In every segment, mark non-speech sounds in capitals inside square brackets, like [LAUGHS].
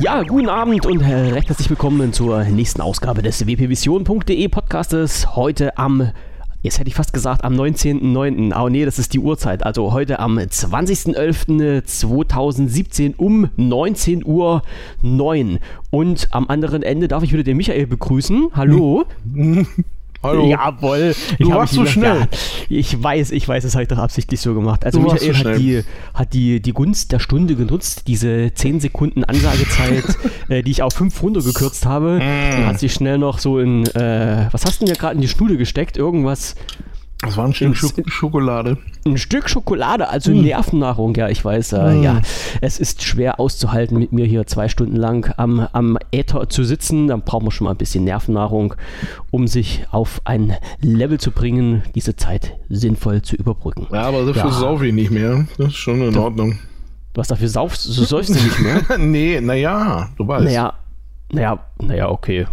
Ja, guten Abend und recht herzlich willkommen zur nächsten Ausgabe des wpvision.de Podcastes. Heute am, jetzt hätte ich fast gesagt, am 19.09. Oh nee, das ist die Uhrzeit. Also heute am 20.11.2017 um 19.09 Uhr. Und am anderen Ende darf ich wieder den Michael begrüßen. Hallo. [LAUGHS] Hallo. Jawohl. Du warst so schnell. Ja, ich weiß, ich weiß, das habe ich doch absichtlich so gemacht. Also Michael so hat, die, hat die, die Gunst der Stunde genutzt, diese 10 Sekunden Ansagezeit, [LAUGHS] äh, die ich auf 5 runtergekürzt habe. Mm. Und hat sich schnell noch so in, äh, was hast du denn ja gerade in die Stuhle gesteckt? Irgendwas das war ein Stück Sch Schokolade. Ein Stück Schokolade, also mm. Nervennahrung, ja, ich weiß. Äh, mm. Ja, es ist schwer auszuhalten, mit mir hier zwei Stunden lang am, am Äther zu sitzen. Dann braucht man schon mal ein bisschen Nervennahrung, um sich auf ein Level zu bringen, diese Zeit sinnvoll zu überbrücken. Ja, aber dafür ja. saufe ich nicht mehr. Das ist schon in da, Ordnung. Was dafür saufst, so säufst du nicht mehr? [LAUGHS] nee, naja, du weißt. Naja, naja, naja, okay.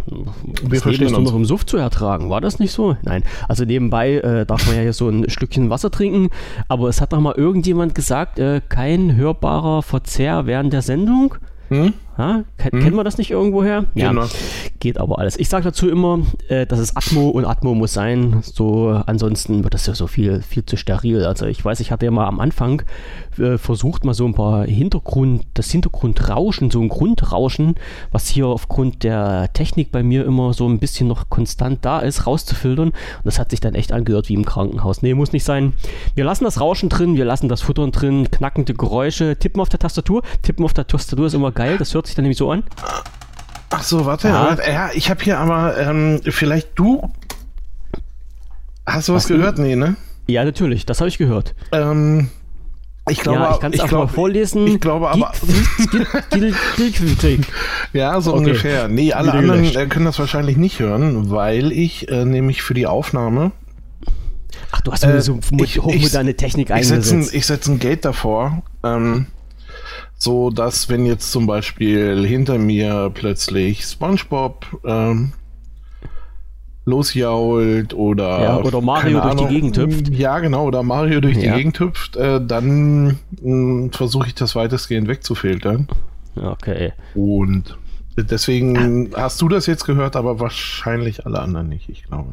Wir das ist nur noch im Suft zu ertragen. War das nicht so? Nein. Also nebenbei äh, darf man ja hier so ein Stückchen Wasser trinken, aber es hat doch mal irgendjemand gesagt, äh, kein hörbarer Verzehr während der Sendung. Hm? Ja, ken, hm? Kennen wir das nicht irgendwoher? Ja, genau. geht aber alles. Ich sage dazu immer, äh, das ist Atmo und Atmo muss sein. So, ansonsten wird das ja so viel, viel zu steril. Also ich weiß, ich hatte ja mal am Anfang äh, versucht, mal so ein paar Hintergrund, das Hintergrundrauschen, so ein Grundrauschen, was hier aufgrund der Technik bei mir immer so ein bisschen noch konstant da ist, rauszufiltern. Und das hat sich dann echt angehört wie im Krankenhaus. Nee, muss nicht sein. Wir lassen das Rauschen drin, wir lassen das Futtern drin, knackende Geräusche, tippen auf der Tastatur. Tippen auf der Tastatur ist immer geil, das hört sich dann nämlich so an. Ach so, warte, ja, warte. ja ich habe hier aber ähm, vielleicht du. Hast du was, was gehört? Nee, ne? Ja, natürlich, das habe ich gehört. Ähm, ich glaube, ja, ich kann es auch glaub, mal vorlesen. Ich glaube aber. ja, so okay. ungefähr. Nee, alle anderen äh, können das wahrscheinlich nicht hören, weil ich äh, nämlich für die Aufnahme. Ach, du hast äh, so hochmoderne Technik ich eingesetzt. ich setze ein Gate davor. Ähm, so dass wenn jetzt zum Beispiel hinter mir plötzlich SpongeBob ähm, losjault oder ja, oder Mario durch Ahnung, die Gegend hüpft. Ja, genau, oder Mario durch ja. die Gegend hüpft, äh, dann hm, versuche ich das weitestgehend wegzufiltern. Okay. Und deswegen ah. hast du das jetzt gehört, aber wahrscheinlich alle anderen nicht, ich glaube.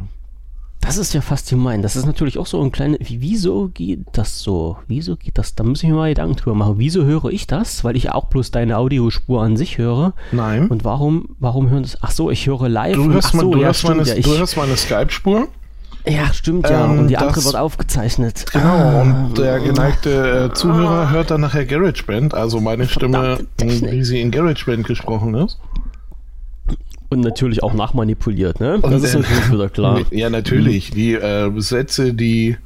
Das ist ja fast gemein. Das ist natürlich auch so ein kleines. Wieso geht das so? Wieso geht das? Da muss ich mir mal Gedanken drüber machen. Wieso höre ich das? Weil ich ja auch bloß deine Audiospur an sich höre. Nein. Und warum, warum hören das? Ach so, ich höre live. Du hörst, so, du ja, hörst meine, ja, ich, du hörst meine Skype-Spur. Ja, stimmt ja. Ähm, und die andere wird aufgezeichnet. Genau, ah, und der geneigte äh, Zuhörer ah, hört dann nachher GarageBand, also meine Stimme, wie sie in GarageBand gesprochen ist. Und natürlich auch nachmanipuliert, ne? Das ist natürlich wieder klar. [LAUGHS] Ja, natürlich. Die äh, Sätze, die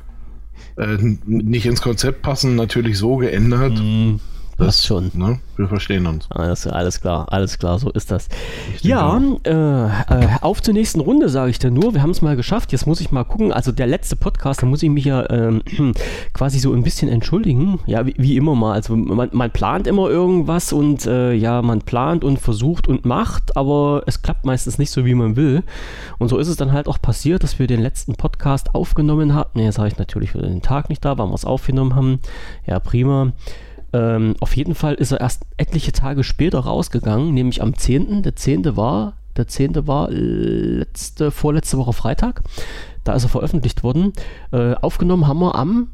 äh, nicht ins Konzept passen, natürlich so geändert. Mhm. Das schon. Ne? Wir verstehen uns. Alles, alles klar, alles klar, so ist das. Ja, äh, äh, auf zur nächsten Runde, sage ich dann nur. Wir haben es mal geschafft. Jetzt muss ich mal gucken. Also der letzte Podcast, da muss ich mich ja ähm, [CLEARS THROAT] quasi so ein bisschen entschuldigen. Ja, wie, wie immer mal. Also man, man, plant immer irgendwas und äh, ja, man plant und versucht und macht, aber es klappt meistens nicht so, wie man will. Und so ist es dann halt auch passiert, dass wir den letzten Podcast aufgenommen haben. Ne, jetzt habe ich natürlich für den Tag nicht da, weil wir es aufgenommen haben. Ja, prima. Ähm, auf jeden Fall ist er erst etliche Tage später rausgegangen, nämlich am 10. Der 10. war, der 10. war letzte, vorletzte Woche Freitag. Da ist er veröffentlicht worden. Äh, aufgenommen haben wir am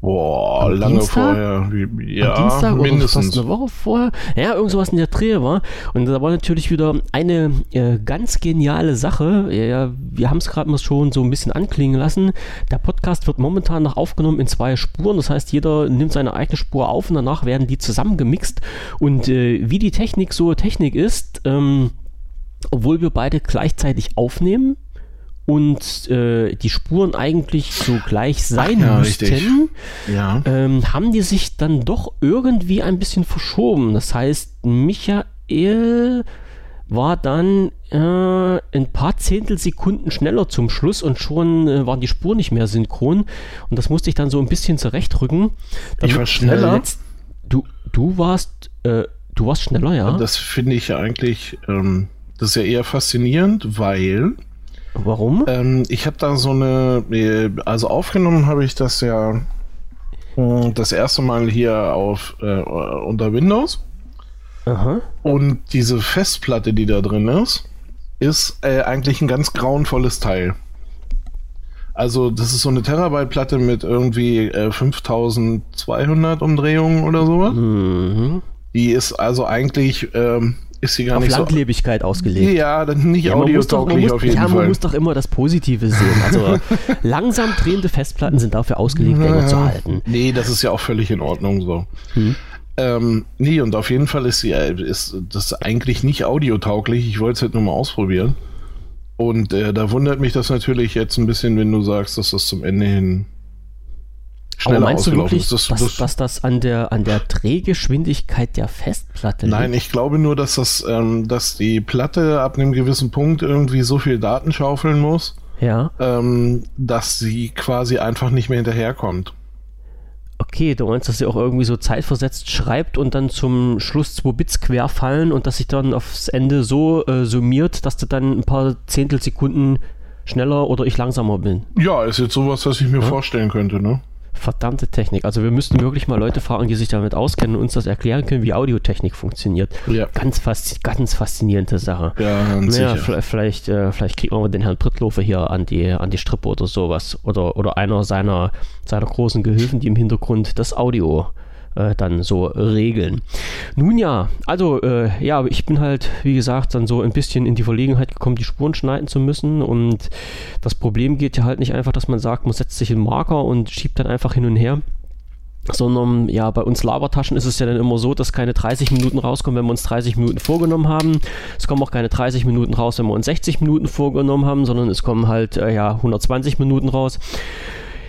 Boah, am lange Dienstag? vorher. Ja, Am Dienstag mindestens. oder fast eine Woche vorher. Ja, irgend sowas in der Dreh war. Und da war natürlich wieder eine äh, ganz geniale Sache. Ja, wir haben es gerade mal schon so ein bisschen anklingen lassen. Der Podcast wird momentan noch aufgenommen in zwei Spuren. Das heißt, jeder nimmt seine eigene Spur auf und danach werden die zusammengemixt. Und äh, wie die Technik so Technik ist, ähm, obwohl wir beide gleichzeitig aufnehmen, und äh, die Spuren eigentlich so gleich sein Ach, ja, müssten, ja. ähm, haben die sich dann doch irgendwie ein bisschen verschoben. Das heißt, Michael war dann äh, ein paar Zehntelsekunden schneller zum Schluss und schon äh, waren die Spuren nicht mehr synchron. Und das musste ich dann so ein bisschen zurechtrücken. Ich war schneller. Äh, du, du warst, äh, du warst schneller, ja. Das finde ich ja eigentlich, ähm, das ist ja eher faszinierend, weil Warum? Ähm, ich habe da so eine, äh, also aufgenommen habe ich das ja Hm, das erste Mal hier auf äh, unter Windows. Aha. Und diese Festplatte, die da drin ist, ist äh, eigentlich ein ganz grauenvolles Teil. Also das ist so eine Terabyte-Platte mit irgendwie äh, 5200 Umdrehungen oder sowas. Mhm. Die ist also eigentlich ähm, ist sie gar auf nicht Langlebigkeit so, ausgelegt. Ja, dann nicht ja, audiotauglich auf jeden ja, Fall. Ja, man muss doch immer das Positive sehen. Also [LAUGHS] langsam drehende Festplatten sind dafür ausgelegt, länger zu halten. Nee, das ist ja auch völlig in Ordnung so. Hm. Ähm, nee, und auf jeden Fall ist sie äh, ist das eigentlich nicht audiotauglich. Ich wollte es halt nur mal ausprobieren. Und äh, da wundert mich das natürlich jetzt ein bisschen, wenn du sagst, dass das zum Ende hin schneller Aber meinst du wirklich, das, dass, das, dass das an der, an der Drehgeschwindigkeit der Festplatte liegt? Nein, ich glaube nur, dass das, ähm, dass die Platte ab einem gewissen Punkt irgendwie so viel Daten schaufeln muss, ja. ähm, dass sie quasi einfach nicht mehr hinterherkommt. Okay, du meinst, dass sie auch irgendwie so zeitversetzt schreibt und dann zum Schluss zwei Bits querfallen und dass sich dann aufs Ende so äh, summiert, dass du dann ein paar Zehntelsekunden schneller oder ich langsamer bin. Ja, ist jetzt sowas, was ich mir ja. vorstellen könnte, ne? Verdammte Technik. Also wir müssten wirklich mal Leute fragen, die sich damit auskennen und uns das erklären können, wie Audiotechnik funktioniert. Ja. Ganz, fast, ganz faszinierende Sache. Ja, ganz naja, sicher. Vielleicht, äh, vielleicht kriegen wir den Herrn Brittlofe hier an die, an die Strippe oder sowas. Oder, oder einer seiner, seiner großen Gehilfen, die im Hintergrund das Audio äh, dann so regeln. Nun ja, also äh, ja, ich bin halt, wie gesagt, dann so ein bisschen in die Verlegenheit gekommen, die Spuren schneiden zu müssen. Und das Problem geht ja halt nicht einfach, dass man sagt, man setzt sich einen Marker und schiebt dann einfach hin und her sondern ja, bei uns Labertaschen ist es ja dann immer so, dass keine 30 Minuten rauskommen, wenn wir uns 30 Minuten vorgenommen haben. Es kommen auch keine 30 Minuten raus, wenn wir uns 60 Minuten vorgenommen haben, sondern es kommen halt äh, ja 120 Minuten raus.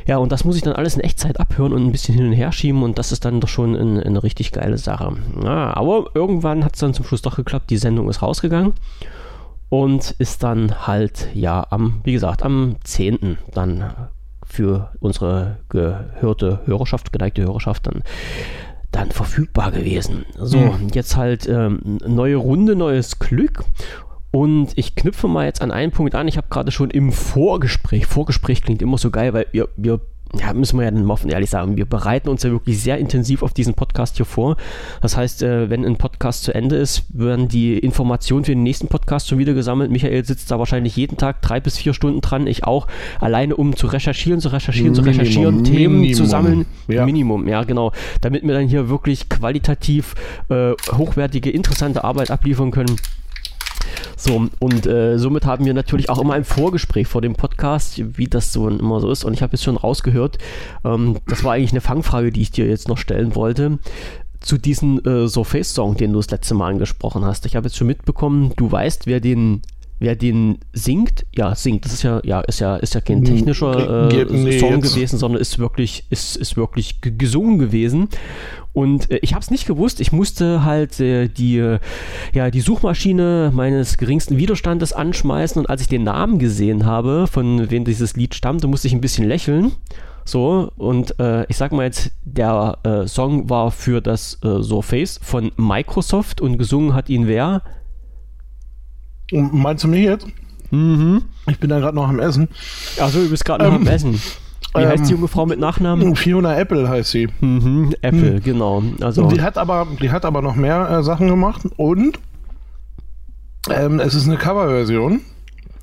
Ja, und das muss ich dann alles in Echtzeit abhören und ein bisschen hin und her schieben und das ist dann doch schon ein, eine richtig geile Sache. Ja, aber irgendwann hat es dann zum Schluss doch geklappt, die Sendung ist rausgegangen und ist dann halt, ja, am, wie gesagt, am 10. dann für unsere gehörte Hörerschaft, geneigte Hörerschaft dann dann verfügbar gewesen. So, mhm. jetzt halt ähm, neue Runde, neues Glück. Und ich knüpfe mal jetzt an einen Punkt an. Ich habe gerade schon im Vorgespräch, Vorgespräch klingt immer so geil, weil wir, wir ja, müssen wir ja dann offen ehrlich sagen, wir bereiten uns ja wirklich sehr intensiv auf diesen Podcast hier vor. Das heißt, äh, wenn ein Podcast zu Ende ist, werden die Informationen für den nächsten Podcast schon wieder gesammelt. Michael sitzt da wahrscheinlich jeden Tag drei bis vier Stunden dran, ich auch, alleine um zu recherchieren, zu recherchieren, Minimum, zu recherchieren, Themen Minimum. zu sammeln. Ja. Minimum, ja, genau. Damit wir dann hier wirklich qualitativ äh, hochwertige, interessante Arbeit abliefern können. So, und äh, somit haben wir natürlich auch immer ein Vorgespräch vor dem Podcast, wie das so immer so ist. Und ich habe jetzt schon rausgehört, ähm, das war eigentlich eine Fangfrage, die ich dir jetzt noch stellen wollte zu diesem äh, Surface-Song, den du das letzte Mal angesprochen hast. Ich habe jetzt schon mitbekommen, du weißt, wer den wer den singt, ja, singt, das ist ja, ja, ist ja, ist ja kein technischer äh, nee, Song jetzt. gewesen, sondern ist wirklich, ist, ist wirklich gesungen gewesen. Und äh, ich habe es nicht gewusst. Ich musste halt äh, die, äh, ja, die Suchmaschine meines geringsten Widerstandes anschmeißen. Und als ich den Namen gesehen habe, von wem dieses Lied stammte, musste ich ein bisschen lächeln. So, und äh, ich sag mal jetzt, der äh, Song war für das äh, Surface von Microsoft und gesungen hat ihn wer? Meinst du mich jetzt? Mhm. Ich bin da gerade noch am Essen. Achso, du bist gerade noch ähm, am Essen. Wie ähm, heißt die ähm, junge Frau mit Nachnamen? Fiona Apple heißt sie. Mhm, Apple, mhm. genau. Also die hat aber, die hat aber noch mehr äh, Sachen gemacht und ähm, es ist eine Coverversion.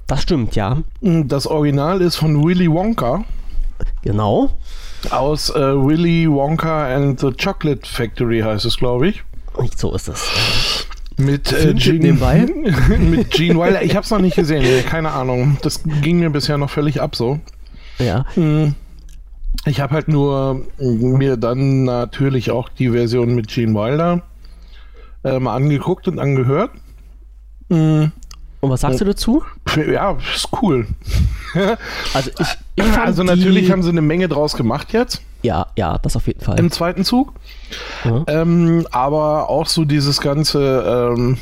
Das stimmt, ja. Das Original ist von Willy Wonka. Genau. Aus äh, Willy Wonka and the Chocolate Factory heißt es, glaube ich. So ist es. Mit äh, Gene, nebenbei? [LAUGHS] mit Gene Wilder. Ich habe es noch nicht gesehen, keine Ahnung. Das ging mir bisher noch völlig ab so. Ja. Hm. Ich habe halt nur mir dann natürlich auch die Version mit Gene Wilder äh, mal angeguckt und angehört. Mhm. Und was sagst du dazu? Ja, ist cool. [LAUGHS] also ich, ich also natürlich haben sie eine Menge draus gemacht jetzt. Ja, ja, das auf jeden Fall. Im zweiten Zug. Mhm. Ähm, aber auch so dieses ganze, ähm,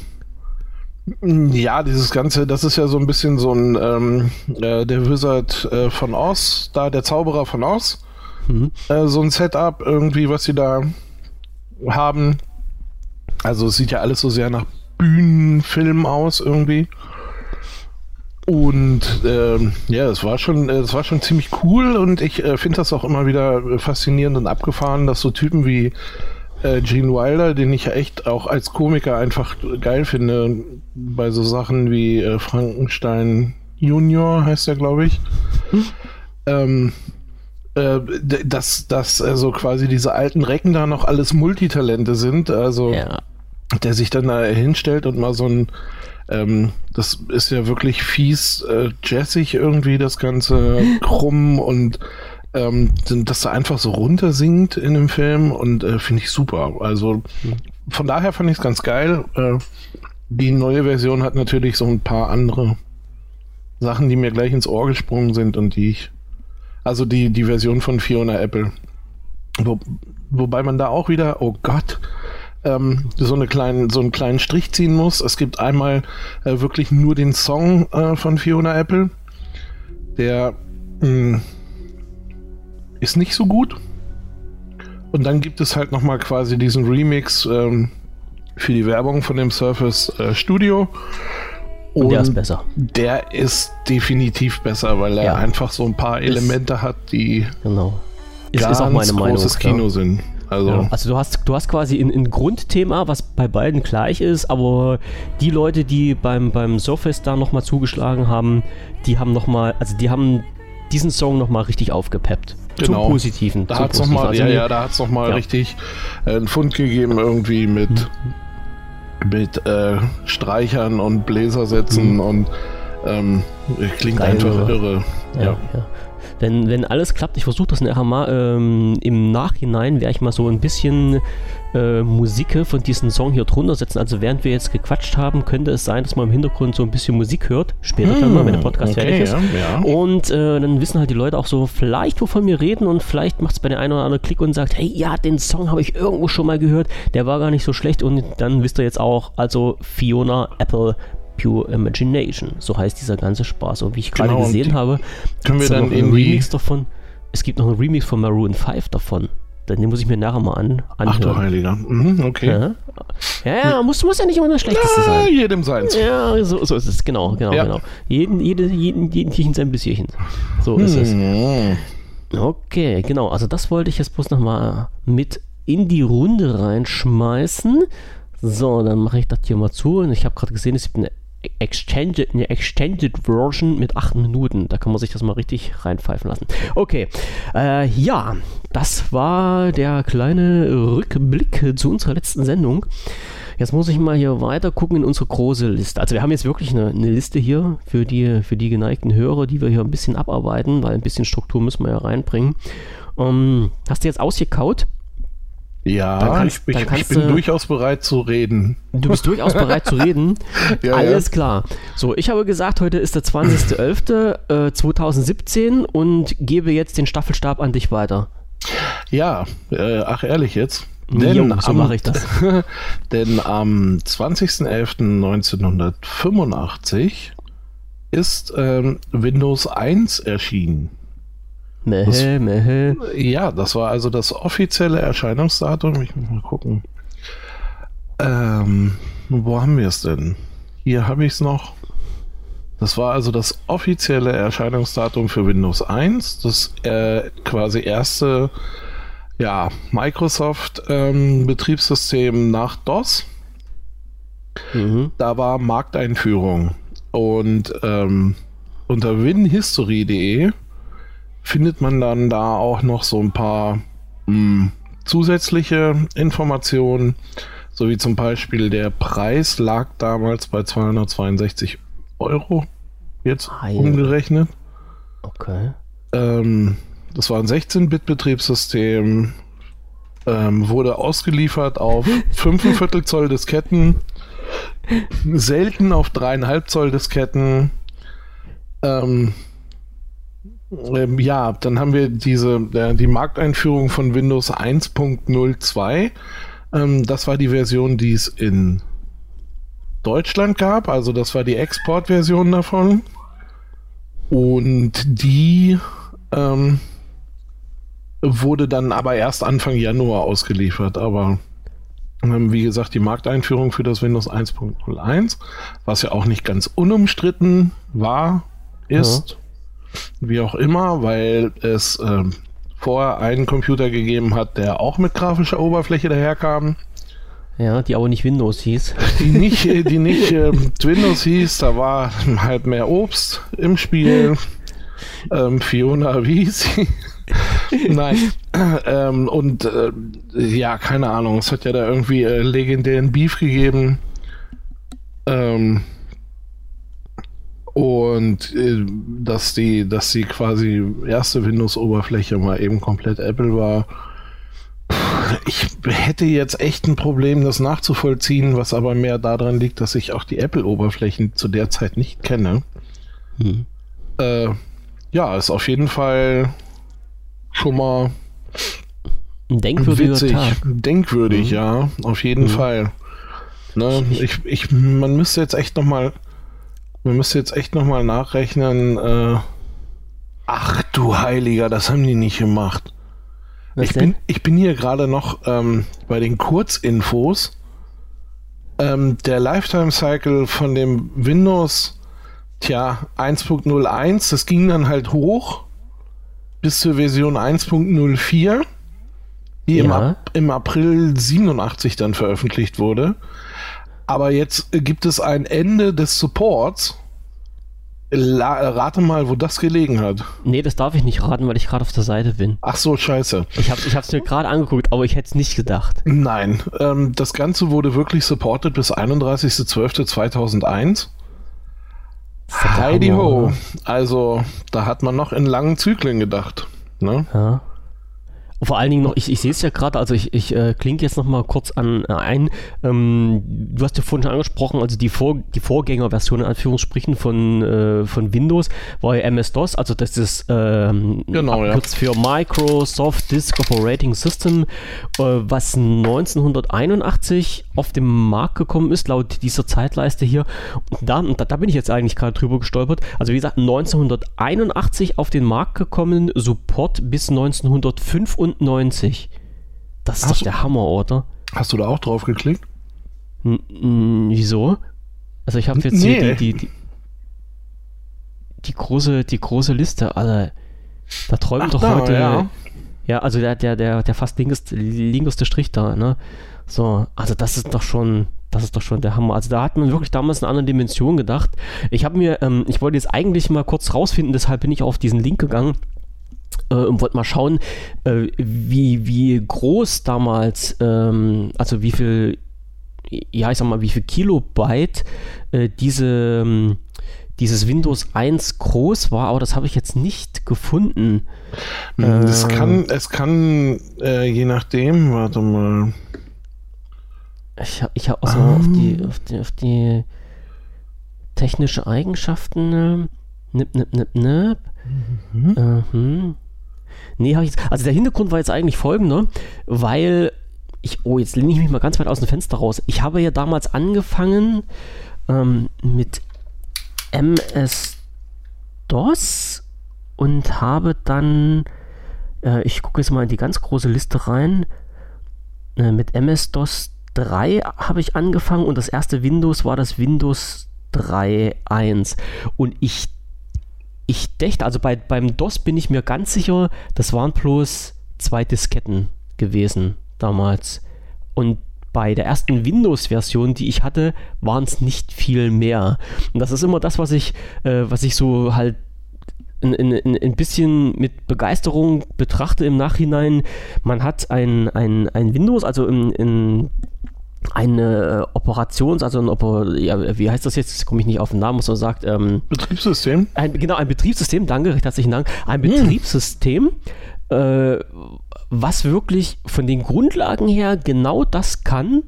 ja, dieses ganze, das ist ja so ein bisschen so ein, ähm, äh, der Wizard äh, von Oz, da der Zauberer von Oz. Mhm. Äh, so ein Setup irgendwie, was sie da haben. Also es sieht ja alles so sehr nach Bühnenfilm aus irgendwie. Und ähm, ja, es war schon, es war schon ziemlich cool und ich äh, finde das auch immer wieder faszinierend und abgefahren, dass so Typen wie äh, Gene Wilder, den ich ja echt auch als Komiker einfach geil finde, bei so Sachen wie äh, Frankenstein Junior heißt er, glaube ich. Hm? Ähm, äh, dass, dass also quasi diese alten Recken da noch alles Multitalente sind. Also ja. der sich dann da hinstellt und mal so ein ähm, das ist ja wirklich fies äh, jazzig irgendwie, das Ganze [LAUGHS] krumm und ähm, dass er einfach so runter singt in dem Film und äh, finde ich super. Also von daher fand ich es ganz geil. Äh, die neue Version hat natürlich so ein paar andere Sachen, die mir gleich ins Ohr gesprungen sind und die ich. Also die, die Version von Fiona Apple. Wo, wobei man da auch wieder, oh Gott, ähm, so, eine kleinen, so einen kleinen Strich ziehen muss. Es gibt einmal äh, wirklich nur den Song äh, von Fiona Apple. Der mh, hm, ist nicht so gut. Und dann gibt es halt nochmal quasi diesen Remix ähm, für die Werbung von dem Surface äh, Studio. Und, Und, der ist besser. Der ist definitiv besser, weil er ja. einfach so ein paar Elemente ist, hat, die genau. Ist, ganz ist auch meine großes Meinung, Kino ja. sind. Also, ja. also du hast, du hast quasi ein, ein, Grundthema, was bei beiden gleich ist, aber die Leute, die beim, beim Surface da nochmal zugeschlagen haben, die haben nochmal, also die haben diesen Song nochmal richtig aufgepeppt. Genau. Zum Positiven. Da hat es nochmal also, ja, ja, da hat's noch mal ja. richtig äh, einen Fund gegeben, irgendwie mit, mhm. mit äh, Streichern und Bläsersätzen mhm. und ähm, klingt Geil, einfach irre. Ja, ja. Wenn, wenn alles klappt, ich versuche das nachher mal, ähm, im Nachhinein werde ich mal so ein bisschen äh, Musik von diesem Song hier drunter setzen. Also während wir jetzt gequatscht haben, könnte es sein, dass man im Hintergrund so ein bisschen Musik hört. Später dann mal, wenn der hm, Podcast okay, fertig ist. Ja, ja. Und äh, dann wissen halt die Leute auch so, vielleicht wovon wir reden und vielleicht macht es bei der einen oder anderen Klick und sagt, hey, ja, den Song habe ich irgendwo schon mal gehört, der war gar nicht so schlecht und dann wisst ihr jetzt auch, also Fiona Apple Pure Imagination. So heißt dieser ganze Spaß. Und wie ich gerade genau, gesehen habe, können wir dann noch einen Remix davon. Es gibt noch einen Remix von Maroon 5 davon. Den muss ich mir nachher mal an, anhören. Ach du Heiliger. Mhm, okay. Ja, ja, ja muss, muss ja nicht immer das Schlechteste ja, sein. jedem seins. Ja, so, so ist es. Genau, genau, ja. genau. Jeden, jede, jeden, jeden Tierchen sein Bisschchen. So ist es. Hm. Okay, genau. Also das wollte ich jetzt bloß nochmal mit in die Runde reinschmeißen. So, dann mache ich das hier mal zu. Und ich habe gerade gesehen, es gibt eine Extended, eine Extended Version mit 8 Minuten. Da kann man sich das mal richtig reinpfeifen lassen. Okay, äh, ja, das war der kleine Rückblick zu unserer letzten Sendung. Jetzt muss ich mal hier weiter gucken in unsere große Liste. Also wir haben jetzt wirklich eine, eine, Liste hier für die, für die geneigten Hörer, die wir hier ein bisschen abarbeiten, weil ein bisschen Struktur müssen wir ja reinbringen. Ähm, hast du jetzt ausgekaut? Ja, kannst, ich, ich, ich, bin durchaus bereit zu reden. Du bist durchaus bereit zu reden? [LAUGHS] ja, Alles ja. klar. So, ich habe gesagt, heute ist der 20.11.2017 äh, und gebe jetzt den Staffelstab an dich weiter. Ja, äh, ach ehrlich jetzt. Denn jo, so mache ich das. [LAUGHS] denn am 20.11.1985 ist ähm, Windows 1 erschienen. Das, mähe. Ja, das war also das offizielle Erscheinungsdatum. Ich muss mal gucken. Ähm, wo haben wir es denn? Hier habe ich es noch. Das war also das offizielle Erscheinungsdatum für Windows 1. Das äh, quasi erste ja, Microsoft-Betriebssystem ähm, nach DOS. Mhm. Da war Markteinführung. Und ähm, unter winhistory.de findet man dann da auch noch so ein paar mh, hm, zusätzliche Informationen, so wie zum Beispiel der Preis lag damals bei 262 Euro, jetzt Heil. umgerechnet. Okay. Ähm, das war ein 16-Bit-Betriebssystem, ähm, wurde ausgeliefert auf [LAUGHS] 5,25 Zoll Disketten, selten auf 3,5 Zoll Disketten. Ähm, ähm, ja, dann haben wir diese, äh, die Markteinführung von Windows 1.02. Ähm, das war die Version, die es in Deutschland gab. Also das war die Exportversion davon. Und die ähm, wurde dann aber erst Anfang Januar ausgeliefert. Aber Ähm, wie gesagt, die Markteinführung für das Windows 1.01, was ja auch nicht ganz unumstritten war, ist, ja. Wie auch immer, weil es äh, vorher einen Computer gegeben hat, der auch mit grafischer Oberfläche daherkam. Ja, die aber nicht Windows hieß. [LAUGHS] Die nicht, die nicht äh, Windows hieß, da war halt mehr Obst im Spiel. Ähm, Fiona, wie hieß sie? [LAUGHS] Nein. Ähm, und äh, ja, keine Ahnung. Es hat ja da irgendwie äh, legendären Beef gegeben. Ähm, und äh, dass die, dass die quasi erste Windows-Oberfläche mal eben komplett Apple war. Ich hätte jetzt echt ein Problem, das nachzuvollziehen, was aber mehr daran liegt, dass ich auch die Apple-Oberflächen zu der Zeit nicht kenne. Hm. Äh, ja, ist auf jeden Fall schon mal ein denkwürdiger witzig. Tag. Denkwürdig, mhm. ja, auf jeden mhm. Fall. Ne, ich, ich, man müsste jetzt echt noch mal, man müsste jetzt echt noch mal nachrechnen. Äh, ach du Heiliger, das haben die nicht gemacht. Was ich bin, ich bin hier gerade noch ähm, bei den Kurzinfos. Ähm, der Lifetime Cycle von dem Windows, tja, 1.01, das ging dann halt hoch bis zur Version 1.04, die ja. im, Ap im April 87 dann veröffentlicht wurde. Aber jetzt gibt es ein Ende des Supports. La rate mal, wo das gelegen hat. Nee, das darf ich nicht raten, weil ich gerade auf der Seite bin. Ach so, scheiße. Ich habe es mir gerade angeguckt, aber ich hätte es nicht gedacht. Nein, ähm, das Ganze wurde wirklich supported bis 31.12.2001. Heidi ho. Also, da hat man noch in langen Zyklen gedacht. Ne? Ja. Vor allen Dingen noch, ich, ich sehe es ja gerade, also ich, ich äh, klinge jetzt noch mal kurz an äh, ein. Ähm, du hast ja vorhin schon angesprochen, also die, Vor die Vorgängerversion in Anführungsstrichen von, äh, von Windows war ja MS-DOS, also das ist ähm, genau, ja. für Microsoft Disk Operating System, äh, was 1981 auf den Markt gekommen ist, laut dieser Zeitleiste hier. Und da, da, da bin ich jetzt eigentlich gerade drüber gestolpert. Also wie gesagt, 1981 auf den Markt gekommen, Support bis 1995 95. Das ist hast doch der Hammer, oder? Hast du da auch drauf geklickt? N wieso? Also ich habe jetzt nee. hier die, die, die, die, große, die große Liste, Alter. Da träumt Ach, doch da, heute. Ja. ja, also der, der, der, der fast linkeste, linkeste Strich da, ne? So, also das ist doch schon, das ist doch schon der Hammer. Also da hat man wirklich damals in einer anderen Dimension gedacht. Ich habe mir, ähm, ich wollte jetzt eigentlich mal kurz rausfinden, deshalb bin ich auf diesen Link gegangen äh, und wollte mal schauen, äh, wie, wie groß damals, ähm, also wie viel, ja, ich sag mal, wie viel Kilobyte äh, diese, ähm, dieses Windows 1 groß war, aber das habe ich jetzt nicht gefunden. Es kann, es kann äh, je nachdem, warte mal. Ich, ich habe auch so um. auf, die, auf, die, auf die technische Eigenschaften. Äh, nip, nip, nip, nip. Mhm. -huh. Nee, habe ich jetzt. Also der Hintergrund war jetzt eigentlich folgender, weil ich, oh, jetzt lehne ich mich mal ganz weit aus dem Fenster raus. Ich habe ja damals angefangen ähm, mit MS-DOS und habe dann, äh, ich gucke jetzt mal in die ganz große Liste rein, äh, mit MS-DOS 3 habe ich angefangen und das erste Windows war das Windows 3.1 und ich ich dächte, also bei, beim DOS bin ich mir ganz sicher, das waren bloß zwei Disketten gewesen damals. Und bei der ersten Windows-Version, die ich hatte, waren es nicht viel mehr. Und das ist immer das, was ich, äh, was ich so halt ein, ein, ein bisschen mit Begeisterung betrachte im Nachhinein. Man hat ein, ein, ein Windows, also in, in eine Operations-, also ein Oper ja, wie heißt das jetzt? Jetzt komme ich nicht auf den Namen, was man sagt. Ähm, Betriebssystem? Ein, genau, ein Betriebssystem, danke, recht herzlichen Dank. Ein hm. Betriebssystem, äh, was wirklich von den Grundlagen her genau das kann,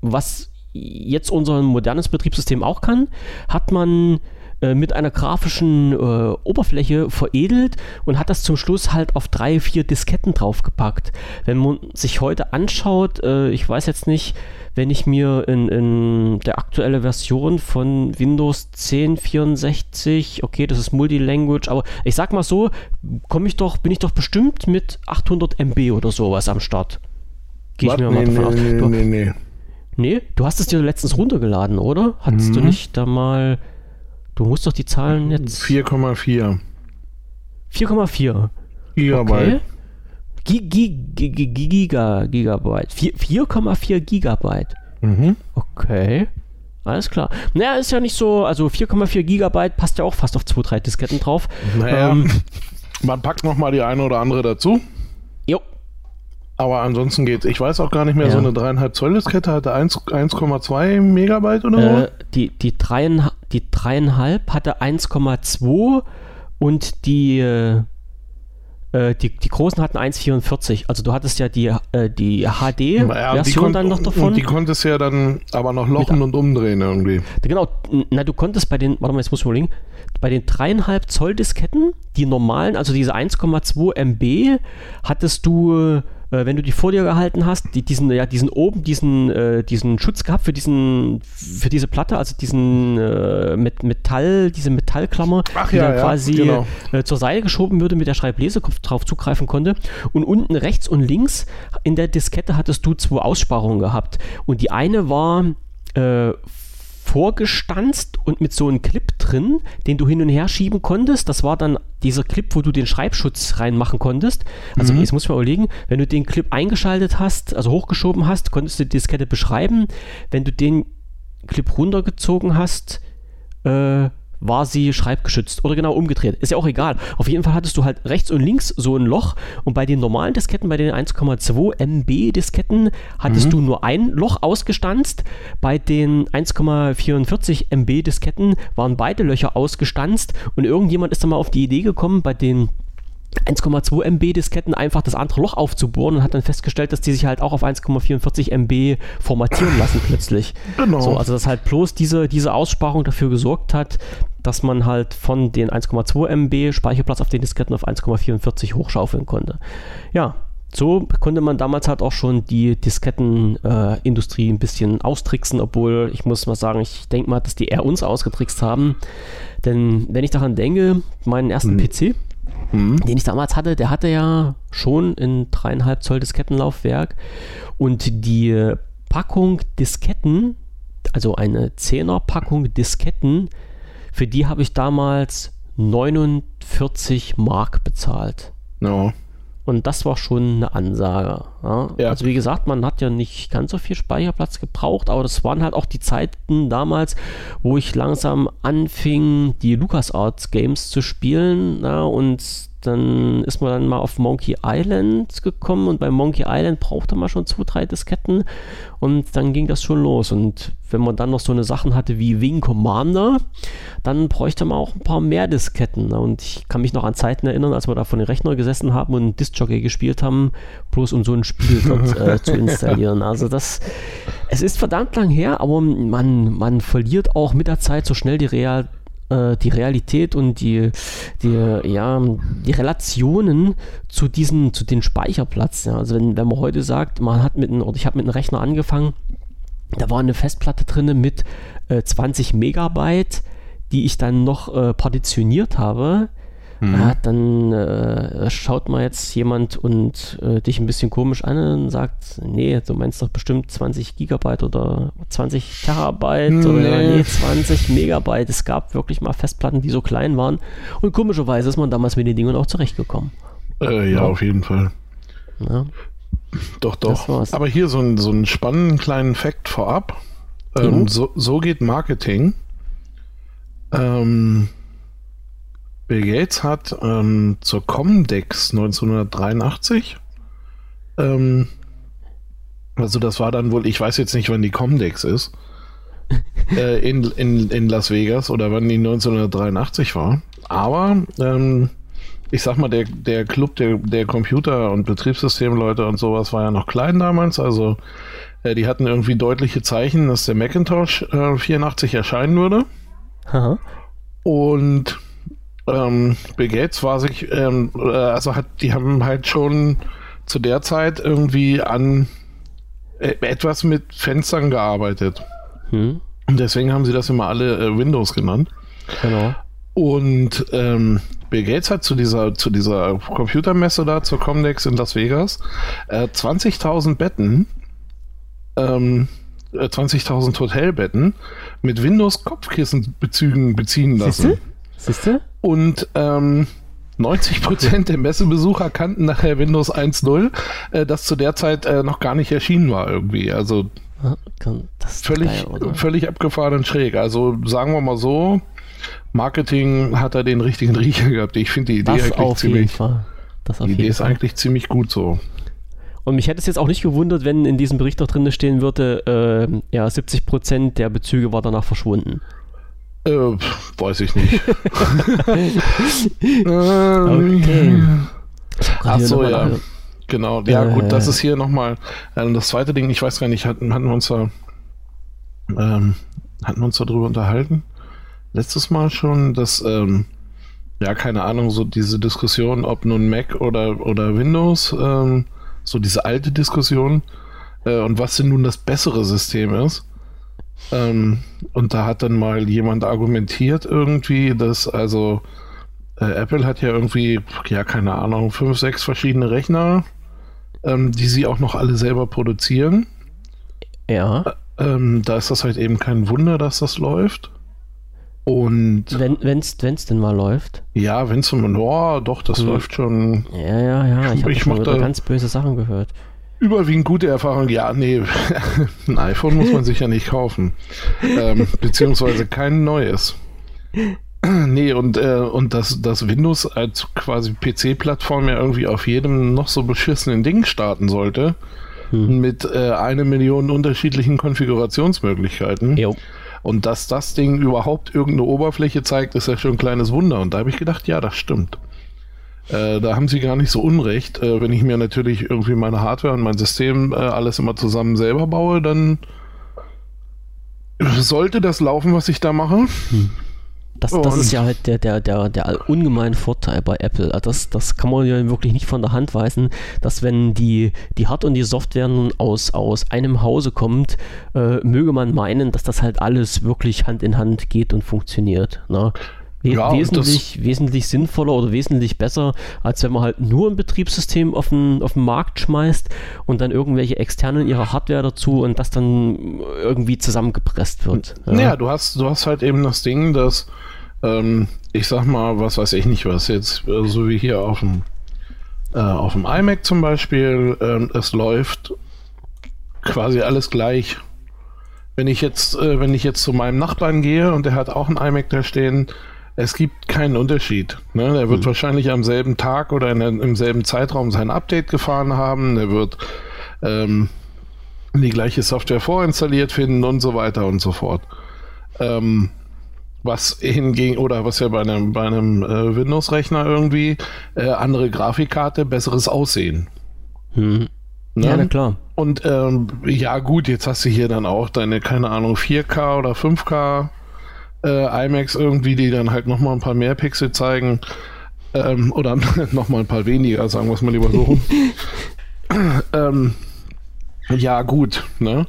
was jetzt unser modernes Betriebssystem auch kann, hat man äh, mit einer grafischen äh, Oberfläche veredelt und hat das zum Schluss halt auf drei, vier Disketten draufgepackt. Wenn man sich heute anschaut, äh, ich weiß jetzt nicht, wenn ich mir in, in der aktuelle Version von Windows 10 64, okay, das ist Multilanguage, aber ich sag mal so, komme ich doch, bin ich doch bestimmt mit 800 MB oder sowas am Start Gehe ich mir nee, mal davon nee, aus. Du, nee, nee. Nee, du hast es dir letztens runtergeladen, oder? Hattest mhm. du nicht da mal. Du musst doch die Zahlen jetzt. 4,4. 4,4. Gigabyte. Okay. Giga, Gigabyte. 4,4 Gigabyte. Mhm. Okay. Alles klar. Naja, ist ja nicht so, also 4,4 Gigabyte passt ja auch fast auf 2, 3 Disketten drauf. Naja, ähm, man packt nochmal die eine oder andere dazu. Aber ansonsten geht's. Ich weiß auch gar nicht mehr, ja. so eine 3,5 Zoll Diskette hatte 1,2 Megabyte oder so? Äh, die, die, 3, die 3,5 hatte 1,2 und die äh, äh, die, die großen hatten 1,44. Also du hattest ja die, äh, die HD-Version ja, dann noch davon. Und die konntest ja dann aber noch lochen Mit, und umdrehen irgendwie. Genau, na du konntest bei den, warte mal, jetzt muss ich überlegen, bei den dreieinhalb Zoll Disketten, die normalen, also diese 1,2 MB, hattest du äh, wenn du die vor dir gehalten hast, die, diesen, ja, diesen oben, diesen, äh, diesen Schutz gehabt für diesen, für diese Platte, also diesen äh, mit Metall, diese Metallklammer, Ach, die ja, dann ja, quasi genau. Äh, zur Seite geschoben würde, mit der Schreiblesekopf drauf zugreifen konnte. Und unten rechts und links in der Diskette hattest du zwei Aussparungen gehabt. Und die eine war äh, vorgestanzt und mit so einem Clip drin, den du hin und her schieben konntest. Das war dann dieser Clip, wo du den Schreibschutz reinmachen konntest. Also mhm. jetzt muss man überlegen, wenn du den Clip eingeschaltet hast, also hochgeschoben hast, konntest du die Diskette beschreiben. Wenn du den Clip runtergezogen hast, äh, war sie schreibgeschützt oder genau umgedreht. Ist ja auch egal. Auf jeden Fall hattest du halt rechts und links so ein Loch und bei den normalen Disketten, bei den 1,2 MB Disketten, hattest mhm. du nur ein Loch ausgestanzt. Bei den 1,44 MB Disketten waren beide Löcher ausgestanzt und irgendjemand ist dann mal auf die Idee gekommen, bei den 1,2 MB Disketten einfach das andere Loch aufzubohren und hat dann festgestellt, dass die sich halt auch auf 1,44 MB formatieren lassen plötzlich. Genau. So, also dass halt bloß diese, diese Aussparung dafür gesorgt hat, dass man halt von den 1,2 MB Speicherplatz auf den Disketten auf 1,44 hochschaufeln konnte. Ja, so konnte man damals halt auch schon die Diskettenindustrie äh, ein bisschen austricksen, obwohl ich muss mal sagen, ich denke mal, dass die eher uns ausgetrickst haben. Denn wenn ich daran denke, meinen ersten hm. PC, mhm. den ich damals hatte, der hatte ja schon ein dreieinhalb Zoll Diskettenlaufwerk und die Packung Disketten, also eine Zehner Packung Disketten, für die habe ich damals 49 Mark bezahlt. No. Und das war schon eine Ansage. Ja? Ja. Also wie gesagt, man hat ja nicht ganz so viel Speicherplatz gebraucht, aber das waren halt auch die Zeiten damals, wo ich langsam anfing, die LucasArts Games zu spielen. Ja? Und dann ist man dann mal auf Monkey Island gekommen und bei Monkey Island brauchte man schon zwei, drei Disketten und dann ging das schon los. Und wenn man dann noch so eine Sachen hatte wie Wing Commander, dann bräuchte man auch ein paar mehr Disketten. Und ich kann mich noch an Zeiten erinnern, als wir da vor den Rechner gesessen haben und Disc-Jockey gespielt haben, bloß um so ein Spiel dort äh, [LAUGHS] zu installieren. Also das, es ist verdammt lang her, aber man, man verliert auch mit der Zeit so schnell die Real äh, die Realität und die, die, ja, die Relationen zu diesen, zu den Speicherplatz. Ja. Also wenn, wenn man heute sagt, man hat mit einem, oder ich habe mit einem Rechner angefangen, da war eine Festplatte drin mit äh, 20 Megabyte, die ich dann noch äh, partitioniert habe Mhm. Ja, dann äh, schaut mal jetzt jemand und äh, dich ein bisschen komisch an und sagt, nee, du meinst doch bestimmt 20 Gigabyte oder 20 Terabyte nee. oder nee, 20 Megabyte. Es gab wirklich mal Festplatten, die so klein waren. Und komischerweise ist man damals mit den Dingen auch zurechtgekommen. Äh, ja, ja, auf jeden Fall. Ja. Doch, doch. Aber hier so, ein, so einen spannenden kleinen Fakt vorab. Ähm, so, so geht Marketing. Ähm, Bill Gates hat ähm, zur Comdex 1983, ähm, also das war dann wohl, ich weiß jetzt nicht, wann die Comdex ist, [LAUGHS] äh, in, in, in Las Vegas oder wann die 1983 war, aber ähm, ich sag mal, der, der Club der, der Computer- und Betriebssystemleute und sowas war ja noch klein damals, also äh, die hatten irgendwie deutliche Zeichen, dass der Macintosh äh, 84 erscheinen würde. Aha. Und ähm, Bill Gates war sich, ähm, äh, also hat, die haben halt schon zu der Zeit irgendwie an äh, etwas mit Fenstern gearbeitet. Hm. Und deswegen haben sie das immer alle äh, Windows genannt. Genau. Und ähm, Bill Gates hat zu dieser, zu dieser Computermesse da, zur Comdex in Las Vegas, äh, 20.000 Betten, ähm, 20.000 äh, Hotelbetten mit Windows-Kopfkissenbezügen beziehen lassen. Siehst du? Und ähm, 90% der Messebesucher kannten nachher Windows 1.0, äh, das zu der Zeit äh, noch gar nicht erschienen war irgendwie. Also völlig, geil, völlig abgefahren und schräg. Also sagen wir mal so, Marketing hat er den richtigen Riecher gehabt. Ich finde die Idee das eigentlich ziemlich. die Idee ist Fall. eigentlich ziemlich gut so. Und mich hätte es jetzt auch nicht gewundert, wenn in diesem Bericht auch drin stehen würde, äh, ja, 70% der Bezüge war danach verschwunden. Äh, weiß ich nicht. [LAUGHS] okay. Ach so, ja. Genau, ja äh, gut, das ist hier nochmal äh, das zweite Ding, ich weiß gar nicht, hatten, hatten wir uns da ähm, hatten wir uns darüber unterhalten? Letztes Mal schon, dass ähm, ja, keine Ahnung, so diese Diskussion, ob nun Mac oder, oder Windows, ähm, so diese alte Diskussion äh, und was denn nun das bessere System ist. Ähm, und da hat dann mal jemand argumentiert irgendwie, dass also äh, Apple hat ja irgendwie, ja, keine Ahnung, fünf, sechs verschiedene Rechner, ähm, die sie auch noch alle selber produzieren. Ja. Äh, ähm, da ist das halt eben kein Wunder, dass das läuft. Und wenn es denn mal läuft. Ja, wenn es mal, oh, doch, das hm. läuft schon. Ja, ja, ja. Ich, ich habe ganz böse Sachen gehört. Überwiegend gute Erfahrung. Ja, nee, [LAUGHS] ein iPhone muss man sich ja nicht kaufen. Ähm, beziehungsweise kein neues. [CLEARS THROAT] Nee, und, äh, und dass das Windows als quasi PC-Plattform ja irgendwie auf jedem noch so beschissenen Ding starten sollte. Hm. Mit äh, eine Million unterschiedlichen Konfigurationsmöglichkeiten. Jo. Und dass das Ding überhaupt irgendeine Oberfläche zeigt, ist ja schon ein kleines Wunder. Und da habe ich gedacht, ja, das stimmt. Äh, da haben sie gar nicht so unrecht. Äh, wenn ich mir natürlich irgendwie meine Hardware und mein System äh, alles immer zusammen selber baue, dann sollte das laufen, was ich da mache. Hm. Das, das ist ja halt der, der, der, der ungemeine Vorteil bei Apple. Also das, das kann man ja wirklich nicht von der Hand weisen, dass wenn die, die Hard- und die Software nun aus, aus einem Hause kommt, äh, möge man meinen, dass das halt alles wirklich Hand in Hand geht und funktioniert. Ne? We ja, wesentlich, wesentlich sinnvoller oder wesentlich besser, als wenn man halt nur ein Betriebssystem auf den, auf den Markt schmeißt und dann irgendwelche externen ihrer Hardware dazu und das dann irgendwie zusammengepresst wird. Ja, ja du, hast, du hast halt eben das Ding, dass ähm, ich sag mal, was weiß ich nicht, was jetzt, äh, so wie hier auf dem, äh, auf dem iMac zum Beispiel, äh, es läuft quasi alles gleich. Wenn ich jetzt, äh, wenn ich jetzt zu meinem Nachbarn gehe und der hat auch ein iMac da stehen, es gibt keinen Unterschied. Ne? Der wird mhm. wahrscheinlich am selben Tag oder in, im selben Zeitraum sein Update gefahren haben. Der wird ähm, die gleiche Software vorinstalliert finden und so weiter und so fort. Ähm, was hingegen, oder was ja bei einem, bei einem äh, Windows-Rechner irgendwie, äh, andere Grafikkarte, besseres Aussehen. Hm. Ne? Ja, na klar. Und ähm, ja, gut, jetzt hast du hier dann auch deine, keine Ahnung, 4K oder 5K äh, IMAX irgendwie, die dann halt nochmal ein paar mehr Pixel zeigen. Ähm, oder [LAUGHS] nochmal ein paar weniger, sagen wir es mal lieber so rum. [LAUGHS] ähm, ja, gut, ne?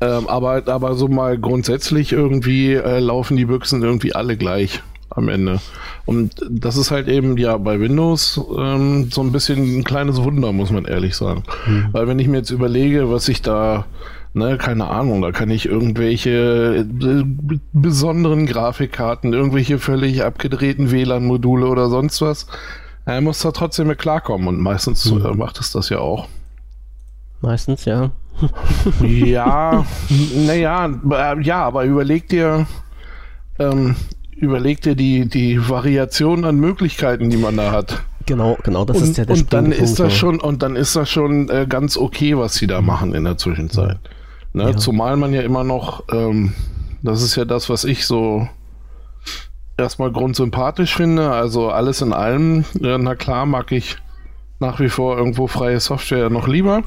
Ähm, aber, aber so mal grundsätzlich irgendwie äh, laufen die Büchsen irgendwie alle gleich am Ende. Und das ist halt eben ja bei Windows ähm, so ein bisschen ein kleines Wunder, muss man ehrlich sagen. Mhm. Weil wenn ich mir jetzt überlege, was ich da Ne, keine Ahnung, da kann ich irgendwelche äh, besonderen Grafikkarten, irgendwelche völlig abgedrehten WLAN-Module oder sonst was. Er muss da trotzdem mit klarkommen und meistens mhm. äh, macht es das ja auch. Meistens, ja. [LAUGHS] ja, naja, äh, ja, aber überleg dir, ähm, überleg dir die, die Variation an Möglichkeiten, die man da hat. Genau, genau, das und, ist ja der und dann ist das schon Und dann ist das schon äh, ganz okay, was sie da machen in der Zwischenzeit. Ne? Ja. Zumal man ja immer noch, ähm, das ist ja das, was ich so erstmal grundsympathisch finde. Also alles in allem, ja, na klar, mag ich nach wie vor irgendwo freie Software noch lieber.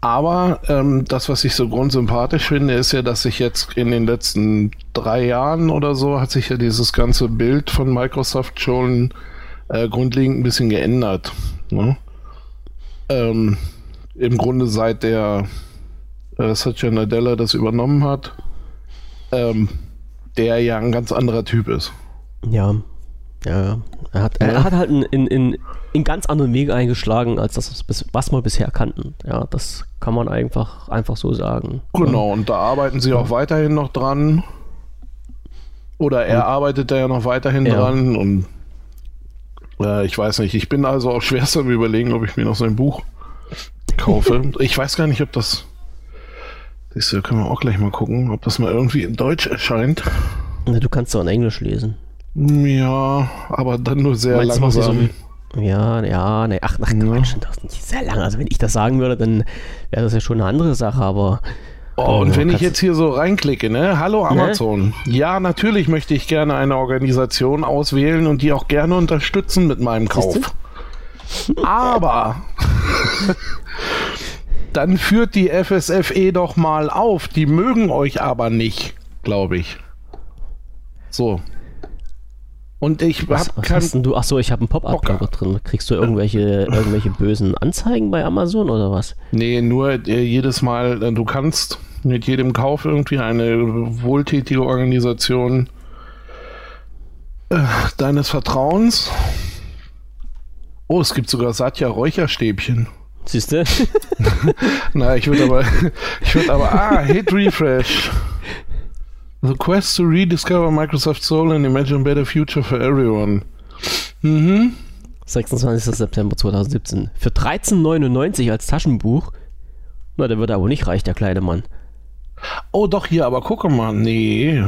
Aber ähm, das, was ich so grundsympathisch finde, ist ja, dass sich jetzt in den letzten drei Jahren oder so hat sich ja dieses ganze Bild von Microsoft schon äh, grundlegend ein bisschen geändert. Ne? Ähm, Im Grunde seit der äh, Satya Nadella das übernommen hat, ähm, der ja ein ganz anderer Typ ist. Ja. Ja, er hat, er hat halt in, in, in, in ganz anderen Wege eingeschlagen, als das, was wir bisher kannten. Ja, das kann man einfach, einfach so sagen. Genau, und da arbeiten sie auch weiterhin noch dran. Oder er und, arbeitet da ja noch weiterhin ja. dran und äh, ich weiß nicht. Ich bin also auch [LAUGHS] schwerst am überlegen, ob ich mir noch sein Buch kaufe. ich weiß gar nicht, ob das. Das können wir auch gleich mal gucken, ob das mal irgendwie in Deutsch erscheint. Du kannst doch in Englisch lesen. Ja, aber dann nur sehr Meinst langsam. So, ja, ja, ne, ach, ach Quatsch, das ist nicht sehr lang. Also wenn ich das sagen würde, dann wäre das ja schon eine andere Sache, aber. Oh, und wenn ich jetzt hier so reinklicke, ne? Hallo ne? Amazon. Ne? Ja, natürlich möchte ich gerne eine Organisation auswählen und die auch gerne unterstützen mit meinem Kauf. Aber [LAUGHS] dann führt die FSFE doch mal auf. Die mögen euch aber nicht, glaube ich. So. Und ich was, hab was kein, hast du? Achso, ich habe einen Pop-up-Blogger drin. Kriegst du irgendwelche, irgendwelche bösen Anzeigen bei Amazon oder was? Nee, nur äh, jedes Mal, äh, du kannst mit jedem Kauf irgendwie eine wohltätige Organisation äh, deines Vertrauens. Oh, es gibt sogar Satya Räucherstäbchen. Siehst du? [LAUGHS] Na, ich würde aber, [LAUGHS] ich würde aber, ah, Hit Refresh. The quest to rediscover Microsoft Soul and imagine a better future for everyone. Mhm. 26. September 2017. Für 13,99 als Taschenbuch. Na, der wird aber nicht reich, der kleine Mann. Oh, doch, hier, aber gucke mal. Nee.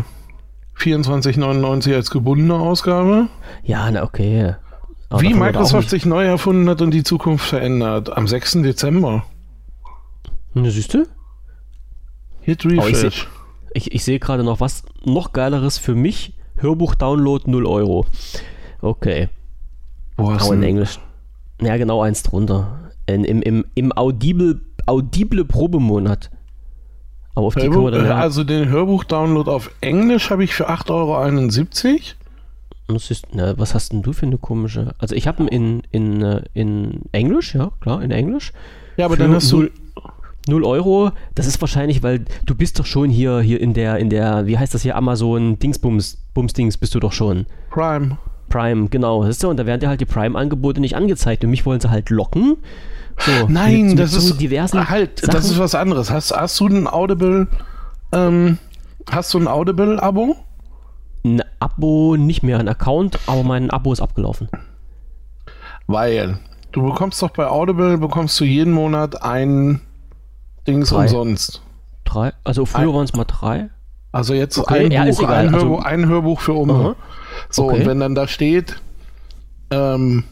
24,99 als gebundene Ausgabe. Ja, na, okay. Aber Wie Microsoft sich neu erfunden hat und die Zukunft verändert. Am 6. Dezember. Na, siehst du? Hit Refresh. Ich, ich sehe gerade noch was noch geileres für mich. Hörbuch-Download 0 Euro. Okay. Wo hast in Englisch. Ja, genau eins drunter. In, im, im, Im Audible, Audible Probemonat. Aber auf Hörbuch, die dann Also den Hörbuch-Download auf Englisch habe ich für 8,71 Euro. Ist, na, was hast denn du für eine komische? Also ich habe ihn in, in, äh, in Englisch, ja, klar, in Englisch. Ja, aber dann hast du 0 Euro, das ist wahrscheinlich, weil du bist doch schon hier, hier in der, in der, wie heißt das hier, Amazon Dingsbums, Bumsdings bist du doch schon. Prime. Prime, genau. Siehst du, und da werden dir halt die Prime-Angebote nicht angezeigt. Und mich wollen sie halt locken. So, Nein, mit, das mit ist so diversen halt, Sachen. das ist was anderes. Hast, hast du ein Audible, ähm, hast du ein Audible-Abo? Ein Abo nicht mehr, ein Account, aber mein Abo ist abgelaufen. Weil du bekommst doch bei Audible bekommst du jeden Monat ein Dings drei. umsonst. Drei? Also früher waren es mal drei. Also jetzt okay, ein, ja, Buch, ein, Hörbuch, also, ein Hörbuch für Umme. Uh -huh. So, okay. und wenn dann da steht, ähm,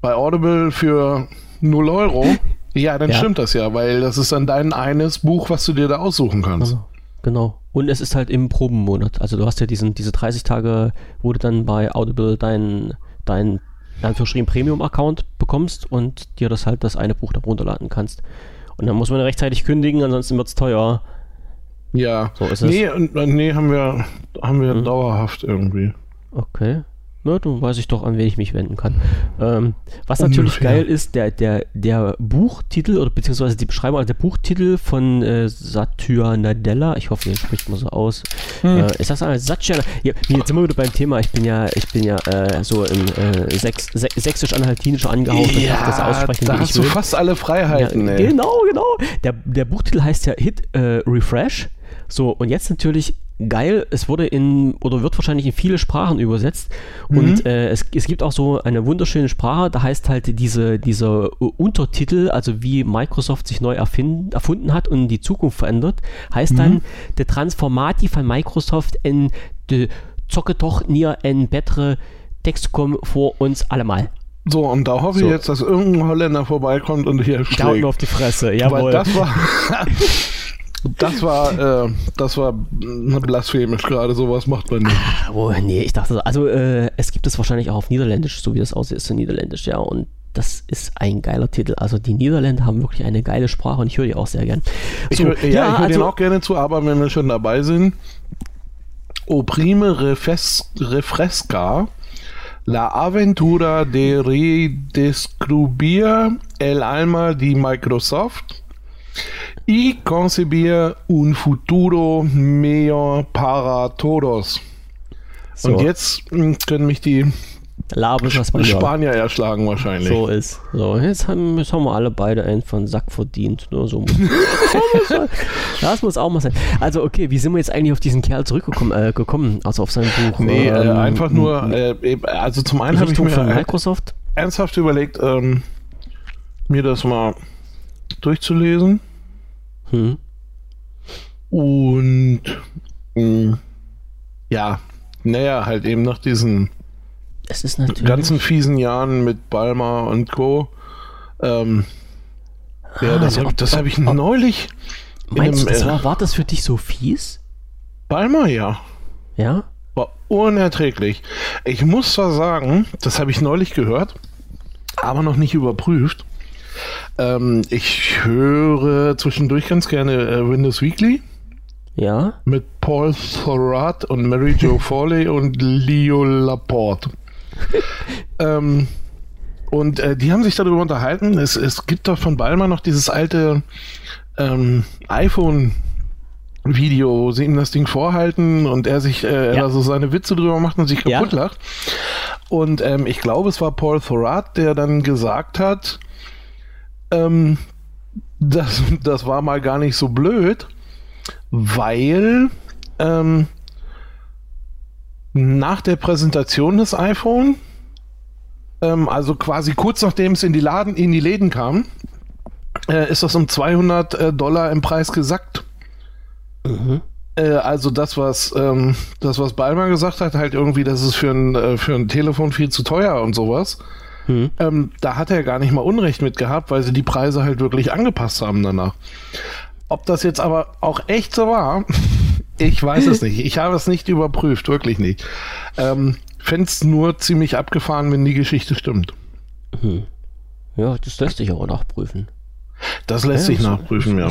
bei Audible für 0 Euro, [LAUGHS] ja, dann ja. stimmt das ja, weil das ist dann dein eines Buch, was du dir da aussuchen kannst. Also, genau. Und es ist halt im Probenmonat. Also du hast ja diesen, diese 30 Tage, wo du dann bei Audible dein, dein, dein Premium-Account bekommst und dir das halt das eine Buch da runterladen kannst. Und dann muss man rechtzeitig kündigen, ansonsten wird es teuer. Ja. So ist nee, es. Nee, haben wir, haben wir hm. dauerhaft irgendwie. Okay. Na, dann weiß ich doch, an wen ich mich wenden kann. Ähm, was natürlich geil ist, der, der, der Buchtitel oder beziehungsweise die Beschreibung, also der Buchtitel von äh, Satya Nadella, ich hoffe, den spricht man so aus. Hm. Äh, ist das ein Satya? Ja, jetzt sind wir wieder beim Thema. Ich bin ja, ich bin ja äh, so im äh, Sächs, sächsisch-anhaltinischer angehaucht ja, und das aussprechen, da wie hast ich du will. fast alle Freiheiten. Ja, genau, genau. Der, der Buchtitel heißt ja Hit äh, Refresh. So, und jetzt natürlich geil, es wurde in oder wird wahrscheinlich in viele Sprachen übersetzt. Mhm. Und äh, es, es gibt auch so eine wunderschöne Sprache, da heißt halt diese, dieser Untertitel, also wie Microsoft sich neu erfind, erfunden hat und die Zukunft verändert, heißt mhm. dann der Transformati von Microsoft in de zocke doch nier en bessere Textcom vor uns allemal. So, und da hoffe so. ich jetzt, dass irgendein Holländer vorbeikommt und hier schlägt. auf die Fresse, jawohl. Weil das war... [LAUGHS] Das war, äh, das war blasphemisch gerade, sowas macht man nicht. Oh, nee, ich dachte, also äh, es gibt es wahrscheinlich auch auf Niederländisch, so wie das aussieht, ist so Niederländisch, ja, und das ist ein geiler Titel. Also die Niederländer haben wirklich eine geile Sprache und ich höre die auch sehr gern. So, ich, ja, ja, ich höre also, den auch gerne zu, aber wenn wir schon dabei sind, Oprime refes, Refresca, La Aventura de Redescubrir el Alma di Microsoft y concebir un futuro mejor para todos. So. Und jetzt hm, können mich die Spanier. Erschlagen wahrscheinlich. So ist. So, jetzt haben, jetzt haben wir alle beide einen von Sack verdient. Nur so. [LAUGHS] das muss auch mal sein. Also, okay, wie sind wir jetzt eigentlich auf diesen Kerl zurückgekommen, äh, gekommen? Also auf sein Buch? Nee, äh, ähm, äh, einfach nur, äh, also zum einen habe ich mir Microsoft? ernsthaft überlegt, ähm, mir das mal durchzulesen. Hm. Und mh, hm, ja, naja, halt eben nach diesen es ist natürlich. ganzen fiesen Jahren mit Balmer und Co. Ähm, ja, ah, das habe hab ich neulich. Meinst einem, du, das war, war das für dich so fies? Balmer, ja. Ja? War unerträglich. Ich muss zwar sagen, das habe ich neulich gehört, aber noch nicht überprüft. Ähm, ich höre zwischendurch ganz gerne äh, Windows Weekly. Ja. Mit Paul Thorat und Mary Jo [LAUGHS] Foley und Leo Laporte. [LAUGHS] ähm, und äh, die haben sich darüber unterhalten. Es, es gibt doch von Balmer noch dieses alte ähm, iPhone. Video, wo sie ihm das Ding vorhalten und er sich äh, ja. also seine Witze drüber macht und sich kaputt ja. lacht. Und ähm, ich glaube, es war Paul Thorat, der dann gesagt hat, ähm, das, das war mal gar nicht so blöd, weil ähm, nach der Präsentation des iPhone, ähm, also quasi kurz nachdem es in die, Laden, in die Läden kam, äh, ist das um 200 äh, Dollar im Preis gesackt. Mhm. Äh, also das, was ähm, das, was Balmer gesagt hat, halt irgendwie, das ist für ein, äh, für ein Telefon viel zu teuer und sowas. Mhm. Ähm, da hat er gar nicht mal Unrecht mit gehabt, weil sie die Preise halt wirklich angepasst haben danach. Ob das jetzt aber auch echt so war, [LAUGHS] ich weiß es nicht. Ich habe es nicht überprüft, wirklich nicht. Ähm, Fände es nur ziemlich abgefahren, wenn die Geschichte stimmt. Hm. Ja, das lässt sich auch nachprüfen. Das lässt ja, sich nachprüfen, ja.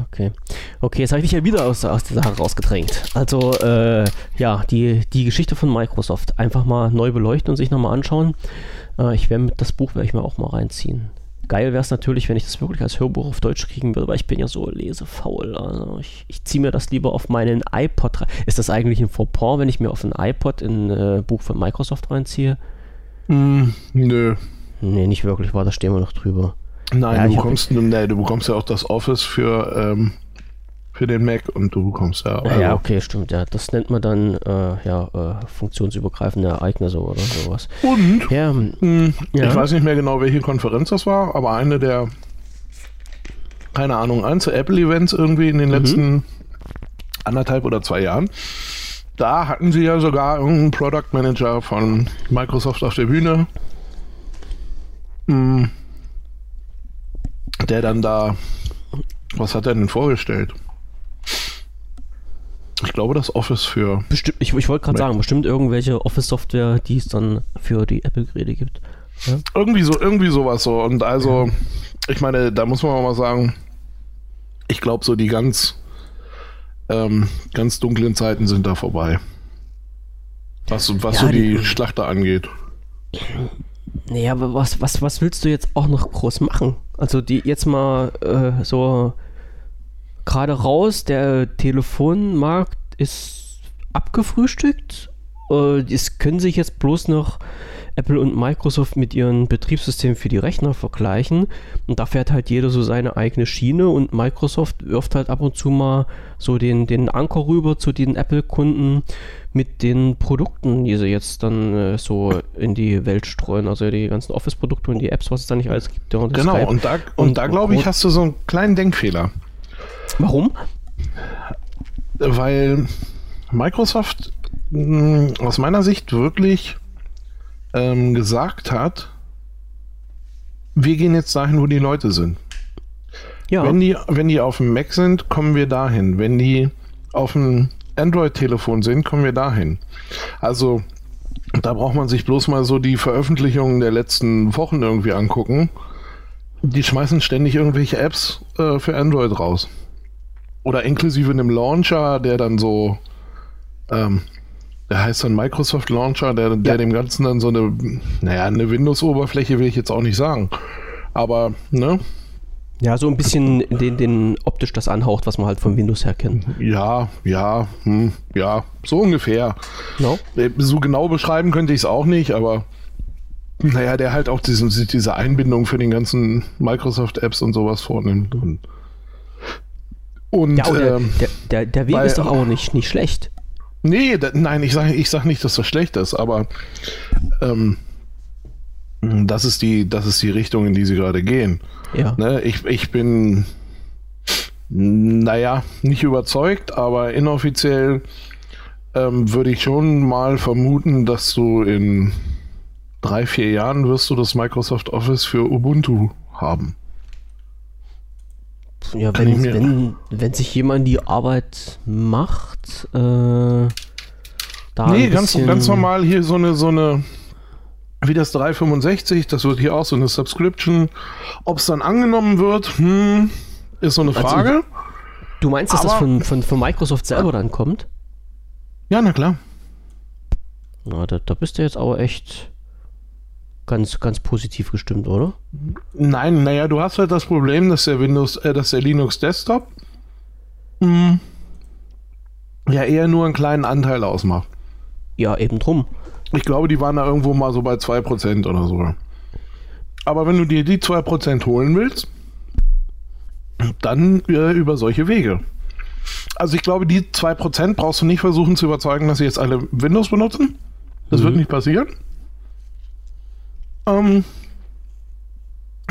Okay. Okay, jetzt habe ich dich ja wieder aus, aus der Sache rausgedrängt. Also, äh, ja, die, die Geschichte von Microsoft einfach mal neu beleuchten und sich nochmal anschauen. Äh, ich werde das Buch werde ich mir auch mal reinziehen. Geil wäre es natürlich, wenn ich das wirklich als Hörbuch auf Deutsch kriegen würde, weil ich bin ja so lesefaul. Also ich, ich ziehe mir das lieber auf meinen iPod rein. Ist das eigentlich ein Fauxpas, wenn ich mir auf ein iPod ein äh, Buch von Microsoft reinziehe? Mm, nö. Nee, nicht wirklich, war da stehen wir noch drüber. Nein, ja, du, bekommst, nee, du bekommst ja auch das Office für ähm, für den Mac und du bekommst ja. Also ja, okay, stimmt. Ja, das nennt man dann äh, ja äh, funktionsübergreifende Ereignisse oder sowas. Und ja, mh, hm, ja. ich weiß nicht mehr genau, welche Konferenz das war, aber eine der keine Ahnung, eins der Apple-Events irgendwie in den mhm. letzten anderthalb oder zwei Jahren. Da hatten sie ja sogar irgendeinen Product Manager von Microsoft auf der Bühne. Hm. Der dann da, was hat er denn vorgestellt? Ich glaube, das Office für. Bestimmt, ich, ich wollte gerade sagen, bestimmt irgendwelche Office-Software, die es dann für die Apple-Geräte gibt. Ja? Irgendwie so, irgendwie sowas so. Und also, ja. ich meine, da muss man mal sagen, ich glaube, so die ganz, ähm, ganz dunklen Zeiten sind da vorbei. Was, was ja, so die, die Schlachter angeht. Naja, aber was, was, was willst du jetzt auch noch groß machen? Also die jetzt mal äh, so gerade raus, der Telefonmarkt ist abgefrühstückt. Äh, es können sich jetzt bloß noch Apple und Microsoft mit ihren Betriebssystemen für die Rechner vergleichen. Und da fährt halt jeder so seine eigene Schiene und Microsoft wirft halt ab und zu mal so den, den Anker rüber zu den Apple-Kunden mit den Produkten, die sie jetzt dann äh, so in die Welt streuen. Also die ganzen Office-Produkte und die Apps, was es da nicht alles gibt. Und genau, Skype. und da, und, und da glaube ich, hast du so einen kleinen Denkfehler. Warum? Weil Microsoft mh, hm, aus meiner Sicht wirklich ähm, gesagt hat, wir gehen jetzt dahin, wo die Leute sind. Ja. Wenn die, wenn die auf dem Mac sind, kommen wir dahin. Wenn die auf dem Android-Telefon sind, kommen wir dahin. Also da braucht man sich bloß mal so die Veröffentlichungen der letzten Wochen irgendwie angucken. Die schmeißen ständig irgendwelche Apps äh, für Android raus. Oder inklusive einem Launcher, der dann so, ähm, der heißt dann Microsoft Launcher, der, der ja. dem Ganzen dann so eine, naja, eine Windows-Oberfläche will ich jetzt auch nicht sagen. Aber, ne? Ja, so ein bisschen den, den optisch das anhaucht, was man halt von Windows her kennt. Ja, ja, hm, ja, so ungefähr. No? Äh, so genau beschreiben könnte ich es auch nicht, aber naja, der halt auch diesen, diese Einbindung für den ganzen Microsoft-Apps und sowas vornimmt. Und, und ja, der, ähm, der, der, der, Weg weil, ist doch auch nicht, nicht schlecht. Nee, da, nein, ich sage ich sag nicht, dass das schlecht ist, aber ähm, das, ist die, das ist die Richtung, in die sie gerade gehen. Ja. Ne, ich, ich bin, naja, nicht überzeugt, aber inoffiziell ähm, würde ich schon mal vermuten, dass du in drei, vier Jahren wirst du das Microsoft Office für Ubuntu haben. Ja, wenn, wenn, wenn sich jemand die Arbeit macht, äh, da Nee, ganz, ganz normal hier so eine, so eine, wie das 365, das wird hier auch so eine Subscription. Ob es dann angenommen wird, hm, ist so eine also, Frage. Also, du meinst, dass Aber, das von, von, von Microsoft selber dann kommt? Ja, na klar. Na, da, da bist du jetzt aber echt ganz, ganz positiv gestimmt, oder? Nein, naja, du hast halt das Problem, dass der Windows, äh, dass der Linux Desktop mh, ja eher nur einen kleinen Anteil ausmacht. Ja, eben drum. Ich glaube, die waren da irgendwo mal so bei 2% oder so. Aber wenn du dir die 2% holen willst, dann äh, über solche Wege. Also ich glaube, die 2% brauchst du nicht versuchen zu überzeugen, dass sie jetzt alle Windows benutzen. Das mhm. wird nicht passieren. Ähm,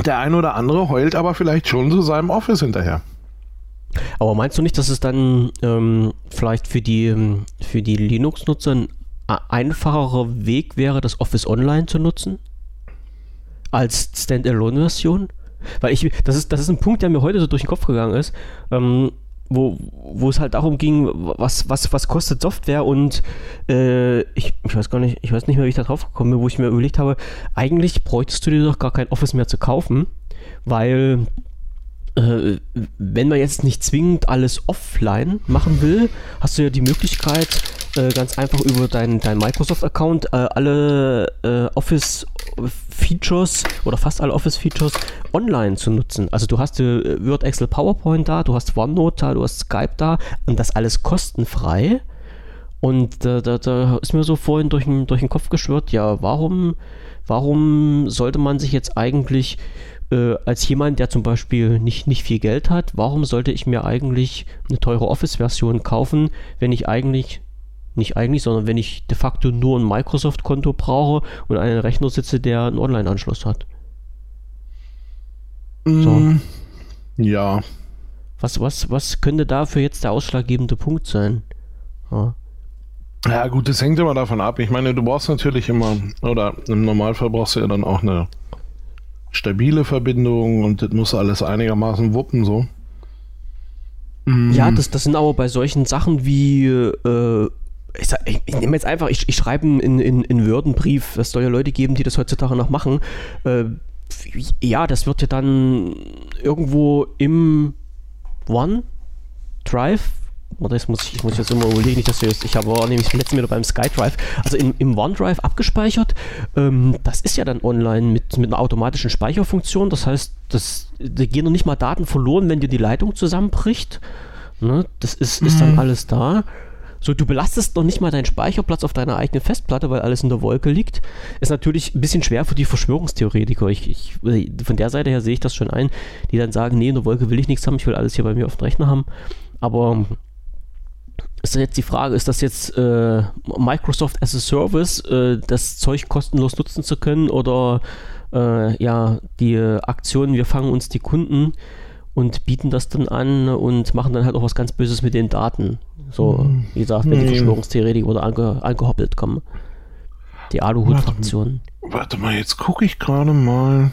der ein oder andere heult aber vielleicht schon zu seinem Office hinterher. Aber meinst du nicht, dass es dann ähm, vielleicht für die, ähm, für die Linux-Nutzer ein einfacherer Weg wäre, das Office Online zu nutzen? Als Standalone-Version? Weil ich, das ist, das ist ein Punkt, der mir heute so durch den Kopf gegangen ist. Ähm, wo, wo es halt darum ging, was, was, was kostet Software und äh, ich, ich weiß gar nicht, ich weiß nicht mehr, wie ich da drauf gekommen bin, wo ich mir überlegt habe, eigentlich bräuchtest du dir doch gar kein Office mehr zu kaufen, weil äh, wenn man jetzt nicht zwingend alles offline machen will, hast du ja die Möglichkeit, äh, ganz einfach über deinen dein Microsoft-Account äh, alle äh, Office-Features oder fast alle Office-Features online zu nutzen. Also du hast äh, Word, Excel, PowerPoint da, du hast OneNote da, du hast Skype da und das alles kostenfrei. Und da, da, da ist mir so vorhin durch den, durch den Kopf geschwört, ja, warum, warum sollte man sich jetzt eigentlich äh, als jemand, der zum Beispiel nicht, nicht viel Geld hat, warum sollte ich mir eigentlich eine teure Office-Version kaufen, wenn ich eigentlich, nicht eigentlich, sondern wenn ich de facto nur ein Microsoft-Konto brauche und einen Rechner sitze, der einen Online-Anschluss hat? Mm, so. Ja. Was, was, was könnte dafür jetzt der ausschlaggebende Punkt sein? Ja. Ja, gut, das hängt immer davon ab. Ich meine, du brauchst natürlich immer, oder im Normalfall brauchst du ja dann auch eine stabile Verbindung und das muss alles einigermaßen wuppen so. Ja, mm. das, das sind aber bei solchen Sachen wie, äh, ich, sag, ich, ich nehme jetzt einfach, ich, ich schreibe in, in, in Word einen Brief, es soll ja Leute geben, die das heutzutage noch machen. Äh, ja, das wird ja dann irgendwo im OneDrive oder das muss ich, ich muss jetzt immer überlegen, nicht, dass jetzt, ich habe nämlich letzten wieder beim SkyDrive, also in, im OneDrive abgespeichert. Ähm, das ist ja dann online mit, mit einer automatischen Speicherfunktion. Das heißt, das, da gehen noch nicht mal Daten verloren, wenn dir die Leitung zusammenbricht. Ne? Das ist, ist dann mhm. alles da. So, du belastest noch nicht mal deinen Speicherplatz auf deiner eigenen Festplatte, weil alles in der Wolke liegt. Ist natürlich ein bisschen schwer für die Verschwörungstheoretiker. Ich, ich, von der Seite her sehe ich das schon ein, die dann sagen, nee, in der Wolke will ich nichts haben, ich will alles hier bei mir auf dem Rechner haben. Aber ist jetzt die Frage, ist das jetzt äh, Microsoft as a Service, äh, das Zeug kostenlos nutzen zu können oder äh, ja, die Aktion, wir fangen uns die Kunden und bieten das dann an und machen dann halt auch was ganz Böses mit den Daten. So, hm. wie gesagt, wenn die Verschwörungstheoretiker oder ange, angehoppelt kommen. Die Aluhut-Fraktion. Warte, warte, mal, jetzt gucke ich gerade mal.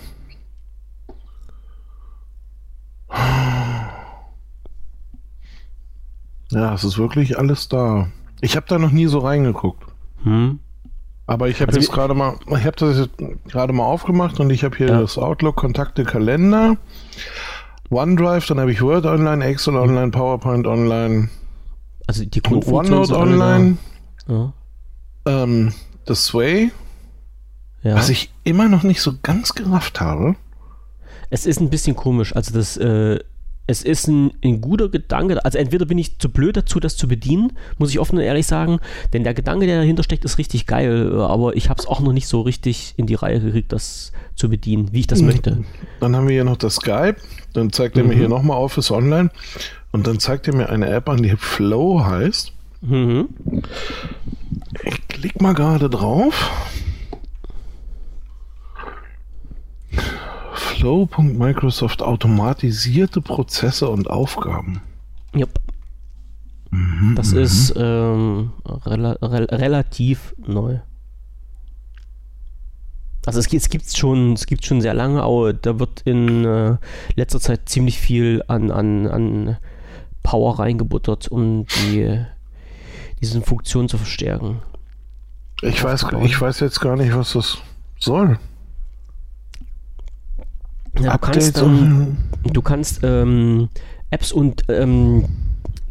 Ja, es ist wirklich alles da. Ich habe da noch nie so reingeguckt. Hm. Aber ich habe also jetzt gerade mal, ich habe das gerade mal aufgemacht und ich habe hier ja. das Outlook, Kontakte, Kalender, OneDrive, dann habe ich Word Online, Excel Online, PowerPoint Online, also die OneNote Online, ja. ähm, das Sway, ja. was ich immer noch nicht so ganz gerafft habe. es ist ein bisschen komisch. Also das, äh, es ist ein, ein, guter Gedanke. Also entweder bin ich zu blöd dazu, das zu bedienen, muss ich offen und ehrlich sagen, denn der Gedanke, der dahinter steckt, ist richtig geil, aber ich habe es auch noch nicht so richtig in die Reihe gekriegt, das zu bedienen, wie ich das möchte. Dann haben wir hier noch das Skype, dann zeigt er mhm. mir hier nochmal Office Online und dann zeigt er mir eine App an, die Flow heißt. Mhm. Ich klicke mal gerade drauf. Flow.microsoft automatisierte Prozesse und Aufgaben. Yep. Mhm, das mhm. ist ähm, rela re relativ neu. Also es, es gibt es schon, es gibt schon sehr lange, aber da wird in äh, letzter Zeit ziemlich viel an, an, an Power reingebuttert, um die, diese Funktion zu verstärken. Ich weiß, ich weiß jetzt gar nicht, was das soll. Ja, du kannst, ähm, du kannst ähm, Apps und ähm,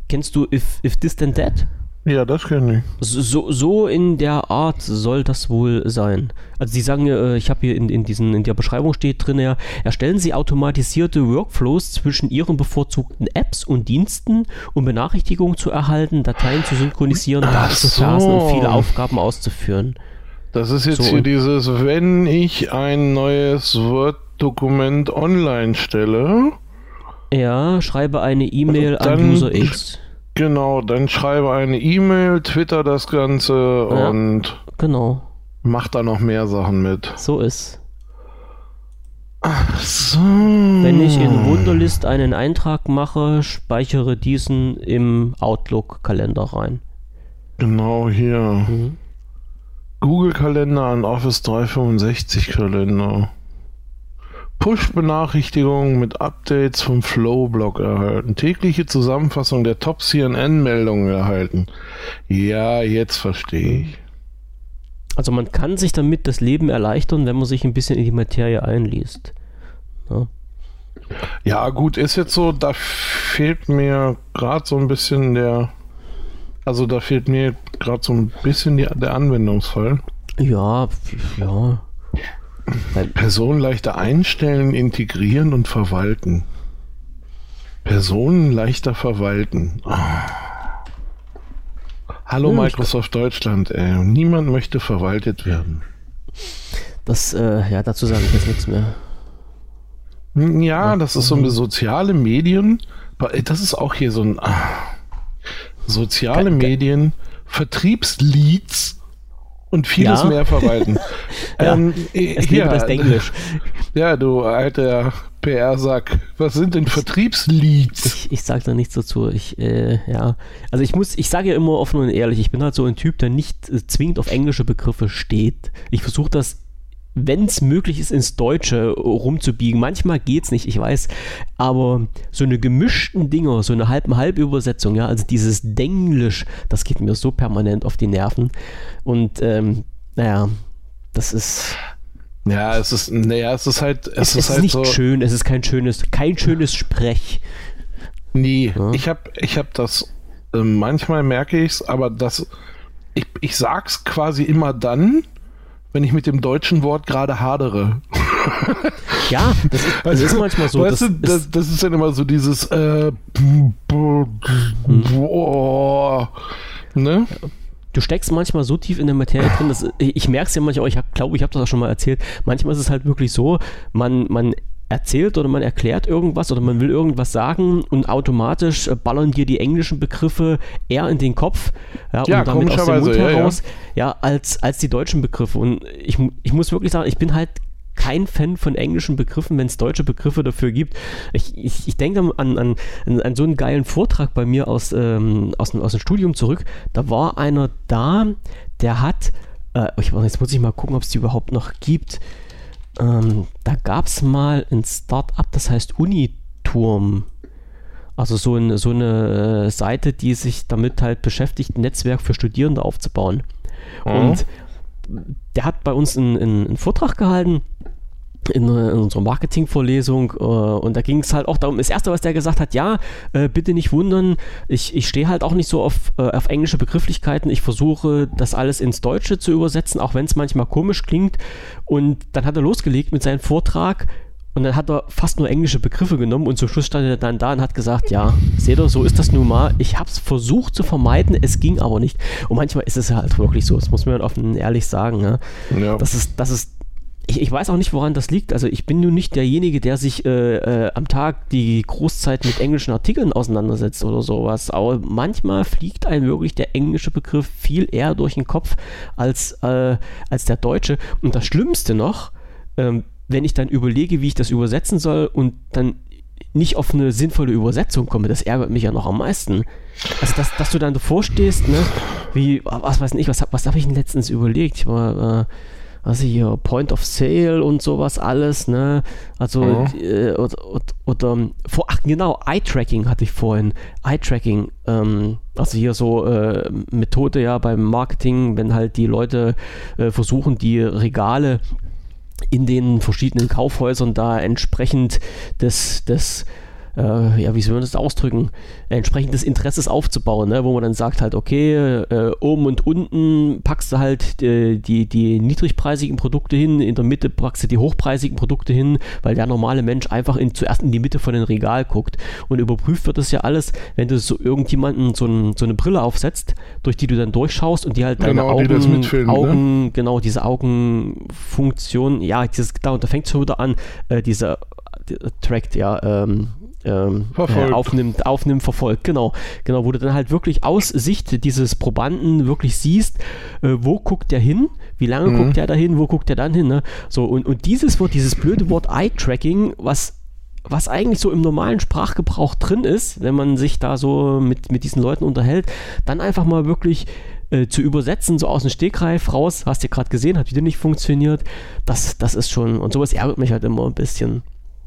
kennst du If, If This Then That? Ja, das kenne ich. So, so in der Art soll das wohl sein. Also sie sagen, äh, ich habe hier in, in, diesen, in der Beschreibung steht drin, ja, erstellen Sie automatisierte Workflows zwischen Ihren bevorzugten Apps und Diensten, um Benachrichtigungen zu erhalten, Dateien zu synchronisieren, Daten zu so. und viele Aufgaben auszuführen. Das ist jetzt so. hier dieses, wenn ich ein neues Word-Dokument online stelle. Ja, schreibe eine E-Mail an User X. Genau, dann schreibe eine E-Mail, twitter das Ganze ja, und genau. mach da noch mehr Sachen mit. So ist. Ach so. Wenn ich in Wunderlist einen Eintrag mache, speichere diesen im Outlook-Kalender rein. Genau hier. Mhm. Google-Kalender an Office 365 Kalender. Push-Benachrichtigungen mit Updates vom Flow-Blog erhalten. Tägliche Zusammenfassung der Top-CNN-Meldungen erhalten. Ja, jetzt verstehe ich. Also man kann sich damit das Leben erleichtern, wenn man sich ein bisschen in die Materie einliest. Ja, ja gut, ist jetzt so, da fehlt mir gerade so ein bisschen der, also da fehlt mir gerade so ein bisschen die, der Anwendungsfall. Ja, ja. Personen leichter einstellen, integrieren und verwalten. Personen leichter verwalten. Oh. Hallo ja, Microsoft Deutschland, ey. niemand möchte verwaltet werden. Das, äh, ja, dazu sage ich jetzt nichts mehr. Hm, ja, das ist so eine soziale Medien. Das ist auch hier so ein ah, soziale Medien, Vertriebsleads und vieles ja. mehr verwalten. [LAUGHS] ja, ähm, es ja, das Englisch. Ja, du alter PR-Sack. Was sind denn Vertriebsleads? Ich, ich sage da nichts dazu. Ich, äh, ja. Also ich muss, ich sage ja immer offen und ehrlich, ich bin halt so ein Typ, der nicht äh, zwingend auf englische Begriffe steht. Ich versuche das wenn es möglich ist, ins Deutsche rumzubiegen. Manchmal geht es nicht, ich weiß. Aber so eine gemischten Dinger, so eine halb-halb-Übersetzung, ja, also dieses Denglisch, das geht mir so permanent auf die Nerven. Und ähm, naja, das ist. Ja, es ist, naja, es ist halt, es, es ist, ist halt nicht so schön, es ist kein schönes, kein schönes Sprech. Nee, ja. ich habe ich hab das, äh, manchmal merke ich es, aber das, ich, ich sag's quasi immer dann, wenn ich mit dem deutschen Wort gerade hadere. Ja, das, das also, ist manchmal so. Weißt das, du, das, das, ist dann immer so dieses äh, boah, ne? Du steckst manchmal so tief in der Materie drin, dass ich merke es ja manchmal, ich glaube, ich habe das auch schon mal erzählt. Manchmal ist es halt wirklich so, man, man erzählt oder man erklärt irgendwas oder man will irgendwas sagen und automatisch äh, ballern dir die englischen Begriffe eher in den Kopf ja, ja und damit aus dem Mund heraus, ja, ja, als, als die deutschen Begriffe. Und ich, ich muss wirklich sagen, ich bin halt kein Fan von englischen Begriffen, wenn es deutsche Begriffe dafür gibt. Ich, ich, ich denke an, an, an, so einen geilen Vortrag bei mir aus, ähm, aus, aus dem Studium zurück. Da war einer da, der hat, äh, ich, jetzt muss ich mal gucken, ob es die überhaupt noch gibt. Ähm, da gab es mal ein Startup, das heißt Uniturm. Also so, ein, so eine äh, Seite, die sich damit halt beschäftigt, ein Netzwerk für Studierende aufzubauen. Mhm. Und der hat bei uns einen, einen Vortrag gehalten in, in unserer Marketingvorlesung äh, und da ging es halt auch darum, das erste, was der gesagt hat, ja, äh, bitte nicht wundern, ich, ich stehe halt auch nicht so auf, äh, auf englische Begrifflichkeiten, ich versuche das alles ins Deutsche zu übersetzen, auch wenn es manchmal komisch klingt und dann hat er losgelegt mit seinem Vortrag Und dann hat er fast nur englische Begriffe genommen und zum Schluss stand er dann da und hat gesagt, ja, seht ihr, so ist das nun mal. Ich habe es versucht zu vermeiden, es ging aber nicht. Und manchmal ist es halt wirklich so, das muss man offen ehrlich sagen. Ne? Ja. Das ist, das ist ich, ich, weiß auch nicht, woran das liegt. Also ich bin nun nicht derjenige, der sich äh, äh, am Tag die Großzeit mit englischen Artikeln auseinandersetzt oder sowas. Aber manchmal fliegt einem wirklich der englische Begriff viel eher durch den Kopf als, äh, als der deutsche. Und das Schlimmste noch, ähm, wenn ich dann überlege, wie ich das übersetzen soll und dann nicht auf eine sinnvolle Übersetzung komme, das ärgert mich ja noch am meisten. Also, dass, dass du dann davor stehst, ne, wie, was weiß ich, was, was habe ich denn letztens überlegt? Ich war, äh, also hier Point of Sale und sowas alles, ne? Also mhm. äh, oder, oder, oder, vor, ach genau, Eye-Tracking hatte ich vorhin. Eye-Tracking, ähm, also hier so äh, Methode ja beim Marketing, wenn halt die Leute äh, versuchen, die Regale in den verschiedenen Kaufhäusern da entsprechend des, des äh, ja, wie soll man das ausdrücken, entsprechend des Interesses aufzubauen, ne? wo man dann sagt halt, okay, äh, oben und unten packst du halt die, die, die, niedrigpreisigen Produkte hin, in der Mitte packst du die hochpreisigen Produkte hin, weil der normale Mensch einfach in, zuerst in die Mitte von dem Regal guckt und überprüft wird das ja alles, wenn du so irgendjemanden so, ein, so eine Brille aufsetzt, durch die du dann durchschaust und die halt deine genau, Augen, die ne? Augen ne? genau, diese Augenfunktion, ja, dieses, da, und da fängt es schon wieder an, äh, diese äh, trackt ja ähm, ähm, äh, aufnimmt, aufnimmt, verfolgt. Genau, genau, wo du dann halt wirklich aus Sicht dieses Probanden wirklich siehst, äh, wo guckt der hin, wie lange mhm. guckt der da hin, wo guckt der dann hin. Ne? So, und, und dieses Wort, dieses blöde Wort Eye-Tracking, was was eigentlich so im normalen Sprachgebrauch drin ist, wenn man sich da so mit, mit diesen Leuten unterhält, dann einfach mal wirklich äh, zu übersetzen, so aus dem Stegreif raus, hast du gerade gesehen, hat wieder nicht funktioniert, das, das ist schon, und sowas ärgert mich halt immer ein bisschen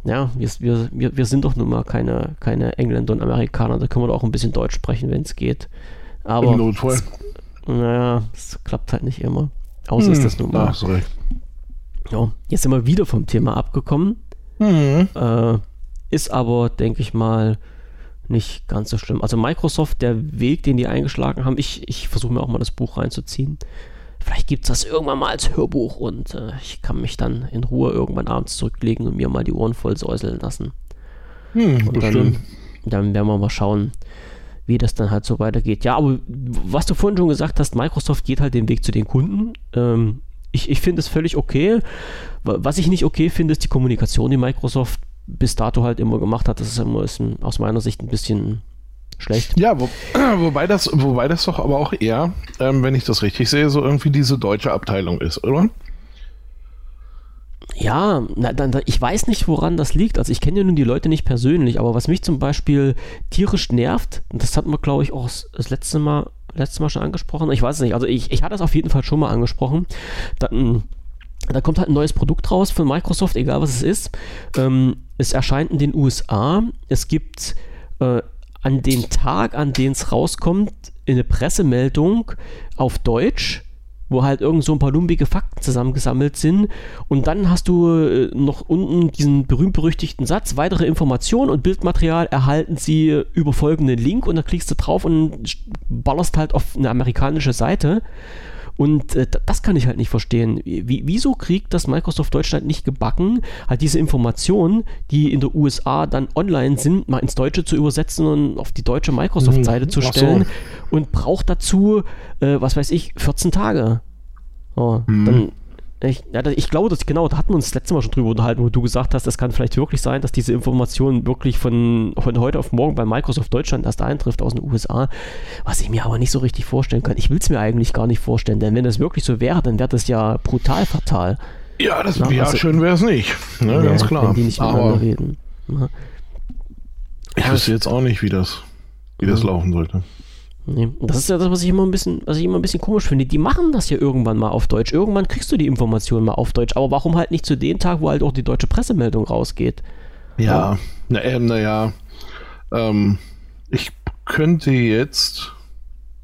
ja, wir, wir, wir sind doch nun mal keine, keine Engländer und Amerikaner, da können wir doch auch ein bisschen Deutsch sprechen, wenn es geht. Aber Im Notfall. Es, naja, es klappt halt nicht immer. Außer hm, ist das nun mal. Ach, sorry. Ja, jetzt sind wir wieder vom Thema abgekommen. Mhm. Äh, ist aber, denke ich mal, nicht ganz so schlimm. Also Microsoft, der Weg, den die eingeschlagen haben, ich, ich versuche mir auch mal das Buch reinzuziehen. Vielleicht gibt es das irgendwann mal als Hörbuch und äh, ich kann mich dann in Ruhe irgendwann abends zurücklegen und mir mal die Ohren voll säuseln lassen. Hm, und dann, dann werden wir mal schauen, wie das dann halt so weitergeht. Ja, aber was du vorhin schon gesagt hast, Microsoft geht halt den Weg zu den Kunden. Ähm, ich ich finde es völlig okay. Was ich nicht okay finde, ist die Kommunikation, die Microsoft bis dato halt immer gemacht hat. Das ist immer ist aus meiner Sicht ein bisschen schlecht. Ja, wo, [CLEARS THROAT] wobei, das, wobei das doch aber auch eher, ähm, wenn ich das richtig sehe, so irgendwie diese deutsche Abteilung ist, oder? Ja, na, na, ich weiß nicht, woran das liegt. Also ich kenne ja nun die Leute nicht persönlich, aber was mich zum Beispiel tierisch nervt, und das hatten wir, glaube ich, auch das letzte Mal, letzte Mal schon angesprochen, ich weiß es nicht, also ich, ich hatte es auf jeden Fall schon mal angesprochen, dann, da kommt halt ein neues Produkt raus von Microsoft, egal was es ist. Ähm, es erscheint in den USA, es gibt äh, an den Tag, an den es rauskommt, eine Pressemeldung auf Deutsch, wo halt irgend so ein paar lumpige Fakten zusammengesammelt sind. Und dann hast du äh, noch unten diesen berühmt-berüchtigten Satz, weitere Informationen und Bildmaterial erhalten sie über folgenden Link und da klickst du drauf und ballerst halt auf eine amerikanische Seite. Und äh, das kann ich halt nicht verstehen. Wie, wieso kriegt das Microsoft Deutschland nicht gebacken, halt diese Informationen, die in der USA dann online sind, mal ins Deutsche zu übersetzen und auf die deutsche Microsoft-Seite mhm. zu stellen so. und braucht dazu, äh, was weiß ich, 14 Tage. Oh, mhm. Dann ich, ja, ich glaube, dass genau, da hatten wir uns das letzte Mal schon drüber unterhalten, wo du gesagt hast, es kann vielleicht wirklich sein, dass diese Information wirklich von, von heute auf morgen bei Microsoft Deutschland erst eintrifft aus den USA, was ich mir aber nicht so richtig vorstellen kann. Ich will es mir eigentlich gar nicht vorstellen, denn wenn das wirklich so wäre, dann wäre das ja brutal fatal. Ja, das wäre also, schön wäre es nicht, ne, ja, ganz klar. Wenn die nicht miteinander reden. Ja. Ne? Ich wüsste jetzt auch nicht, wie das, wie das laufen sollte. Nee. Das ist ja das, was ich immer ein bisschen, was ich immer ein bisschen komisch finde. Die machen das ja irgendwann mal auf Deutsch. Irgendwann kriegst du die Informationen mal auf Deutsch. Aber warum halt nicht zu dem Tag, wo halt auch die deutsche Pressemeldung rausgeht? Ja, ja. naja, na ähm, ich könnte jetzt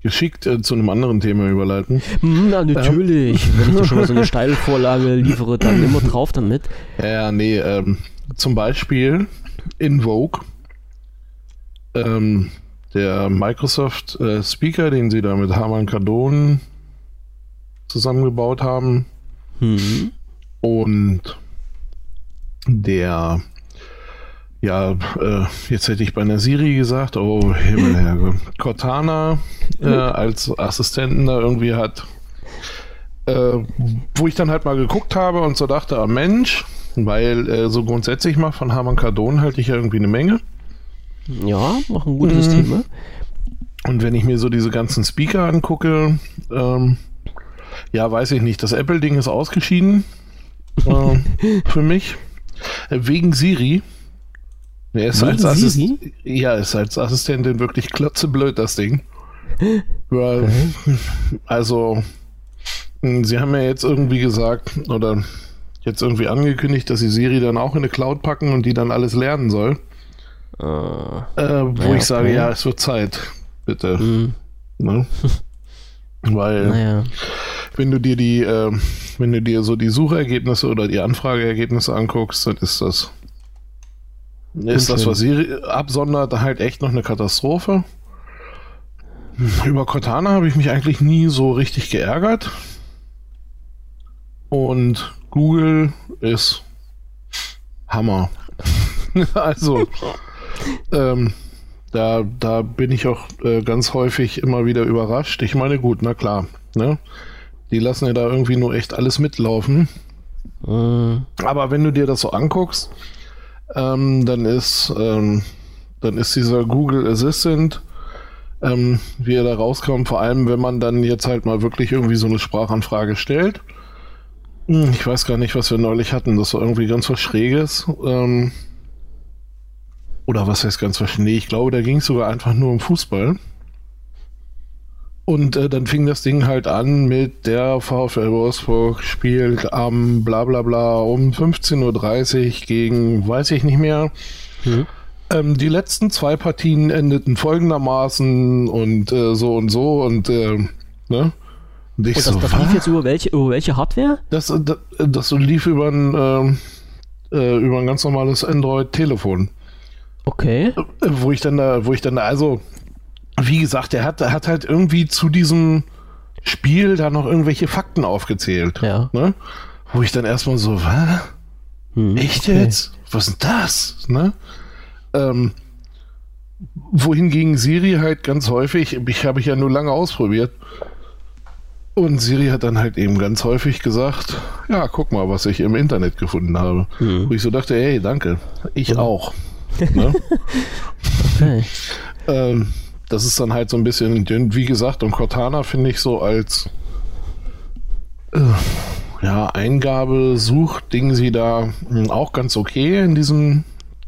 geschickt äh, zu einem anderen Thema überleiten. Hm, na, natürlich. Ähm. Wenn ich dir schon mal so eine Steilvorlage [LAUGHS] liefere, dann immer drauf damit. Ja, nee, ähm, zum Beispiel in Vogue ähm, der Microsoft äh, Speaker, den sie da mit Harman Kardon zusammengebaut haben. Mhm. Und der ja, äh, jetzt hätte ich bei einer Siri gesagt, oh Himmel, Herrgott, Cortana äh, als Assistenten da irgendwie hat, äh, wo ich dann halt mal geguckt habe und so dachte, ah Mensch, weil äh, so grundsätzlich mal von Harman Kardon halte ich ja irgendwie eine Menge. Ja, noch ein gutes mhm. Thema. Und wenn ich mir so diese ganzen Speaker angucke, ähm, ja, weiß ich nicht, das Apple-Ding ist ausgeschieden äh, [LAUGHS] für mich. Äh, wegen Siri. Er ist als Assist ja, ist als Assistentin wirklich klotzeblöd, das Ding. [LAUGHS] Weil, also, hm, sie haben ja jetzt irgendwie gesagt, oder jetzt irgendwie angekündigt, dass sie Siri dann auch in eine Cloud packen und die dann alles lernen soll. Uh, äh, wo ja, ich sage, okay. ja, es wird Zeit, bitte. Mhm. Ne? [LAUGHS] Weil, naja. wenn du dir die, äh, wenn du dir so die Suchergebnisse oder die Anfrageergebnisse anguckst, dann ist das ist das, was sie absondert, halt echt noch eine Katastrophe. Über Cortana habe ich mich eigentlich nie so richtig geärgert. Und Google ist Hammer. [LAUGHS] also, ähm, da, da bin ich auch äh, ganz häufig immer wieder überrascht. Ich meine, gut, na klar. Ne? Die lassen ja da irgendwie nur echt alles mitlaufen. Mhm. Aber wenn du dir das so anguckst, ähm, dann ist ähm, dann ist dieser Google Assistant, ähm, wie er da rauskommt, vor allem wenn man dann jetzt halt mal wirklich irgendwie so eine Sprachanfrage stellt. Hm, ich weiß gar nicht, was wir neulich hatten. Das war irgendwie ganz was Schräges. Ähm, oder was heißt ganz was Schnee? Ich glaube, da ging es sogar einfach nur um Fußball. Und äh, dann fing das Ding halt an mit der VfL Wolfsburg spielt am bla bla bla um 15.30 Uhr gegen, weiß ich nicht mehr. Mhm. Ähm, die letzten zwei Partien endeten folgendermaßen und äh, so und so und äh, ne? Und, ich und das, so, das lief jetzt über welche, über welche Hardware? Das, äh, das, das lief über ein, äh, über ein ganz normales Android-Telefon. Okay. Wo ich dann da, wo ich dann da, also wie gesagt, er hat, hat halt irgendwie zu diesem Spiel da noch irgendwelche Fakten aufgezählt. Ja. Ne? Wo ich dann erstmal so, was? Hm, Echt okay. jetzt? Was ist denn das? Ne? Ähm, wohingegen Siri halt ganz häufig, ich habe ich ja nur lange ausprobiert, und Siri hat dann halt eben ganz häufig gesagt, ja, guck mal, was ich im Internet gefunden habe. Hm. Wo ich so dachte, hey, danke, ich hm. auch. Ne? [LAUGHS] okay. ähm, das ist dann halt so ein bisschen dünn. Wie gesagt, und Cortana finde ich so als äh, ja, Eingabe, Suchding sie da hm, auch ganz okay in diesem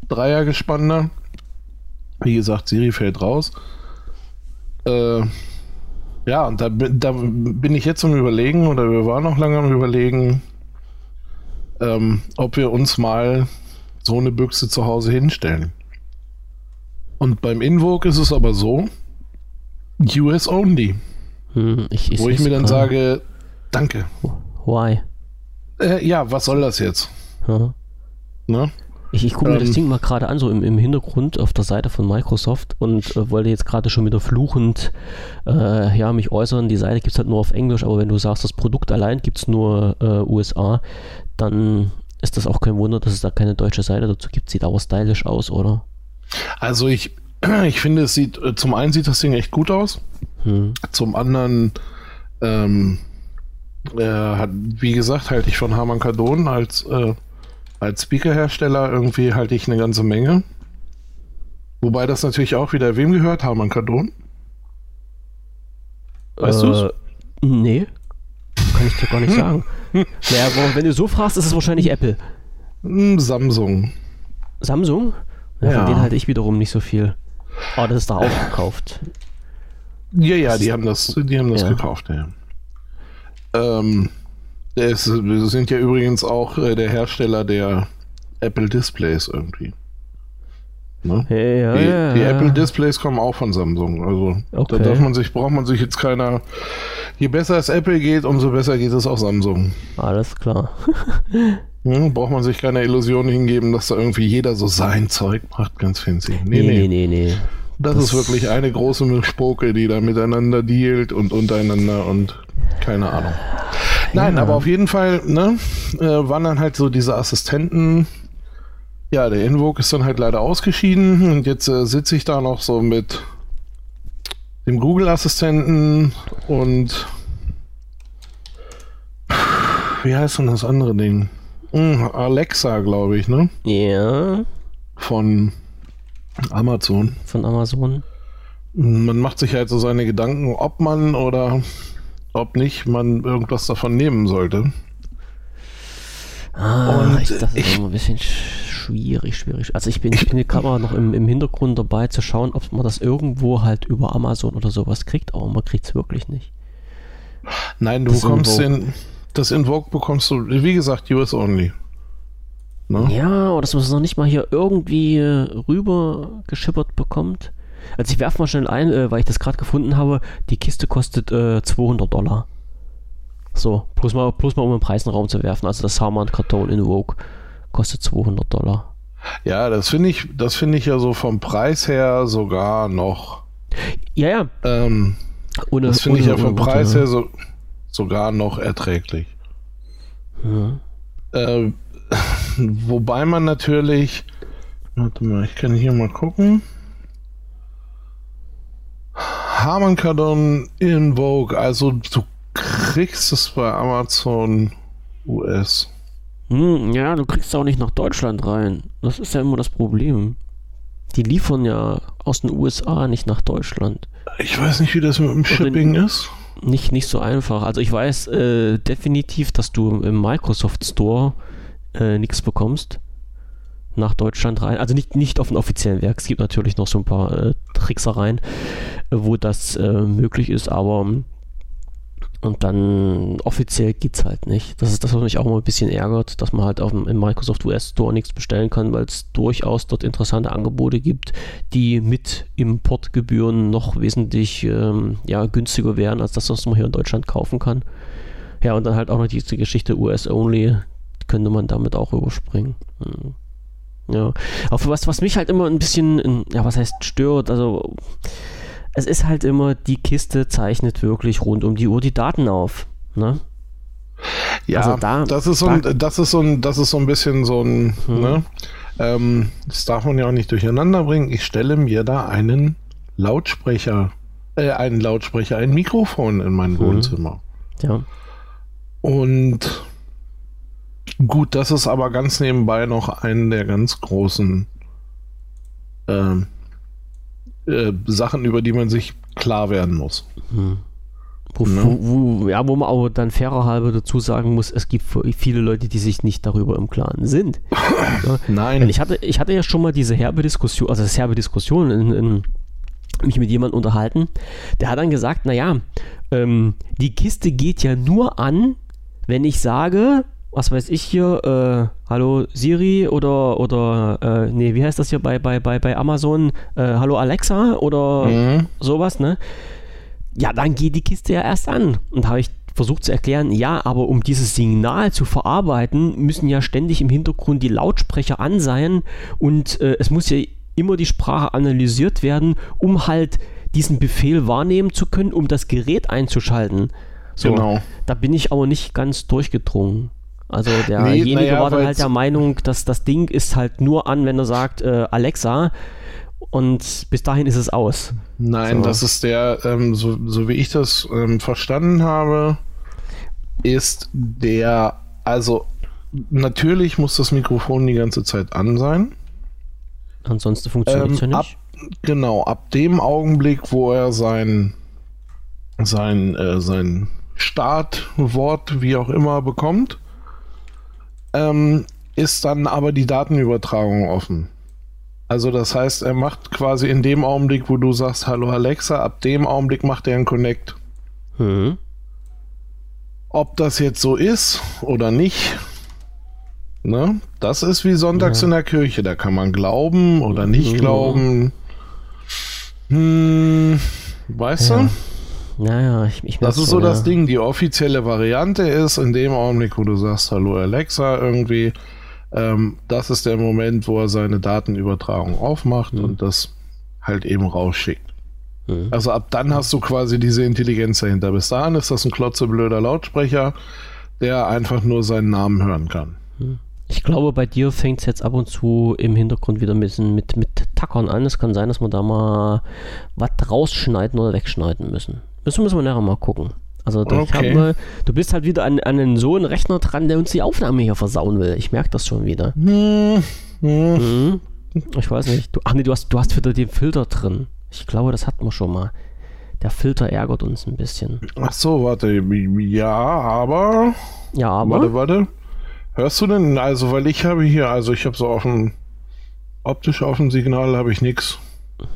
Dreiergespann da. Wie gesagt, Siri fällt raus. Äh, ja, und da, da bin ich jetzt am Überlegen, oder wir waren noch lange am Überlegen, ähm, ob wir uns mal so eine Büchse zu Hause hinstellen. Und beim Invoke ist es aber so, US only. Hm, ich, ich wo ich mir dann sage, danke. Why? Äh, ja, was soll das jetzt? Ne? Ich, ich gucke mir das ähm. Ding mal gerade an, so im, im Hintergrund auf der Seite von Microsoft und äh, wollte jetzt gerade schon wieder fluchend äh, ja, mich äußern. Die Seite gibt es halt nur auf Englisch, aber wenn du sagst, das Produkt allein gibt es nur äh, USA, dann ist das auch kein Wunder, dass es da keine deutsche Seite dazu gibt. Sieht aber stylisch aus, oder? Also ich, [CLEARS THROAT] ich finde, es sieht, äh, zum einen sieht das Ding echt gut aus. Hm. Zum anderen, ähm, äh, hat, wie gesagt, halte ich von Harman Kardon als, äh, als Speaker-Hersteller irgendwie halte ich eine ganze Menge. Wobei das natürlich auch wieder wem gehört, Harman Kardon? Weißt äh, du's? Nee. Kann ich dir gar nicht hm. sagen. [LAUGHS] naja, wenn du so fragst, ist es wahrscheinlich Apple. Hm, Samsung. Samsung? Ja, ja. Von denen halte ich wiederum nicht so viel. Oh, das ist da auch gekauft. Ja, ja, die haben das, die haben das ja. gekauft, ja. Ähm, es sind ja übrigens auch äh, der Hersteller der Apple Displays irgendwie. Ne? Hey, ja, die, ja, die Apple Displays kommen auch von Samsung. Also okay. da darf man sich, braucht man sich jetzt keiner. Je besser es Apple geht, umso besser geht es auch Samsung. Alles klar. [LAUGHS] hm, braucht man sich keine Illusion hingeben, dass da irgendwie jeder so sein Zeug macht, ganz fancy. Nee, nee, nee. nee, nee. Das, das, ist wirklich eine große Spoke, die da miteinander dealt und untereinander und keine Ahnung. Nein, ja. aber auf jeden Fall, ne, äh, waren dann halt so diese Assistenten Ja, der Invoke ist dann halt leider ausgeschieden und jetzt äh, sitze ich da noch so mit dem Google-Assistenten und wie heißt denn das andere Ding? Hm, Alexa, glaube ich, ne? Ja. Von Amazon. Von Amazon. Man macht sich halt so seine Gedanken, ob man oder ob nicht man irgendwas davon nehmen sollte. Ah, ich, das ist ich, immer ein bisschen schwierig, schwierig. Also ich bin, ich bin gerade mal noch im, im Hintergrund dabei zu schauen, ob man das irgendwo halt über Amazon oder sowas kriegt, aber man kriegt es wirklich nicht. Nein, du das bekommst den, das Invoke bekommst du, wie gesagt, US only. Ne? Ja, oder dass man es noch nicht mal hier irgendwie rüber geschippert bekommt. Also ich werfe mal schnell ein, äh, weil ich das gerade gefunden habe, die Kiste kostet äh, 200 Dollar. So, plus mal, plus mal um den Preis in den Raum zu werfen. Also das Harman Karton in Vogue kostet 200 Dollar. Ja, das finde ich, das finde ich ja so vom Preis her sogar noch. Ja, ja. Ähm, ohne, das finde ich ja vom Preis her so, sogar noch erträglich. Ja. Äh, [LAUGHS] wobei man natürlich, warte mal, ich kann hier mal gucken. Harman Kardon in Vogue, also du kriegst es bei Amazon US. Hm, ja, du kriegst es auch nicht nach Deutschland rein. Das ist ja immer das Problem. Die liefern ja aus den USA nicht nach Deutschland. Ich weiß nicht, wie das mit dem Shipping ist. Nicht, nicht so einfach. Also ich weiß äh, definitiv, dass du im Microsoft Store äh, nichts bekommst nach Deutschland rein. Also nicht, nicht auf dem offiziellen Werk. Es gibt natürlich noch so ein paar äh, Tricksereien, wo das äh, möglich ist, aber und dann offiziell geht es halt nicht. Das ist das, was mich auch immer ein bisschen ärgert, dass man halt auf dem, im Microsoft US Store nichts bestellen kann, weil es durchaus dort interessante Angebote gibt, die mit Importgebühren noch wesentlich ähm, ja, günstiger wären, als das, was man hier in Deutschland kaufen kann. Ja, und dann halt auch noch diese Geschichte US-Only, könnte man damit auch überspringen. Hm. Ja. Auch was, was mich halt immer ein bisschen, ja, was heißt stört, also es ist halt immer, die Kiste zeichnet wirklich rund um die Uhr die Daten auf. Ne? Ja, also da, das ist so ein, das ist so ein, das ist so ein bisschen so ein, hm. ne? ähm, das darf man ja auch nicht durcheinander bringen. Ich stelle mir da einen Lautsprecher, äh, einen Lautsprecher, ein Mikrofon in mein hm. Wohnzimmer. Ja. Und Gut, das ist aber ganz nebenbei noch einen der ganz großen äh, äh, Sachen, über die man sich klar werden muss. Hm. Wo, ne? wo, wo, ja, wo man aber dann fairer halber dazu sagen muss, es gibt viele Leute, die sich nicht darüber im Klaren sind. [LAUGHS] ja? Nein. Ich hatte, ich hatte ja schon mal diese herbe Diskussion, also das herbe Diskussion in, in mich mit jemandem unterhalten, der hat dann gesagt, naja, ähm, die Kiste geht ja nur an, wenn ich sage, was weiß ich hier, äh, hallo Siri oder, oder äh, nee, wie heißt das hier bei, bei, bei, bei Amazon, äh, hallo Alexa oder mhm. sowas, ne? Ja, dann geht die Kiste ja erst an. Und habe ich versucht zu erklären, ja, aber um dieses Signal zu verarbeiten, müssen ja ständig im Hintergrund die Lautsprecher an sein und äh, es muss ja immer die Sprache analysiert werden, um halt diesen Befehl wahrnehmen zu können, um das Gerät einzuschalten. So, genau. Da bin ich aber nicht ganz durchgedrungen. Also derjenige nee, ja, war dann halt der Meinung, dass das Ding ist halt nur an, wenn er sagt äh, Alexa und bis dahin ist es aus. Nein, so. das ist der, ähm, so, so wie ich das ähm, verstanden habe, ist der, also natürlich muss das Mikrofon die ganze Zeit an sein. Ansonsten funktioniert es ähm, ja nicht. Ab, genau, ab dem Augenblick, wo er sein, sein, äh, sein Startwort, wie auch immer, bekommt, ähm, ist dann aber die Datenübertragung offen. Also das heißt, er macht quasi in dem Augenblick, wo du sagst, hallo Alexa, ab dem Augenblick macht er einen Connect. Mhm. Ob das jetzt so ist oder nicht, ne? Das ist wie sonntags ja. in der Kirche. Da kann man glauben oder nicht mhm. glauben. Hm, weißt ja. du? Naja, ich, ich Das ist so ja. das Ding. Die offizielle Variante ist, in dem Augenblick, wo du sagst, hallo Alexa, irgendwie, ähm, das ist der Moment, wo er seine Datenübertragung aufmacht mhm. und das halt eben rausschickt. Mhm. Also ab dann hast du quasi diese Intelligenz dahinter. Bis dahin ist das ein klotzeblöder Lautsprecher, der einfach nur seinen Namen hören kann. Mhm. Ich glaube, bei dir fängt es jetzt ab und zu im Hintergrund wieder ein bisschen mit, mit Tackern an. Es kann sein, dass wir da mal was rausschneiden oder wegschneiden müssen. Müssen, müssen wir nachher mal gucken. Also okay. mal, du bist halt wieder an, an so einen Rechner dran, der uns die Aufnahme hier versauen will. Ich merke das schon wieder. Hm, hm. Mhm. Ich weiß nicht. Du, ach nee, du hast, du hast wieder den Filter drin. Ich glaube, das hatten wir schon mal. Der Filter ärgert uns ein bisschen. Ach so, warte. Ja, aber. Ja, aber. Warte, warte. Hörst du denn? Also, weil ich habe hier, also ich habe so auf dem optisch auf dem Signal habe ich nichts.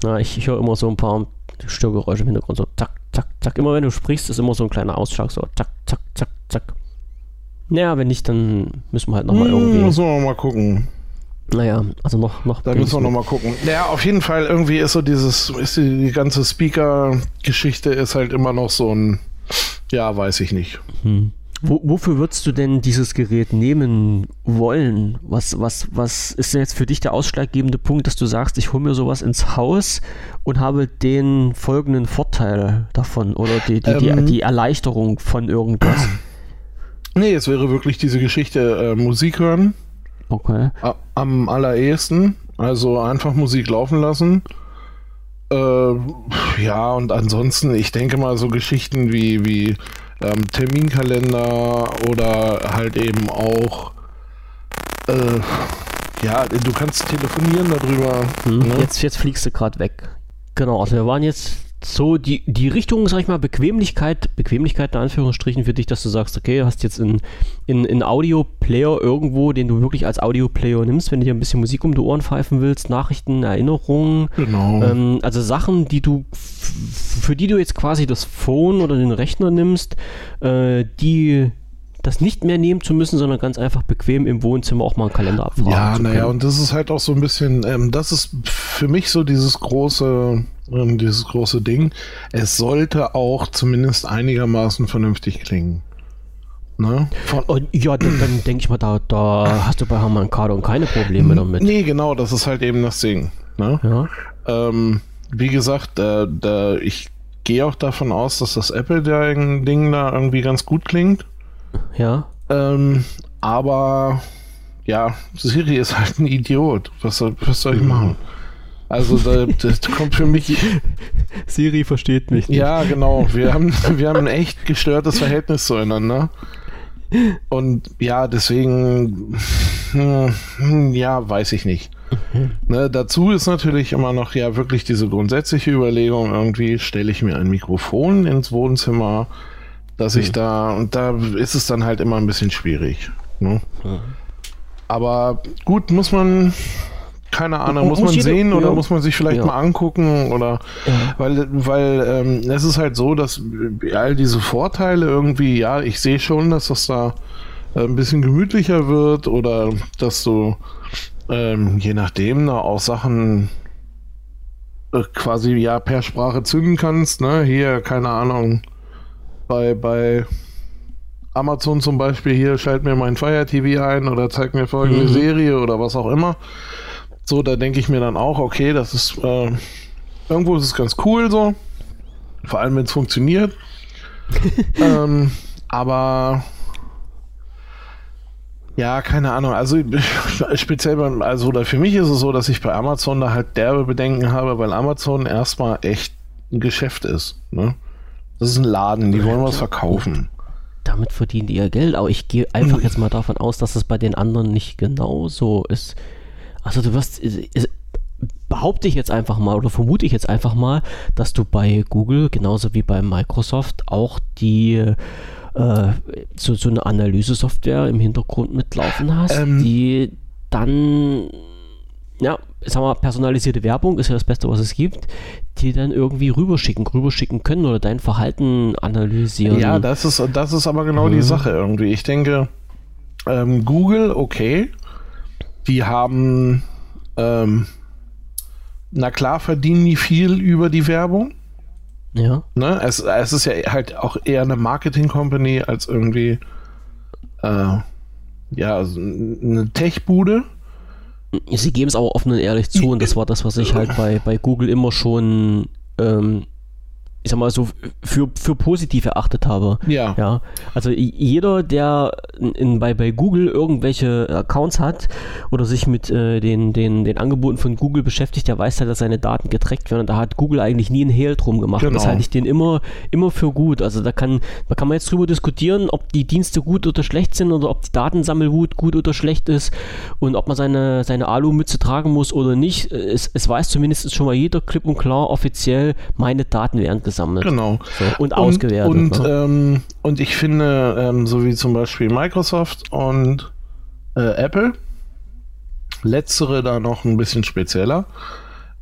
Na, ich, ich höre immer so ein paar Störgeräusche im Hintergrund, so zack, zack, zack. Immer wenn du sprichst, ist immer so ein kleiner Ausschlag, so zack, zack, zack, zack. Naja, wenn nicht, dann müssen wir halt nochmal hm, irgendwie. Müssen wir mal gucken. Naja, also noch. noch da müssen wir nochmal gucken. Naja, auf jeden Fall irgendwie ist so dieses, ist die, die ganze Speaker-Geschichte ist halt immer noch so ein, ja, weiß ich nicht. Hm. Wo, wofür würdest du denn dieses Gerät nehmen wollen? Was, was, was ist denn jetzt für dich der ausschlaggebende Punkt, dass du sagst, ich hole mir sowas ins Haus und habe den folgenden Vorteil davon oder die, die, ähm, die, die Erleichterung von irgendwas? Nee, es wäre wirklich diese Geschichte äh, Musik hören. Okay. Am allerersten. Also einfach Musik laufen lassen. Äh, ja, und ansonsten, ich denke mal, so Geschichten wie, wie ähm, Terminkalender oder halt eben auch, äh, ja, du kannst telefonieren darüber. Hm, ne? jetzt, jetzt fliegst du gerade weg. Genau, also wir waren jetzt so die, die Richtung, sag ich mal, Bequemlichkeit, Bequemlichkeit in Anführungsstrichen für dich, dass du sagst, okay, du hast jetzt einen in, in Audio-Player irgendwo, den du wirklich als Audio-Player nimmst, wenn du dir ein bisschen Musik um die Ohren pfeifen willst, Nachrichten, Erinnerungen, genau. Ähm, also Sachen, die du, für die du jetzt quasi das Phone oder den Rechner nimmst, äh, die das nicht mehr nehmen zu müssen, sondern ganz einfach bequem im Wohnzimmer auch mal einen Kalender abfragen. Ja, naja, und das ist halt auch so ein bisschen, ähm, das ist für mich so dieses große, dieses große Ding. Es sollte auch zumindest einigermaßen vernünftig klingen. Ne? Oh, ja, dann, dann denke ich mal, da, da hast du bei Harman Kardon keine Probleme damit. Nee, genau, das ist halt eben das Ding. Ne? Ja. Ähm, wie gesagt, äh, da, ich gehe auch davon aus, dass das Apple-Ding da irgendwie ganz gut klingt. Ja. Ähm, aber ja, Siri ist halt ein Idiot. Was soll, was soll ich machen? Also da, das kommt für mich. [LAUGHS] Siri versteht mich nicht. Ja, genau. Wir haben, wir haben ein echt gestörtes Verhältnis zueinander. Und ja, deswegen, hm, ja, weiß ich nicht. Ne, dazu ist natürlich immer noch ja wirklich diese grundsätzliche Überlegung, irgendwie stelle ich mir ein Mikrofon ins Wohnzimmer, dass ich da, und da ist es dann halt immer ein bisschen schwierig. Ne? Aber gut, muss man, keine Ahnung, muss, man sehen oder muss man sich vielleicht ja. mal angucken oder ja. weil, weil ähm, es ist halt so, dass all diese Vorteile irgendwie, ja, ich sehe schon, dass das da äh, ein bisschen gemütlicher wird oder dass du ähm, je nachdem da auch Sachen äh, quasi ja per Sprache zünden kannst, ne? Hier, keine Ahnung, bei, bei Amazon zum Beispiel hier, schalt mir mein Fire TV ein oder zeig mir folgende mhm. Serie oder was auch immer. So, da denke ich mir dann auch, okay, das ist äh, irgendwo ist es ganz cool so. Vor allem, wenn es funktioniert. [LAUGHS] ähm, aber ja, keine Ahnung. Also speziell beim, also oder für mich ist es so, dass ich bei Amazon da halt derbe Bedenken habe, weil Amazon erstmal echt ein Geschäft ist. Ne? Das ist ein Laden, die wollen was verkaufen. Damit verdienen die ihr Geld, aber ich gehe einfach [LAUGHS] jetzt mal davon aus, dass es bei den anderen nicht genau so ist. Also du wirst, behaupte ich jetzt einfach mal oder vermute ich jetzt einfach mal, dass du bei Google genauso wie bei Microsoft auch die äh, so, so eine Analyse-Software im Hintergrund mitlaufen hast, ähm, die dann ja, sagen wir, personalisierte Werbung ist ja das Beste, was es gibt, die dann irgendwie rüberschicken, rüberschicken können oder dein Verhalten analysieren. Ja, das ist, das ist aber genau mhm. die Sache irgendwie. Ich denke, ähm, Google, okay, die haben, ähm, na klar verdienen die viel über die Werbung. Ja. Ne? Es, es ist ja halt auch eher eine Marketing-Company als irgendwie, äh, ja, also eine Tech-Bude. Sie geben es aber offen und ehrlich zu und das war das, was ich halt bei, bei Google immer schon ähm, ich sag mal so, für, für positiv erachtet habe. Ja. ja. Also jeder, der in, bei, bei Google irgendwelche Accounts hat oder sich mit äh, den, den, den Angeboten von Google beschäftigt, der weiß halt, dass seine Daten getrackt werden. Und da hat Google eigentlich nie einen Hehl drum gemacht. Genau. Das halte ich den immer, immer für gut. Also da kann, da kann man jetzt drüber diskutieren, ob die Dienste gut oder schlecht sind oder ob die Datensammelwut gut oder schlecht ist und ob man seine, seine Alu-Mütze tragen muss oder nicht. Es, es weiß zumindest schon mal jeder klipp und klar offiziell, meine Daten werden gesammelt. Genau. So, und, und ausgewertet. Und, ne? ähm, und ich finde, ähm, so wie zum Beispiel Microsoft und äh, Apple, letztere da noch ein bisschen spezieller,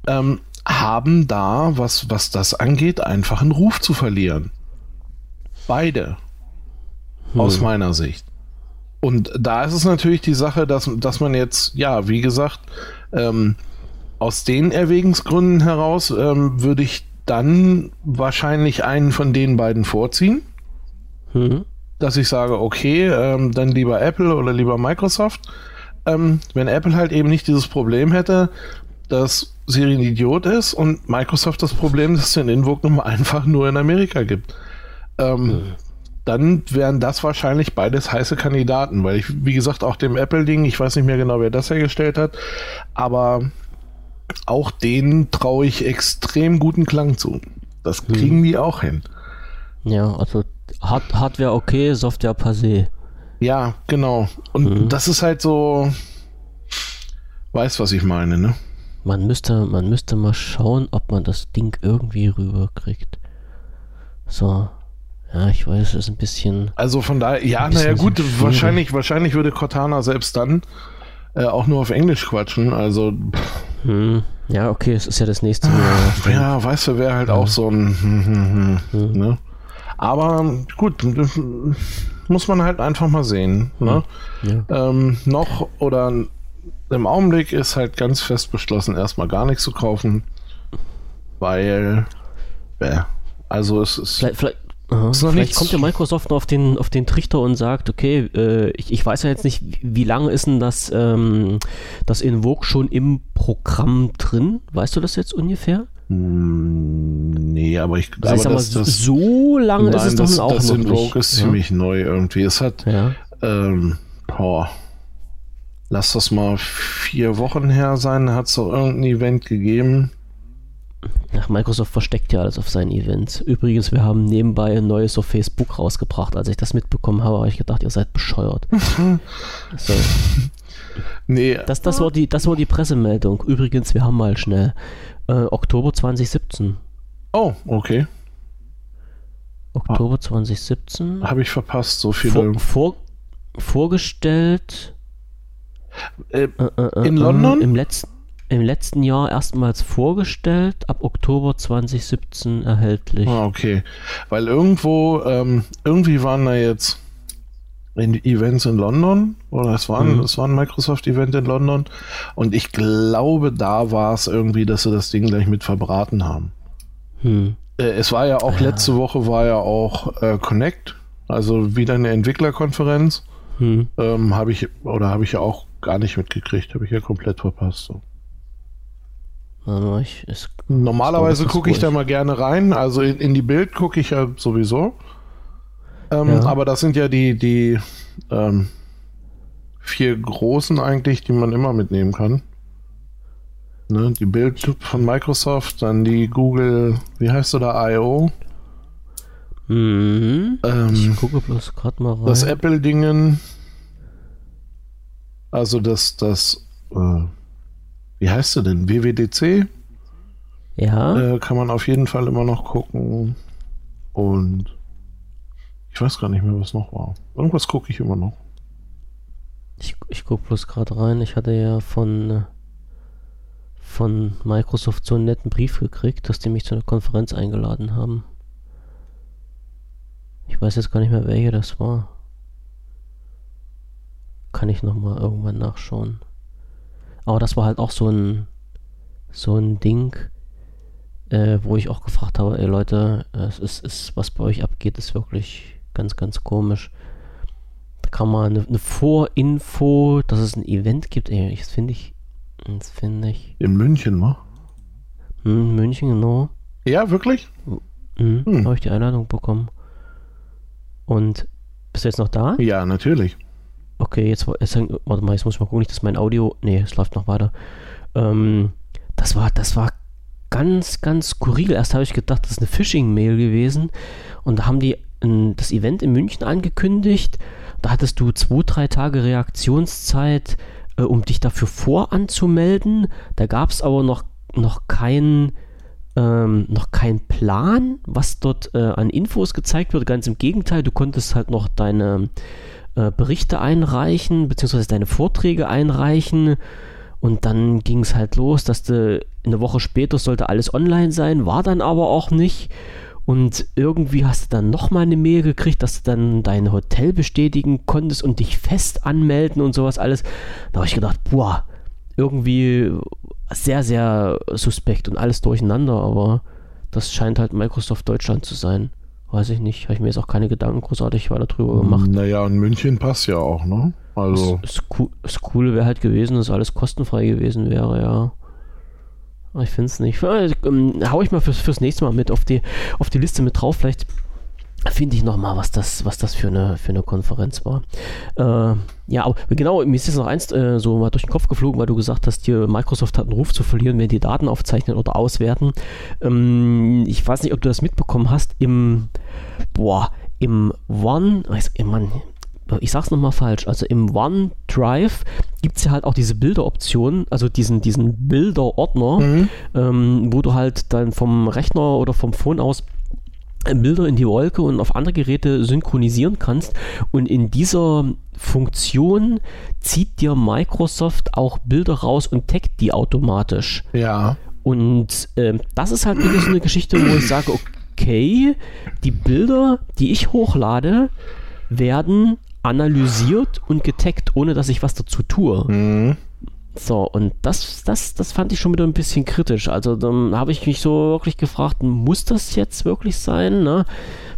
ähm, haben da, was, was das angeht, einfach einen Ruf zu verlieren. Beide. Hm. Aus meiner Sicht. Und da ist es natürlich die Sache, dass, dass man jetzt, ja, wie gesagt, ähm, aus den Erwägungsgründen heraus ähm, würde ich dann wahrscheinlich einen von den beiden vorziehen. Mhm. Dass ich sage, okay, ähm, dann lieber Apple oder lieber Microsoft. Ähm, wenn Apple halt eben nicht dieses Problem hätte, dass Siri ein Idiot ist und Microsoft das Problem, dass es den Invoke Nummer einfach nur in Amerika gibt. Ähm, mhm. Dann wären das wahrscheinlich beides heiße Kandidaten, weil ich, wie gesagt, auch dem Apple-Ding, ich weiß nicht mehr genau, wer das hergestellt hat, aber auch denen traue ich extrem guten Klang zu. Das hm. kriegen hm. die auch hin. Ja, also Hard Hardware okay, Software passé. Ja, genau. Und hm. das ist halt so, weiß, was ich meine, ne? Man müsste, man müsste mal schauen, ob man das Ding irgendwie rüberkriegt. So. Ja, ich weiß, es ist ein bisschen. Also von daher, ja, naja, gut, wahrscheinlich, wahrscheinlich würde Cortana selbst dann äh, auch nur auf Englisch quatschen. Also. Hm. Ja, okay, es ist ja das nächste Mal. Ja, weißt du, wäre halt ja. auch so ein. Hm, hm, hm, ne? Aber gut, muss man halt einfach mal sehen. Ne? Ja. Ähm, noch oder im Augenblick ist halt ganz fest beschlossen, erstmal gar nichts zu kaufen, weil. Äh, also es ist. Vielleicht, vielleicht, Aha, vielleicht nichts. kommt ja Microsoft auf den, auf den Trichter und sagt, okay, äh, ich, ich weiß ja jetzt nicht, wie lange ist denn das, ähm, das Invoke schon im Programm drin? Weißt du das jetzt ungefähr? Hm, nee, aber ich glaube, also das, das, so lange nein, ist es das, doch auch das noch Invoke nicht. ist ja. ziemlich neu irgendwie. Es hat, ja. ähm, boah, lass das mal vier Wochen her sein, hat es doch irgendein Event gegeben. Ach, Microsoft versteckt ja alles auf seinen Events. Übrigens, wir haben nebenbei ein neues auf Facebook rausgebracht. Als ich das mitbekommen habe, habe ich gedacht, ihr seid bescheuert. [LAUGHS] so. Nee. Das, das, war die, das war die Pressemeldung. Übrigens, wir haben mal schnell äh, Oktober 2017. Oh, okay. Oktober ah. 2017. Habe ich verpasst, so viele. Vor, vor, vorgestellt. Äh, äh, äh in London? Im letzten im letzten Jahr erstmals vorgestellt, ab Oktober 2017 erhältlich. Ah, okay. Weil irgendwo, ähm, irgendwie waren da jetzt in Events in London oder es war, ein, mhm. es war ein Microsoft-Event in London und ich glaube, da war es irgendwie, dass sie das Ding gleich mit verbraten haben. Hm. Äh, es war ja auch, ja. letzte Woche war ja auch äh, Connect, also wieder eine Entwicklerkonferenz. Hm. Ähm, habe ich, oder habe ich ja auch gar nicht mitgekriegt, habe ich ja komplett verpasst. So. Ich, es, Normalerweise gucke ich da mal gerne rein. Also in, in die Bild gucke ich ja sowieso. Ähm, ja. Aber das sind ja die, die ähm, vier großen eigentlich, die man immer mitnehmen kann. Ne, die Bild von Microsoft, dann die Google, wie heißt du da, I.O. Mhm. Ähm, ich gucke bloß gerade mal rein. Das Apple-Dingen. Also das, das, äh, wie heißt sie denn? WWDC? Ja. Äh, kann man auf jeden Fall immer noch gucken. Und ich weiß gar nicht mehr, was noch war. Irgendwas gucke ich immer noch. Ich, ich gucke bloß gerade rein. Ich hatte ja von, von Microsoft so einen netten Brief gekriegt, dass die mich zu einer Konferenz eingeladen haben. Ich weiß jetzt gar nicht mehr, welche das war. Kann ich nochmal irgendwann nachschauen. Aber das war halt auch so ein, so ein Ding, äh, wo ich auch gefragt habe, ey Leute, es ist, ist, was bei euch abgeht, ist wirklich ganz, ganz komisch. Da kann man eine, eine Vorinfo, dass es ein Event gibt, ey, das finde ich, das finde ich. In München, ne? Hm, München, genau. Ja, wirklich? Mhm, hm. Habe ich die Einladung bekommen. Und bist du jetzt noch da? Ja, natürlich. Okay, jetzt, jetzt warte mal, jetzt muss ich mal gucken, nicht, dass mein Audio. Nee, es läuft noch weiter. Ähm, das war, das war ganz, ganz skurril. Erst habe ich gedacht, das ist eine Phishing-Mail gewesen. Und da haben die ein, das Event in München angekündigt. Da hattest du zwei, drei Tage Reaktionszeit, äh, um dich dafür voranzumelden. Da gab es aber noch, noch keinen ähm, noch kein Plan, was dort äh, an Infos gezeigt wird. Ganz im Gegenteil, du konntest halt noch deine äh, Berichte einreichen, beziehungsweise deine Vorträge einreichen. Und dann ging es halt los, dass du eine Woche später sollte alles online sein, war dann aber auch nicht. Und irgendwie hast du dann nochmal eine Mail gekriegt, dass du dann dein Hotel bestätigen konntest und dich fest anmelden und sowas alles. Da habe ich gedacht, boah, irgendwie sehr, sehr suspekt und alles durcheinander, aber das scheint halt Microsoft Deutschland zu sein. Weiß ich nicht. Habe ich mir jetzt auch keine Gedanken großartig weiter drüber gemacht. Naja, in München passt ja auch, ne? Also. Das, das, das Coole wäre halt gewesen, dass alles kostenfrei gewesen wäre, ja. Ich finde es nicht. Äh, ähm, hau ich mal fürs, fürs nächste Mal mit auf die, auf die Liste mit drauf. Vielleicht finde ich nochmal, was das, was das für eine, für eine Konferenz war. Äh, ja, aber genau, mir ist jetzt noch eins äh, so mal durch den Kopf geflogen, weil du gesagt hast, hier Microsoft hat einen Ruf zu verlieren, wenn die Daten aufzeichnen oder auswerten. Ähm, ich weiß nicht, ob du das mitbekommen hast, im, boah, im One, weiß, Mann, ich sag's nochmal falsch, also im OneDrive gibt es ja halt auch diese Bilderoption, also diesen, diesen Bilderordner, mhm. ähm, wo du halt dann vom Rechner oder vom Phone aus Bilder in die Wolke und auf andere Geräte synchronisieren kannst. Und in dieser Funktion zieht dir Microsoft auch Bilder raus und taggt die automatisch. Ja. Und äh, das ist halt wirklich so eine Geschichte, wo ich sage, okay, die Bilder, die ich hochlade, werden analysiert und getaggt, ohne dass ich was dazu tue. Mhm. So, und das, das, das fand ich schon wieder ein bisschen kritisch. Also dann habe ich mich so wirklich gefragt, muss das jetzt wirklich sein? Ne?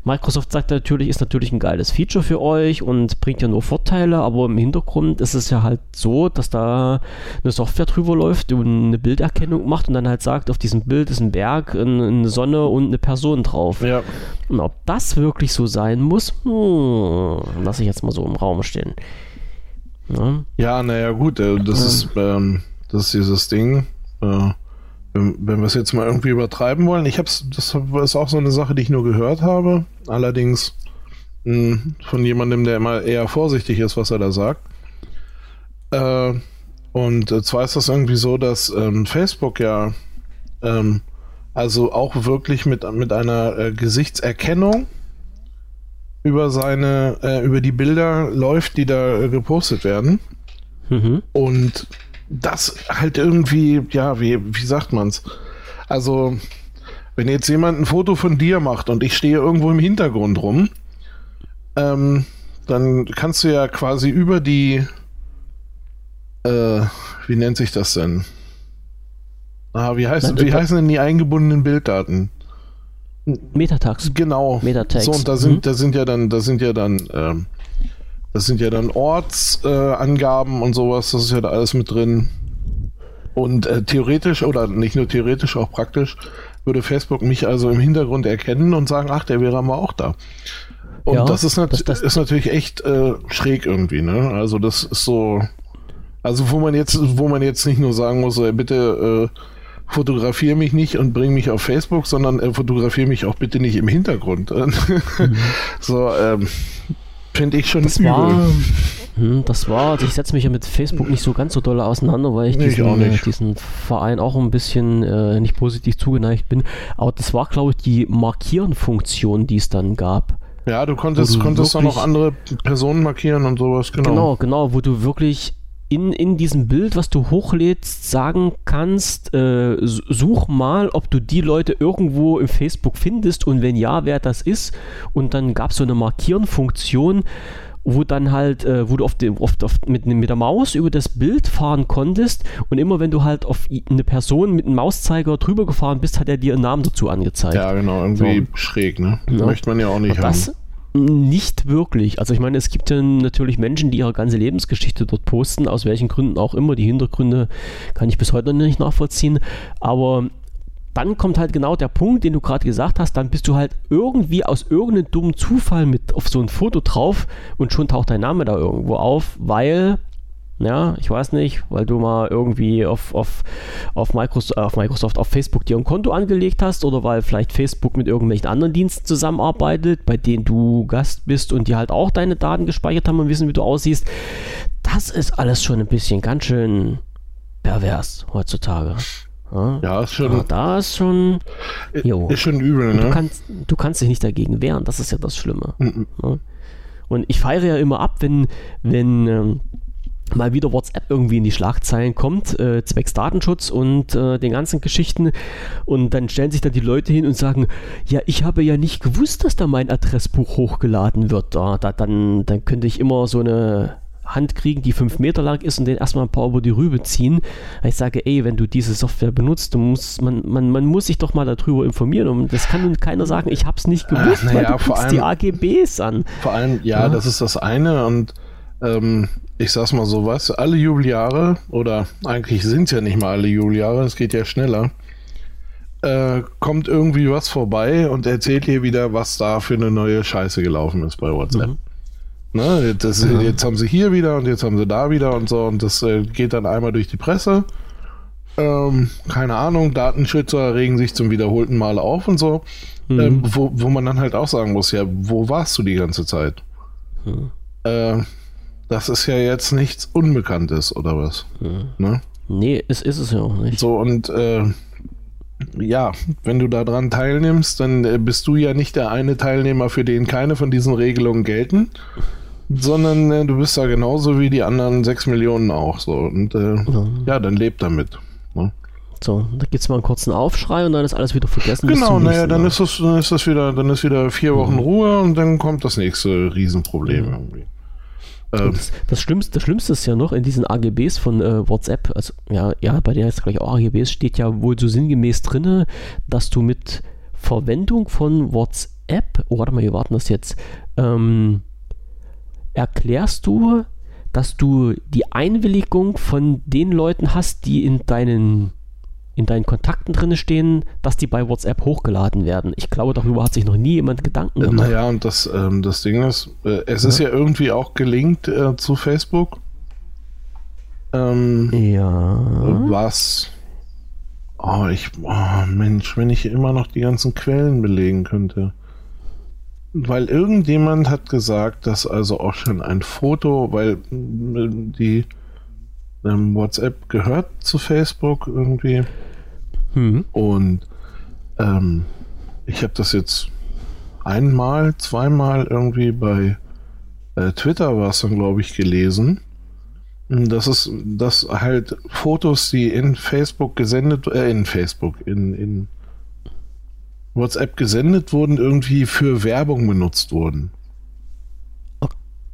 Microsoft sagt natürlich, ist natürlich ein geiles Feature für euch und bringt ja nur Vorteile, aber im Hintergrund ist es ja halt so, dass da eine Software drüber läuft und eine Bilderkennung macht und dann halt sagt, auf diesem Bild ist ein Berg, eine Sonne und eine Person drauf. Ja. Und ob das wirklich so sein muss, hm, lasse ich jetzt mal so im Raum stehen. Ne? Ja, naja, gut, äh, das, ist, ähm, das ist dieses Ding. Äh, wenn, wenn wir es jetzt mal irgendwie übertreiben wollen, ich hab's, das ist auch so eine Sache, die ich nur gehört habe. Allerdings mh, hm, von jemandem, der immer eher vorsichtig ist, was er da sagt. Äh, und äh, zwar ist das irgendwie so, dass ähm, Facebook ja ähm, also auch wirklich mit, mit einer äh, Gesichtserkennung über seine, äh, über die Bilder läuft, die da äh, gepostet werden. Mhm. Und das halt irgendwie, ja, wie, wie sagt man's? Also, wenn jetzt jemand ein Foto von dir macht und ich stehe irgendwo im Hintergrund rum, ähm, dann kannst du ja quasi über die, äh, wie nennt sich das denn? Ah, wie, heißt, wie heißen denn die eingebundenen Bilddaten? Metatags. Genau. Metatags. So, und da sind, mhm. da sind ja dann, da sind ja dann, ähm, das sind ja dann Ortsangaben äh, und sowas, das ist ja da alles mit drin. Und äh, theoretisch, oder nicht nur theoretisch, auch praktisch, würde Facebook mich also im Hintergrund erkennen und sagen, ach, der wäre mal auch da. Und ja, das, ist, nat das, das ist natürlich echt äh, schräg irgendwie, ne? Also das ist so, also wo man jetzt, wo man jetzt nicht nur sagen muss, ey, bitte äh, fotografiere mich nicht und bring mich auf Facebook, sondern äh, fotografiere mich auch bitte nicht im Hintergrund. mhm. [LAUGHS] So, ähm, finde ich schon das übel. War, hm, das war, also ich setze mich ja mit Facebook nicht so ganz so doll auseinander, weil ich, diesen, ich diesen, Verein auch ein bisschen äh, nicht positiv zugeneigt bin. Aber das war, glaube ich, die Markieren-Funktion, die es dann gab. Ja, du konntest, du konntest auch noch andere Personen markieren und sowas, genau. Genau, genau, wo du wirklich in, in diesem Bild, was du hochlädst, sagen kannst, äh, such mal, ob du die Leute irgendwo im Facebook findest und wenn ja, wer das ist. Und dann gab es so eine Markieren-Funktion, wo dann halt, äh, wo du auf dem, oft auf, mit, mit der Maus über das Bild fahren konntest und immer wenn du halt auf eine Person mit einem Mauszeiger drüber gefahren bist, hat er dir einen Namen dazu angezeigt. Ja, genau, irgendwie so. schräg, ne? Ja. Möchte man ja auch nicht und haben. Nicht wirklich. Also ich meine, es gibt ja natürlich Menschen, die ihre ganze Lebensgeschichte dort posten, aus welchen Gründen auch immer. Die Hintergründe kann ich bis heute noch nicht nachvollziehen. Aber dann kommt halt genau der Punkt, den du gerade gesagt hast, dann bist du halt irgendwie aus irgendeinem dummen Zufall mit auf so ein Foto drauf und schon taucht dein Name da irgendwo auf, weil ja, ich weiß nicht, weil du mal irgendwie auf, auf, auf, Microsoft, auf Microsoft, auf Facebook dir ein Konto angelegt hast oder weil vielleicht Facebook mit irgendwelchen anderen Diensten zusammenarbeitet, bei denen du Gast bist und die halt auch deine Daten gespeichert haben und wissen, wie du aussiehst. Das ist alles schon ein bisschen ganz schön pervers heutzutage. Ja, ja ist schon. Ja, da ist schon. Jo. Ist schon übel, ne? Du kannst, du kannst dich nicht dagegen wehren, das ist ja das Schlimme. Mhm. Und ich feiere ja immer ab, wenn, wenn ähm, mal wieder WhatsApp irgendwie in die Schlagzeilen kommt, äh, zwecks Datenschutz und äh, den ganzen Geschichten. Und dann stellen sich dann die Leute hin und sagen, ja, ich habe ja nicht gewusst, dass da mein Adressbuch hochgeladen wird. Da, da, dann, dann könnte ich immer so eine Hand kriegen, die fünf Meter lang ist und den erstmal ein paar über die Rübe ziehen. Ich sage, ey, wenn du diese Software benutzt, du musst, man, man, man muss sich doch mal darüber informieren. Und das kann nun keiner sagen, ich habe es nicht gewusst, Ach, weil ja, du guckst allem, die AGBs an. Vor allem, ja, ja, das ist das eine und ähm, ich sag's mal so, was, alle Jubeljahre, oder eigentlich sind es ja nicht mal alle Jubeljahre, es geht ja schneller, äh, kommt irgendwie was vorbei und erzählt hier wieder, was da für eine neue Scheiße gelaufen ist bei WhatsApp. Mhm. Ne, das, ja. Jetzt haben sie hier wieder und jetzt haben sie da wieder und so und das äh, geht dann einmal durch die Presse. Ähm, keine Ahnung, Datenschützer regen sich zum wiederholten Mal auf und so. Mhm. Ähm, wo, wo man dann halt auch sagen muss, ja, wo warst du die ganze Zeit? Mhm. Äh, das ist ja jetzt nichts Unbekanntes oder was? Mhm. Ne? Nee, es ist es ja auch nicht. So und äh, ja, wenn du daran teilnimmst, dann äh, bist du ja nicht der eine Teilnehmer, für den keine von diesen Regelungen gelten sondern äh, du bist da genauso wie die anderen sechs Millionen auch so. Und äh, ja. ja. dann lebt damit. Ne? So, da gibt es mal einen kurzen Aufschrei und dann ist alles wieder vergessen. Genau, naja, dann ist, das, dann ist das wieder, dann ist wieder vier Wochen mhm. Ruhe und dann kommt das nächste Riesenproblem mhm. irgendwie. Ähm, das, das, Schlimmste, das Schlimmste ist ja noch in diesen AGBs von äh, WhatsApp, also ja, ja, bei der jetzt gleich auch AGBs steht ja wohl so sinngemäß drin, dass du mit Verwendung von WhatsApp, oh, warte mal, wir warten das jetzt, ähm, erklärst du, dass du die Einwilligung von den Leuten hast, die in deinen in deinen Kontakten drin stehen, dass die bei WhatsApp hochgeladen werden. Ich glaube, darüber hat sich noch nie jemand Gedanken gemacht. Naja, und das, ähm, das Ding ist, äh, es ja. ist ja irgendwie auch gelinkt äh, zu Facebook. Ähm, ja. Was? Oh, ich, oh, Mensch, wenn ich immer noch die ganzen Quellen belegen könnte. Weil irgendjemand hat gesagt, dass also auch schon ein Foto, weil äh, die ähm, WhatsApp gehört zu Facebook irgendwie. Hm. Und ähm, ich habe das jetzt einmal, zweimal irgendwie bei äh, Twitter war es dann, glaube ich, gelesen. Das ist, dass halt Fotos, die in Facebook gesendet, äh, in Facebook, in, in WhatsApp gesendet wurden, irgendwie für Werbung benutzt wurden.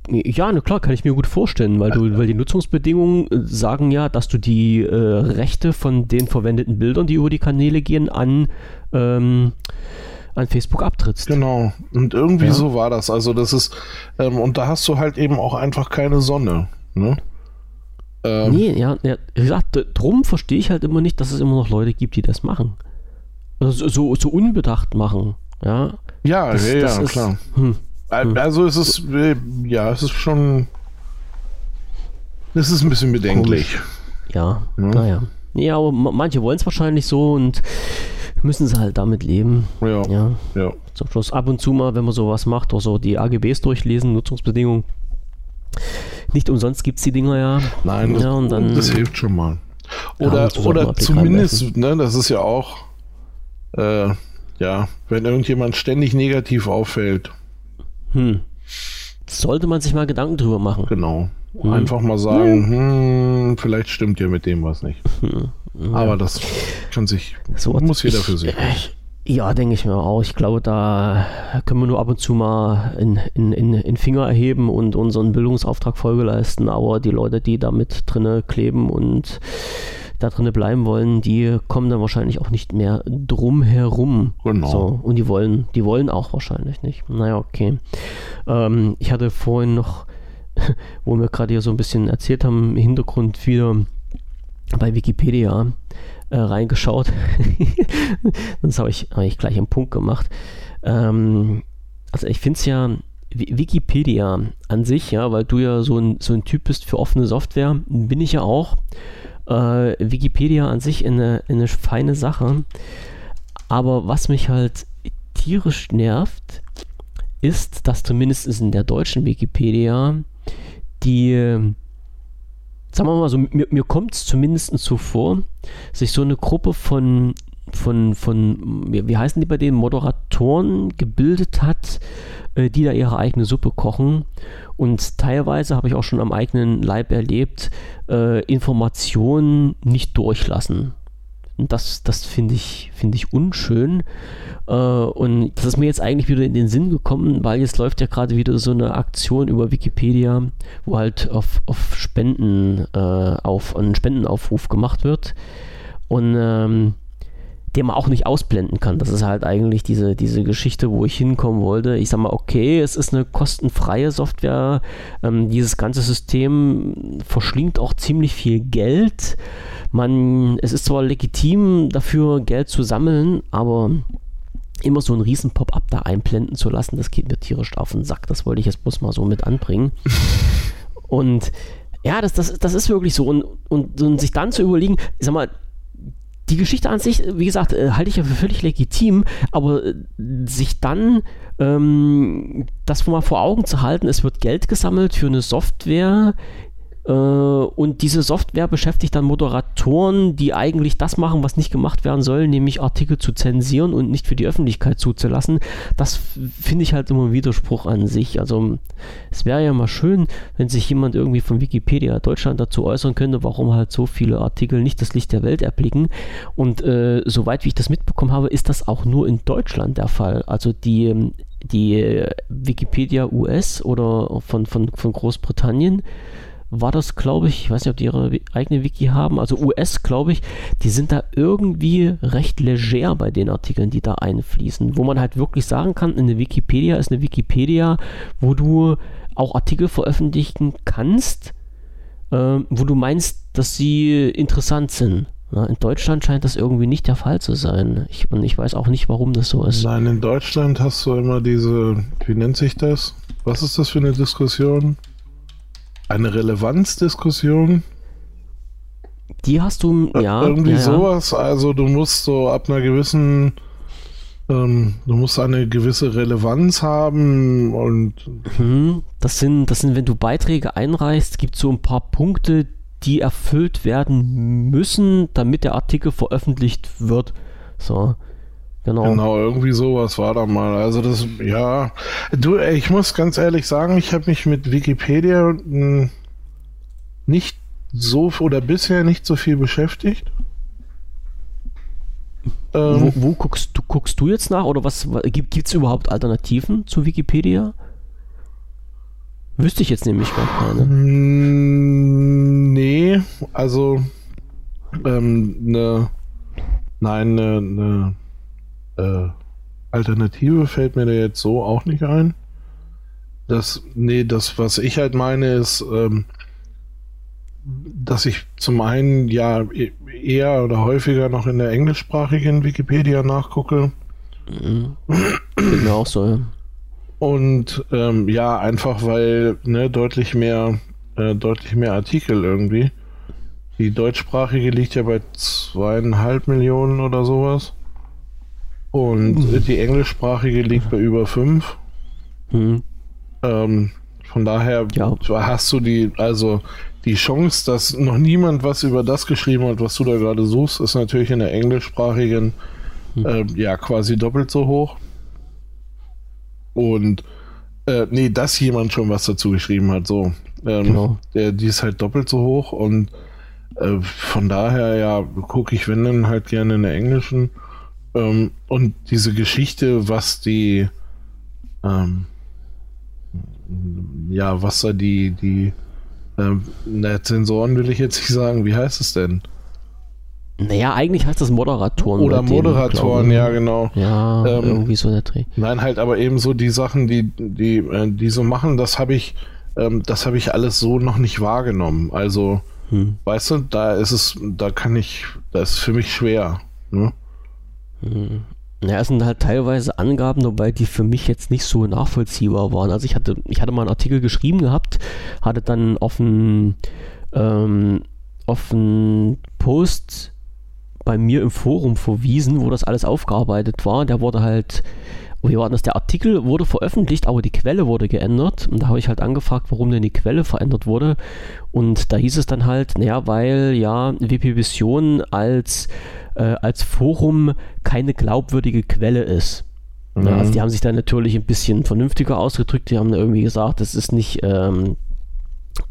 Ja, na klar, kann ich mir gut vorstellen, weil du, weil die Nutzungsbedingungen äh, sagen ja, dass du die äh, Rechte von den verwendeten Bildern, die über die Kanäle gehen, an, ähm, an Facebook abtrittst. Genau. Und irgendwie ja. so war das. Also das ist, ähm, und da hast du halt eben auch einfach keine Sonne. Ne? Ähm, nee, ja, ja, wie gesagt, drum verstehe ich halt immer nicht, dass es immer noch Leute gibt, die das machen. Also so, so unbedacht machen. Ja, ja, das, ja, das ja ist, klar. Hm. Hm. Also es ist, äh, ja, es ist schon, es ist ein bisschen bedenklich. Ja, ja, naja. Ja, aber manche wollen es wahrscheinlich so und müssen sie halt damit leben. Ja. Ja. ja. Zum Schluss ab und zu mal, wenn man sowas macht, oder so die AGBs durchlesen, Nutzungsbedingungen. Nicht umsonst gibt es die Dinger ja. Nein, das, ja, und dann, das hilft schon mal. Oder, ja, oder zumindest, ne, das ist ja auch, äh, ja, wenn irgendjemand ständig negativ auffällt, hm. Sollte man sich mal Gedanken drüber machen. Genau. Hm. Einfach mal sagen, hm. hm, vielleicht stimmt ja mit dem was nicht. [LAUGHS] Hm. Aber das kann sich, so, muss jeder für sich. Ja, denke ich mir auch. Ich glaube, da können wir nur ab und zu mal in, in, in, in Finger erheben und unseren Bildungsauftrag Folge leisten. Aber die Leute, die da mit drinne kleben und da drinnen bleiben wollen, die kommen dann wahrscheinlich auch nicht mehr drum herum. Genau. So, und die wollen, die wollen auch wahrscheinlich nicht. Naja, okay. Ähm, ich hatte vorhin noch, [LAUGHS] wo wir gerade hier so ein bisschen erzählt haben, im Hintergrund wieder bei Wikipedia äh, reingeschaut. [LAUGHS] das habe ich, hab ich gleich einen Punkt gemacht. Ähm, also ich finde es ja, Wikipedia an sich, ja, weil du ja so ein, so ein Typ bist für offene Software, bin ich ja auch. Äh, Wikipedia an sich eine, eine feine Sache. Aber was mich halt tierisch nervt, ist, dass zumindest in der deutschen Wikipedia die, sagen wir mal so, mir, mir kommt es zumindest so vor, sich so eine Gruppe von, von, von, wie heißen die bei den Moderatoren gebildet hat, äh, die da ihre eigene Suppe kochen. Und teilweise habe ich auch schon am eigenen Leib erlebt, äh, Informationen nicht durchlassen. Und das, das finde ich, find ich unschön. Äh, und das ist mir jetzt eigentlich wieder in den Sinn gekommen, weil jetzt läuft ja gerade wieder so eine Aktion über Wikipedia, wo halt auf, auf Spenden, auf einen Spendenaufruf gemacht wird. Und ähm, den man auch nicht ausblenden kann. Das ist halt eigentlich diese, diese Geschichte, wo ich hinkommen wollte. Ich sag mal, okay, es ist eine kostenfreie Software. Ähm, dieses ganze System verschlingt auch ziemlich viel Geld. Man, es ist zwar legitim, dafür Geld zu sammeln, aber immer so ein riesen Pop-up da einblenden zu lassen, das geht mir tierisch auf den Sack. Das wollte ich jetzt bloß mal so mit anbringen. [LAUGHS] Und ja, das, das, das ist wirklich so. Und, und, und sich dann zu überlegen, ich sag mal, die Geschichte an sich, wie gesagt, äh, halte ich ja für völlig legitim, aber äh, sich dann ähm, das mal vor Augen zu halten, es wird Geld gesammelt für eine Software, und diese Software beschäftigt dann Moderatoren, die eigentlich das machen, was nicht gemacht werden soll, nämlich Artikel zu zensieren und nicht für die Öffentlichkeit zuzulassen. Das finde ich halt immer ein Widerspruch an sich. Also es wäre ja mal schön, wenn sich jemand irgendwie von Wikipedia Deutschland dazu äußern könnte, warum halt so viele Artikel nicht das Licht der Welt erblicken. Und äh, soweit wie ich das mitbekommen habe, ist das auch nur in Deutschland der Fall. Also die die Wikipedia US oder von, von, von Großbritannien war das, glaube ich, ich weiß nicht, ob die ihre eigene Wiki haben, also US, glaube ich, die sind da irgendwie recht leger bei den Artikeln, die da einfließen, wo man halt wirklich sagen kann, eine Wikipedia ist eine Wikipedia, wo du auch Artikel veröffentlichen kannst, äh, wo du meinst, dass sie interessant sind. In Deutschland scheint das irgendwie nicht der Fall zu sein. Ich, und ich weiß auch nicht, warum das so ist. Nein, in Deutschland hast du immer diese, wie nennt sich das? Was ist das für eine Diskussion? Eine Relevanzdiskussion? Die hast du, ja. Irgendwie ja, sowas. Also du musst so ab einer gewissen, ähm, du musst eine gewisse Relevanz haben und. Mhm. Das sind, das sind, wenn du Beiträge einreichst, gibt es so ein paar Punkte, die erfüllt werden müssen, damit der Artikel veröffentlicht wird. So. Genau. Genau, irgendwie sowas war da mal. Also das, ja. Du, ich muss ganz ehrlich sagen, ich habe mich mit Wikipedia hm, nicht so oder bisher nicht so viel beschäftigt. Ähm, wo, wo, guckst du guckst du jetzt nach oder was gibt es überhaupt Alternativen zu Wikipedia? Wüsste ich jetzt nämlich gar keine. Hm, nee, also ähm, ne, nein, eine ne, äh, Alternative fällt mir da jetzt so auch nicht ein. Das, nee, das, was ich halt meine, ist, ähm, dass ich zum einen ja e-, eher oder häufiger noch in der englischsprachigen Wikipedia nachgucke. Mhm. Mir auch so, ja. Und ähm, ja, einfach weil ne, deutlich mehr, äh, deutlich mehr Artikel irgendwie. Die deutschsprachige liegt ja bei zweieinhalb Millionen oder sowas. Und mhm. die englischsprachige liegt bei über 5. Mhm. Ähm, von daher ja. hast du die, also die Chance, dass noch niemand was über das geschrieben hat, was du da gerade suchst, ist natürlich in der englischsprachigen mhm. äh, ja quasi doppelt so hoch. Und äh, nee, dass jemand schon was dazu geschrieben hat, so. Ähm, genau. der, die ist halt doppelt so hoch und äh, von daher ja gucke ich, wenn dann halt gerne in der englischen. Ähm, und diese Geschichte, was die, ähm, ja, was da die, die, ähm, na, Zensoren will ich jetzt nicht sagen, wie heißt es denn? Naja, eigentlich heißt das Moderatoren. Oder Moderatoren, ja, genau. Ja, ähm, irgendwie so der Dreh. Nein, halt aber eben so die Sachen, die, die, äh, die so machen, das habe ich, ähm, das habe ich alles so noch nicht wahrgenommen. Also, Hm. Weißt du, da ist es, da kann ich, da ist es für mich schwer. Ne? Hm. Ja, es sind halt teilweise Angaben wobei die für mich jetzt nicht so nachvollziehbar waren. Also ich hatte, ich hatte mal einen Artikel geschrieben gehabt, hatte dann auf einen, ähm, auf einen Post bei mir im Forum verwiesen, wo das alles aufgearbeitet war. Der wurde halt, wie war das? Der Artikel wurde veröffentlicht, aber die Quelle wurde geändert. Und da habe ich halt angefragt, warum denn die Quelle verändert wurde. Und da hieß es dann halt, naja, weil ja WP Vision als äh, als Forum keine glaubwürdige Quelle ist. Mhm. Ja, also die haben sich dann natürlich ein bisschen vernünftiger ausgedrückt. Die haben irgendwie gesagt, es ist nicht, ähm,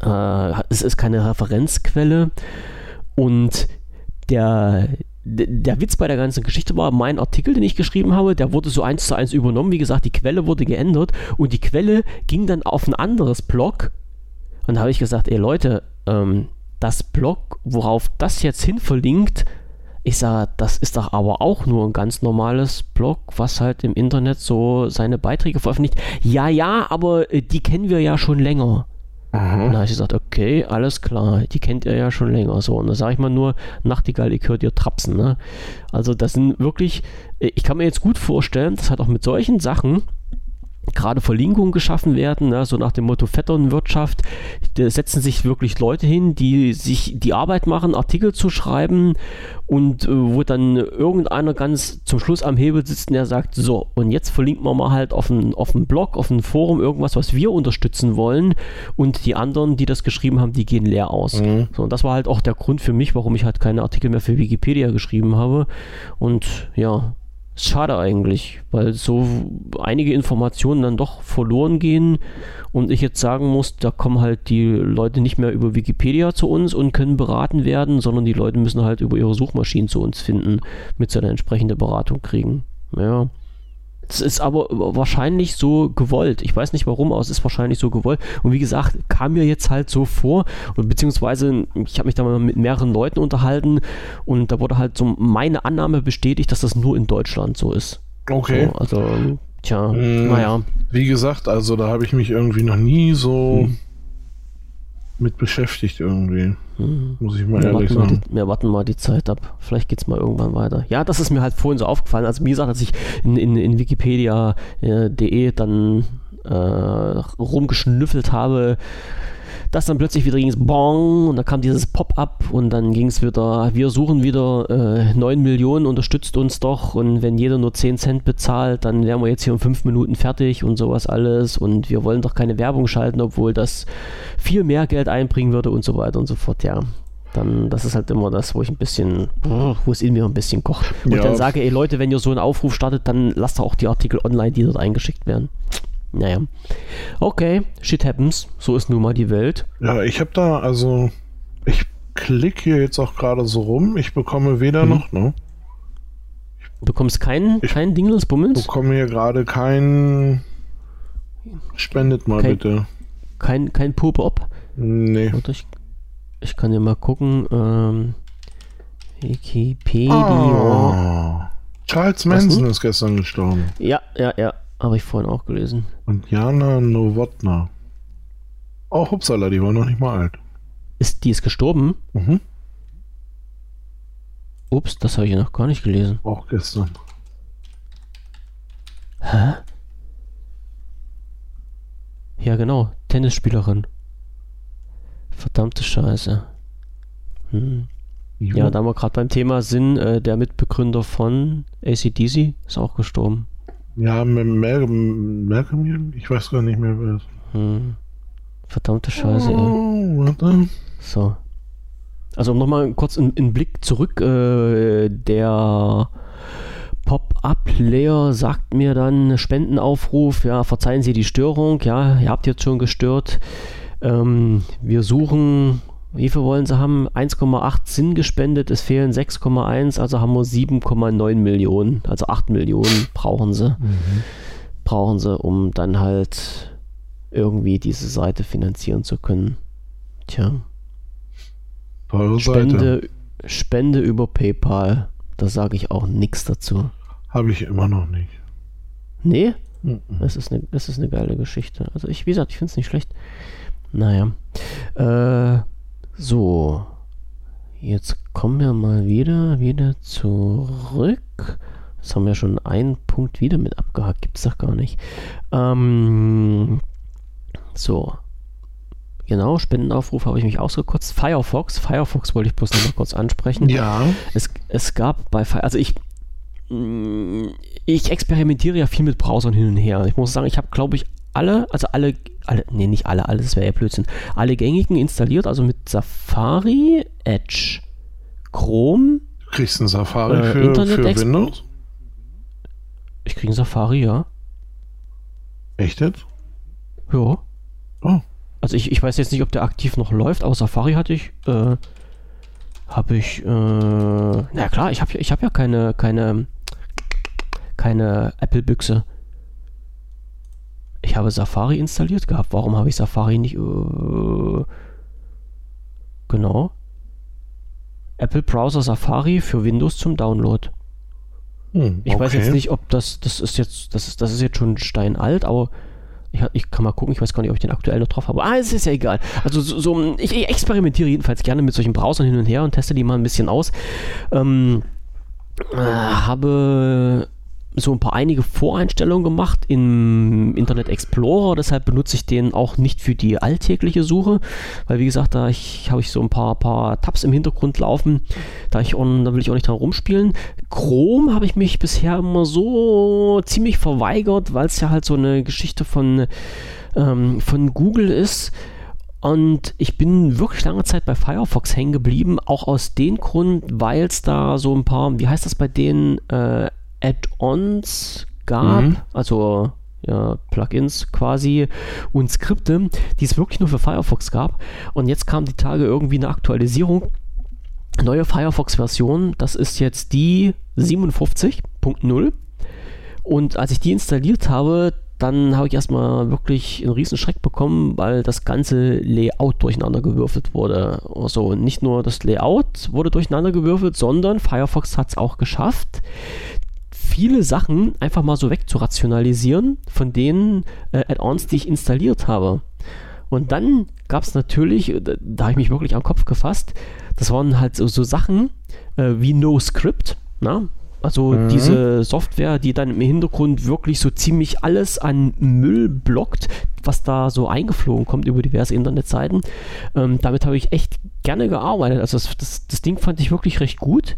äh, es ist keine Referenzquelle. Und der, der Witz bei der ganzen Geschichte war, mein Artikel, den ich geschrieben habe, der wurde so eins zu eins übernommen. Wie gesagt, die Quelle wurde geändert und die Quelle ging dann auf ein anderes Blog. Und da habe ich gesagt, ey Leute, ähm, das Blog, worauf das jetzt hin verlinkt, ich sage, das ist doch aber auch nur ein ganz normales Blog, was halt im Internet so seine Beiträge veröffentlicht. Ja, ja, aber äh, die kennen wir ja schon länger. Mhm. Und da habe ich gesagt, okay, alles klar, die kennt ihr ja schon länger. So, und da sage ich mal nur, Nachtigall, ich höre dir trapsen. Ne? Also das sind wirklich, äh, ich kann mir jetzt gut vorstellen, das hat auch mit solchen Sachen, gerade Verlinkungen geschaffen werden, ne, so nach dem Motto Vetternwirtschaft, da setzen sich wirklich Leute hin, die sich die Arbeit machen, Artikel zu schreiben und äh, wo dann irgendeiner ganz zum Schluss am Hebel sitzt und der sagt, so, und jetzt verlinken wir mal halt auf einen, auf einen Blog, auf ein Forum irgendwas, was wir unterstützen wollen und die anderen, die das geschrieben haben, die gehen leer aus. Mhm. So, und das war halt auch der Grund für mich, warum ich halt keine Artikel mehr für Wikipedia geschrieben habe und ja, schade eigentlich, weil so einige Informationen dann doch verloren gehen und ich jetzt sagen muss, da kommen halt die Leute nicht mehr über Wikipedia zu uns und können beraten werden, sondern die Leute müssen halt über ihre Suchmaschinen zu uns finden, mit so einer entsprechenden Beratung kriegen. Ja. Das ist aber wahrscheinlich so gewollt. Ich weiß nicht warum, aber es ist wahrscheinlich so gewollt. Und wie gesagt, kam mir jetzt halt so vor, beziehungsweise ich habe mich da mal mit mehreren Leuten unterhalten und da wurde halt so meine Annahme bestätigt, dass das nur in Deutschland so ist. Okay. So, also, tja, hm, naja. Wie gesagt, also da habe ich mich irgendwie noch nie so hm. mit beschäftigt irgendwie. Hm. Muss ich mal wir ehrlich sagen. Die, wir warten mal die Zeit ab. Vielleicht geht es mal irgendwann weiter. Ja, das ist mir halt vorhin so aufgefallen. Also, wie gesagt, als ich in, in, in wikipedia.de äh, dann äh, rumgeschnüffelt habe, dass dann plötzlich wieder ging es Bong und da kam dieses Pop-up und dann ging es wieder, wir suchen wieder äh, 9 Millionen, unterstützt uns doch und wenn jeder nur 10 Cent bezahlt, dann wären wir jetzt hier in 5 Minuten fertig und sowas alles und wir wollen doch keine Werbung schalten, obwohl das viel mehr Geld einbringen würde und so weiter und so fort, ja dann das ist halt immer das, wo ich ein bisschen, wo es in mir ein bisschen kocht. Und ja. dann sage, ey Leute, wenn ihr so einen Aufruf startet, dann lasst auch die Artikel online, die dort eingeschickt werden. Naja. Okay, shit happens. So ist nun mal die Welt. Ja, ich habe da, also, ich klicke hier jetzt auch gerade so rum. Ich bekomme weder hm. noch, ne? Du bekommst keinen kein Dingles Bummels? Ich bekomme hier gerade kein. Spendet mal kein, bitte. Kein, kein Pop-Up? Nee. Warte, ich, ich kann dir mal gucken. Ähm, Wikipedia. Oh, Charles Manson ist gestern gestorben. Ja, ja, ja. Habe ich vorhin auch gelesen. Und Jana Nowotna. Oh, Hupsala, die war noch nicht mal alt. Ist, die ist gestorben? Mhm. Ups, das habe ich ja noch gar nicht gelesen. Auch gestern. Hä? Ja, genau. Tennisspielerin. Verdammte Scheiße. Hm. Ja, da wir gerade beim Thema sind, äh, der Mitbegründer von ACDC ist auch gestorben. Ja, Malcolm, Malcolm, ich weiß gar nicht mehr, wer es hm. Verdammte Scheiße, oh, ey. Warte. So. Also um nochmal kurz einen Blick zurück, äh, der Pop-Up-Layer sagt mir dann Spendenaufruf, ja, verzeihen Sie die Störung, ja, ihr habt jetzt schon gestört. Ähm, wir suchen wie viel wollen sie haben? 1,8 sind gespendet, es fehlen 6,1, also haben wir 7,9 Millionen, also 8 Millionen brauchen sie. Mhm. Brauchen sie, um dann halt irgendwie diese Seite finanzieren zu können. Tja. Teure Spende, Seite. Spende über PayPal. Da sage ich auch nichts dazu. Habe ich immer noch nicht. Nee? Mhm. Das, ist eine, das ist eine geile Geschichte. Also ich, wie gesagt, ich finde es nicht schlecht. Naja. Äh, So, jetzt kommen wir mal wieder, wieder zurück. Das haben wir schon einen Punkt wieder mit abgehakt, gibt es doch gar nicht. Ähm, so. Genau, Spendenaufruf habe ich mich ausgekotzt. Firefox, Firefox wollte ich bloß noch mal kurz ansprechen. Ja. Es, es gab bei, also ich, ich experimentiere ja viel mit Browsern hin und her. Ich muss sagen, ich habe, glaube ich, alle, also alle, alle, nee, nicht alle, alles wäre ja Blödsinn, alle gängigen installiert, also mit Safari, Edge, Chrome. Du kriegst einen Safari äh, für, Internet für Windows? Ich kriege einen Safari, ja. Echt jetzt? Ja. Oh. Also ich, ich weiß jetzt nicht, ob der aktiv noch läuft, aber Safari hatte ich, äh, habe ich, äh, na klar, ich habe ich hab ja keine, keine, keine Apple-Büchse. Ich habe Safari installiert gehabt. Warum habe ich Safari nicht, äh, genau. Apple Browser Safari für Windows zum Download. Hm, ich weiß jetzt nicht, ob das, das ist jetzt, das ist, das ist jetzt schon steinalt, aber ich, ich, kann mal gucken, ich weiß gar nicht, ob ich den aktuell noch drauf habe. Ah, es ist ja egal. Also so, so ich, ich, experimentiere jedenfalls gerne mit solchen Browsern hin und her und teste die mal ein bisschen aus. Ähm, äh, habe so ein paar einige Voreinstellungen gemacht im Internet Explorer, deshalb benutze ich den auch nicht für die alltägliche Suche, weil wie gesagt, da habe ich so ein paar, paar Tabs im Hintergrund laufen, da, ich da will ich auch nicht dran rumspielen. Chrome habe ich mich bisher immer so ziemlich verweigert, weil es ja halt so eine Geschichte von, ähm, von Google ist. Und ich bin wirklich lange Zeit bei Firefox hängen geblieben, auch aus dem Grund, weil es da so ein paar, wie heißt das bei denen, äh, Add-ons gab, mhm. also ja, Plugins quasi und Skripte, die es wirklich nur für Firefox gab. Und jetzt kam die Tage irgendwie eine Aktualisierung. Neue Firefox-Version, das ist jetzt die 57.0. Und als ich die installiert habe, dann habe ich erstmal wirklich einen riesen Schreck bekommen, weil das ganze Layout durcheinander gewürfelt wurde. Also nicht nur das Layout wurde durcheinander gewürfelt, sondern Firefox hat es auch geschafft, viele Sachen einfach mal so wegzurationalisieren von den äh, Add-ons, die ich installiert habe. Und dann gab es natürlich, äh, da, da habe ich mich wirklich am Kopf gefasst, das waren halt so, so Sachen äh, wie NoScript, na? Also mhm. diese Software, die dann im Hintergrund wirklich so ziemlich alles an Müll blockt, was da so eingeflogen kommt über diverse Internetseiten. Ähm, damit habe ich echt gerne gearbeitet. Also das, das, das, Ding fand ich wirklich recht gut.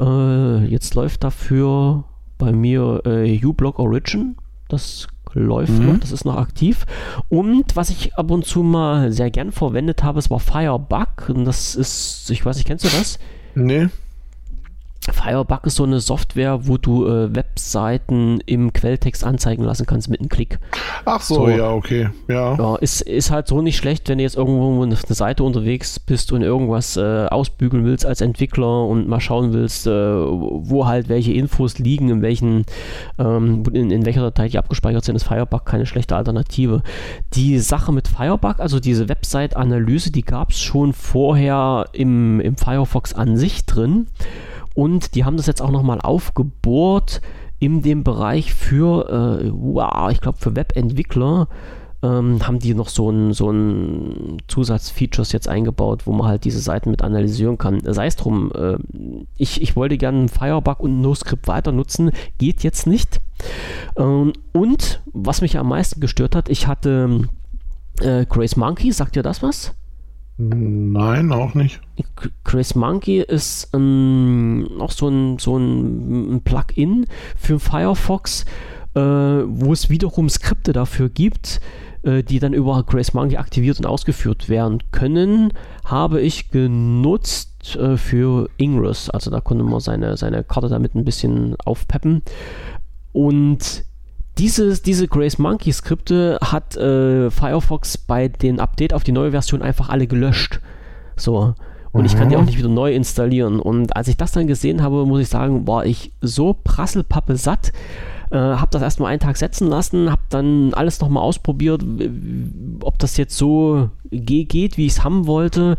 Äh, jetzt läuft dafür bei mir äh, uBlock Origin. Das läuft mhm. noch, das ist noch aktiv. Und was ich ab und zu mal sehr gern verwendet habe, es war Firebug. Und das ist, ich weiß nicht, kennst du das? Nee. Firebug ist so eine Software, wo du äh, Webseiten im Quelltext anzeigen lassen kannst mit einem Klick. Ach so, so, ja, okay. Ja. ja. ist, ist halt so nicht schlecht, wenn du jetzt irgendwo eine Seite unterwegs bist und irgendwas äh, ausbügeln willst als Entwickler und mal schauen willst, äh, wo halt welche Infos liegen, in welchen, ähm, in, in welcher Datei die abgespeichert sind, ist Firebug keine schlechte Alternative. Die Sache mit Firebug, also diese Website-Analyse, die gab es schon vorher im, im Firefox an sich drin. Und die haben das jetzt auch nochmal aufgebohrt in dem Bereich für, äh, wow, ich glaube für Webentwickler. Ähm, haben die noch so ein, so ein Zusatzfeatures jetzt eingebaut, wo man halt diese Seiten mit analysieren kann. Sei es drum, äh, ich, ich wollte gerne Firebug und NoScript weiter nutzen, geht jetzt nicht. Ähm, und was mich am meisten gestört hat, ich hatte äh, Grace Monkey, sagt ihr das was? Nein, auch nicht. Chris Monkey ist ähm, auch so ein, so ein, Plugin für Firefox, äh, wo es wiederum Skripte dafür gibt, äh, die dann über Grace Monkey aktiviert und ausgeführt werden können. Habe ich genutzt äh, für Ingress. Also da konnte man seine, seine Karte damit ein bisschen aufpeppen. Und dieses, diese Grace Monkey Skripte hat äh, Firefox bei den Update auf die neue Version einfach alle gelöscht. So. Und mhm. ich kann die auch nicht wieder neu installieren. Und als ich das dann gesehen habe, muss ich sagen, war ich so prasselpappe satt. Äh, habe das erstmal einen Tag setzen lassen, habe dann alles nochmal ausprobiert, ob das jetzt so geht, wie ich es haben wollte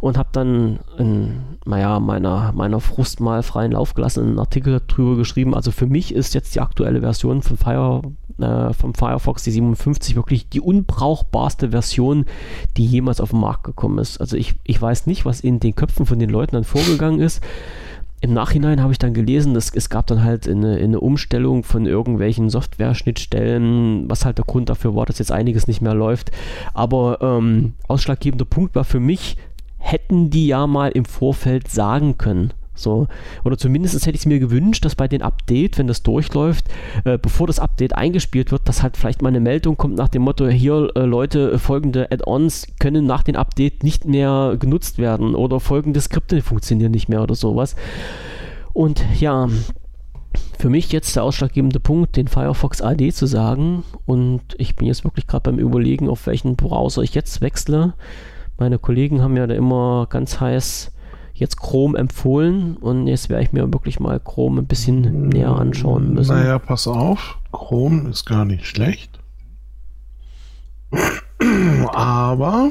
und habe dann in, naja, meiner, meiner Frust mal freien Lauf gelassen, einen Artikel darüber geschrieben. Also für mich ist jetzt die aktuelle Version von Fire, äh, vom Firefox, die 57, wirklich die unbrauchbarste Version, die jemals auf den Markt gekommen ist. Also ich, ich weiß nicht, was in den Köpfen von den Leuten dann vorgegangen ist im Nachhinein habe ich dann gelesen, dass es gab dann halt eine, eine Umstellung von irgendwelchen Software-Schnittstellen, was halt der Grund dafür war, dass jetzt einiges nicht mehr läuft. Aber ähm, ausschlaggebender Punkt war für mich, hätten die ja mal im Vorfeld sagen können. So. Oder zumindest hätte ich es mir gewünscht, dass bei den Update, wenn das durchläuft, äh, bevor das Update eingespielt wird, dass halt vielleicht mal eine Meldung kommt nach dem Motto, hier äh, Leute, folgende Add-ons können nach dem Update nicht mehr genutzt werden oder folgende Skripte funktionieren nicht mehr oder sowas. Und ja, für mich jetzt der ausschlaggebende Punkt, den Firefox AD zu sagen. Und ich bin jetzt wirklich gerade beim Überlegen, auf welchen Browser ich jetzt wechsle. Meine Kollegen haben ja da immer ganz heiß jetzt Chrome empfohlen und jetzt werde ich mir wirklich mal Chrome ein bisschen näher anschauen müssen. Naja, pass auf, Chrome ist gar nicht schlecht. Aber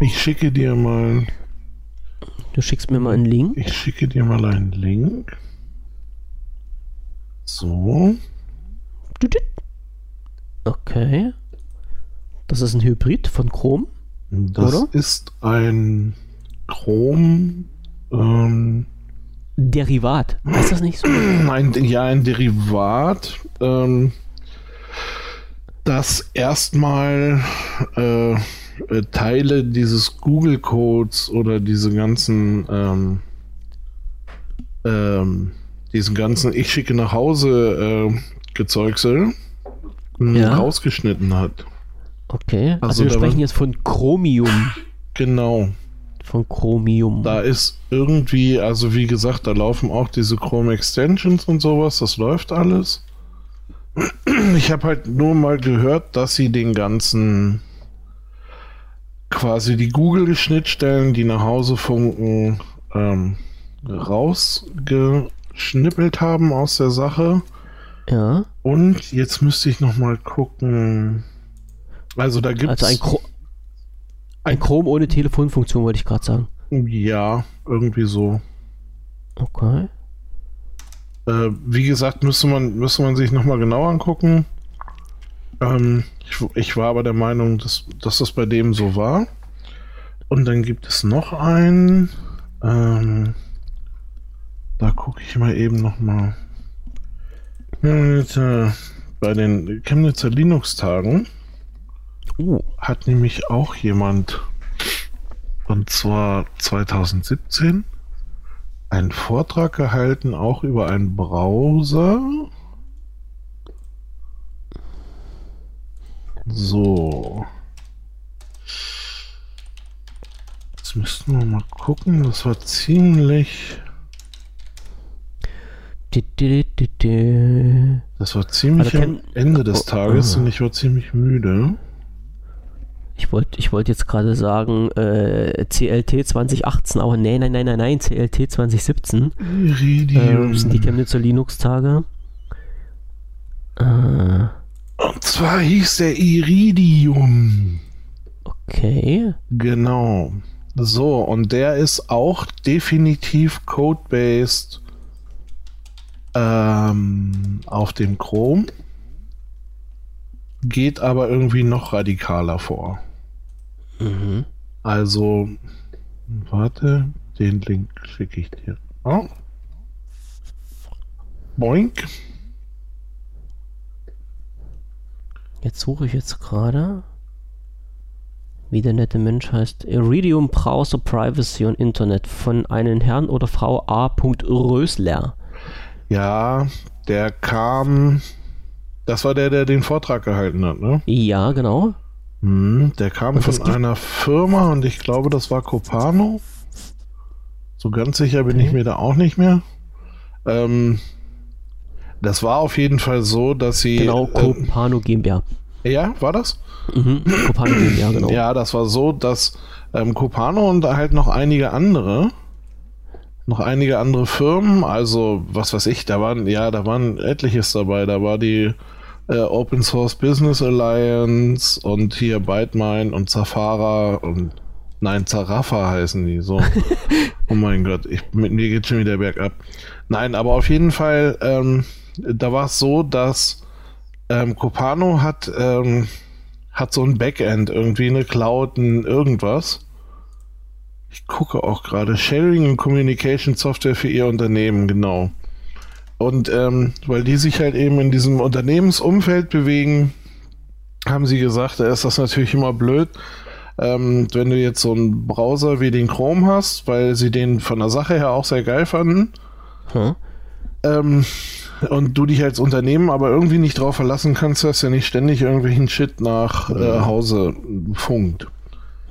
ich schicke dir mal. Du schickst mir mal einen Link. Ich schicke dir mal einen Link. So. Okay. Das ist ein Hybrid von Chrome. Das oder? ist ein Chrom. Ähm, Derivat. Heißt das nicht so? [CLEARS THROAT] Ein, ja, ein Derivat, ähm, das erstmal äh, äh, Teile dieses Google-Codes oder diese ganzen ähm, ähm, diesen ganzen Ich schicke nach Hause äh, Gezeugsel ja. rausgeschnitten hat. Okay, also, also wir sprechen jetzt von Chromium. Genau von Chromium. Da ist irgendwie, also wie gesagt, da laufen auch diese Chrome Extensions und sowas, das läuft alles. Ich habe halt nur mal gehört, dass sie den ganzen quasi die Google-Schnittstellen, die nach Hause funken, ähm, rausgeschnippelt haben aus der Sache. Ja. Und jetzt müsste ich noch mal gucken. Also da gibt es. Also ein, Chro ein Chrome ohne Telefonfunktion, wollte ich gerade sagen. Ja, irgendwie so. Okay. Äh, wie gesagt, müsste man, müsste man sich nochmal genau angucken. Ähm, ich, ich, war aber der Meinung, dass, dass das bei dem so war. Und dann gibt es noch einen. Ähm, da gucke ich mal eben nochmal. Bei den Chemnitzer Linux-Tagen Uh, hat nämlich auch jemand, und zwar 2017, einen Vortrag gehalten, auch über einen Browser. So. Jetzt müssten wir mal gucken. Das war ziemlich. Das war ziemlich also am Ende des Tages oh, oh. und ich war ziemlich müde. Ich wollte ich wollt jetzt gerade sagen, äh, CLT 2018, aber nee, nein, nein, nein, nein, CLT 2017. Iridium. Äh, sind die Chemnitzer Linux-Tage. Äh. Und zwar hieß der Iridium. Okay. Genau. So, und der ist auch definitiv code-based ähm, auf dem Chrome geht aber irgendwie noch radikaler vor. Mhm. Also, warte, den Link schicke ich dir. Oh. Boink. Jetzt suche ich jetzt gerade, wie der nette Mensch heißt. Iridium Browser Privacy und Internet von einem Herrn oder Frau A. Rösler. Ja, der kam das war der, der den Vortrag gehalten hat, ne? Ja, genau. Hm, der kam von einer Firma und ich glaube, das war Copano. So ganz sicher bin okay. ich mir da auch nicht mehr. Ähm, das war auf jeden Fall so, dass sie. Genau, ähm, Copano GmbH. Ja, war das? Mhm, Copano GmbH, genau. Ja, das war so, dass ähm, Copano und halt noch einige andere noch einige andere Firmen, also was weiß ich, da waren, ja, da waren etliches dabei. Da war die äh, Open Source Business Alliance und hier ByteMine und Zafara und nein, Zarafa heißen die so. [LAUGHS] oh mein Gott, ich, mit mir geht schon wieder bergab. Nein, aber auf jeden Fall, ähm, da war es so, dass ähm, Copano hat, ähm, hat so ein Backend, irgendwie eine Cloud, ein irgendwas. Ich gucke auch gerade. Sharing and Communication Software für ihr Unternehmen, genau. Und ähm, weil die sich halt eben in diesem Unternehmensumfeld bewegen, haben sie gesagt, da ist das natürlich immer blöd, ähm, wenn du jetzt so einen Browser wie den Chrome hast, weil sie den von der Sache her auch sehr geil fanden. Hm. Ähm, und du dich als Unternehmen aber irgendwie nicht drauf verlassen kannst, dass ja nicht ständig irgendwelchen Shit nach äh, Hause funkt.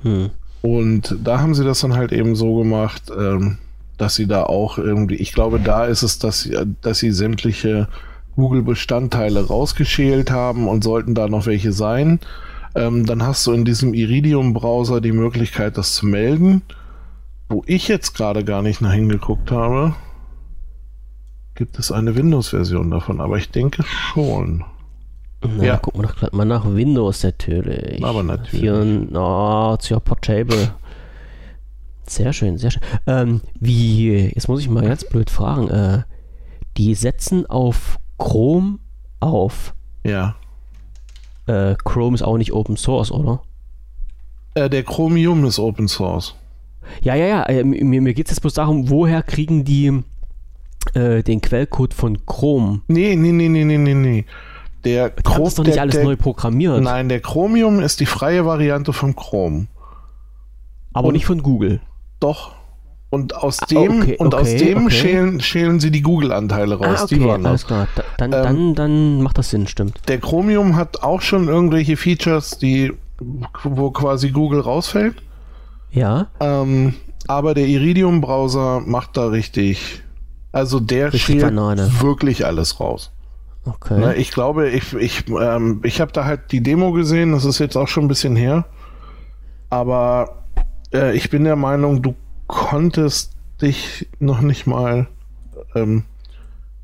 Hm. Und da haben sie das dann halt eben so gemacht, ähm, dass sie da auch irgendwie, ich glaube, da ist es, dass sie, dass sie sämtliche Google-Bestandteile rausgeschält haben und sollten da noch welche sein. Ähm, dann hast du in diesem Iridium-Browser die Möglichkeit, das zu melden. Wo ich jetzt gerade gar nicht nach hingeguckt habe, gibt es eine Windows-Version davon, aber ich denke schon. Na, ja. gucken wir doch gerade mal nach Windows natürlich. Aber natürlich. Hier, oh, ja, Portable. Sehr schön, sehr schön. Ähm, wie, jetzt muss ich mal ganz blöd fragen, äh, die setzen auf Chrome auf. Ja. Äh, Chrome ist auch nicht Open Source, oder? Äh, der Chromium ist Open Source. Ja, ja, ja. Äh, mir mir geht es jetzt bloß darum, woher kriegen die äh, den Quellcode von Chrome? Nee, nee, nee, nee, nee, nee, nee. Der Chrome ist doch nicht der, alles der, neu programmiert. Nein, der Chromium ist die freie Variante von Chrome. Aber und nicht von Google. Doch. Und aus ah, dem, okay, und okay, aus dem okay. schälen, schälen sie die Google-Anteile raus. Ah, die waren alles klar. dann, ähm, dann, dann macht das Sinn, stimmt. Der Chromium hat auch schon irgendwelche Features, die, wo quasi Google rausfällt. Ja. Ähm, aber der Iridium-Browser macht da richtig. Also der richtig schält Banane. wirklich alles raus. Okay. Na, ich glaube, ich, ich, ähm, ich habe da halt die Demo gesehen, das ist jetzt auch schon ein bisschen her. Aber äh, ich bin der Meinung, du konntest dich noch nicht mal ähm,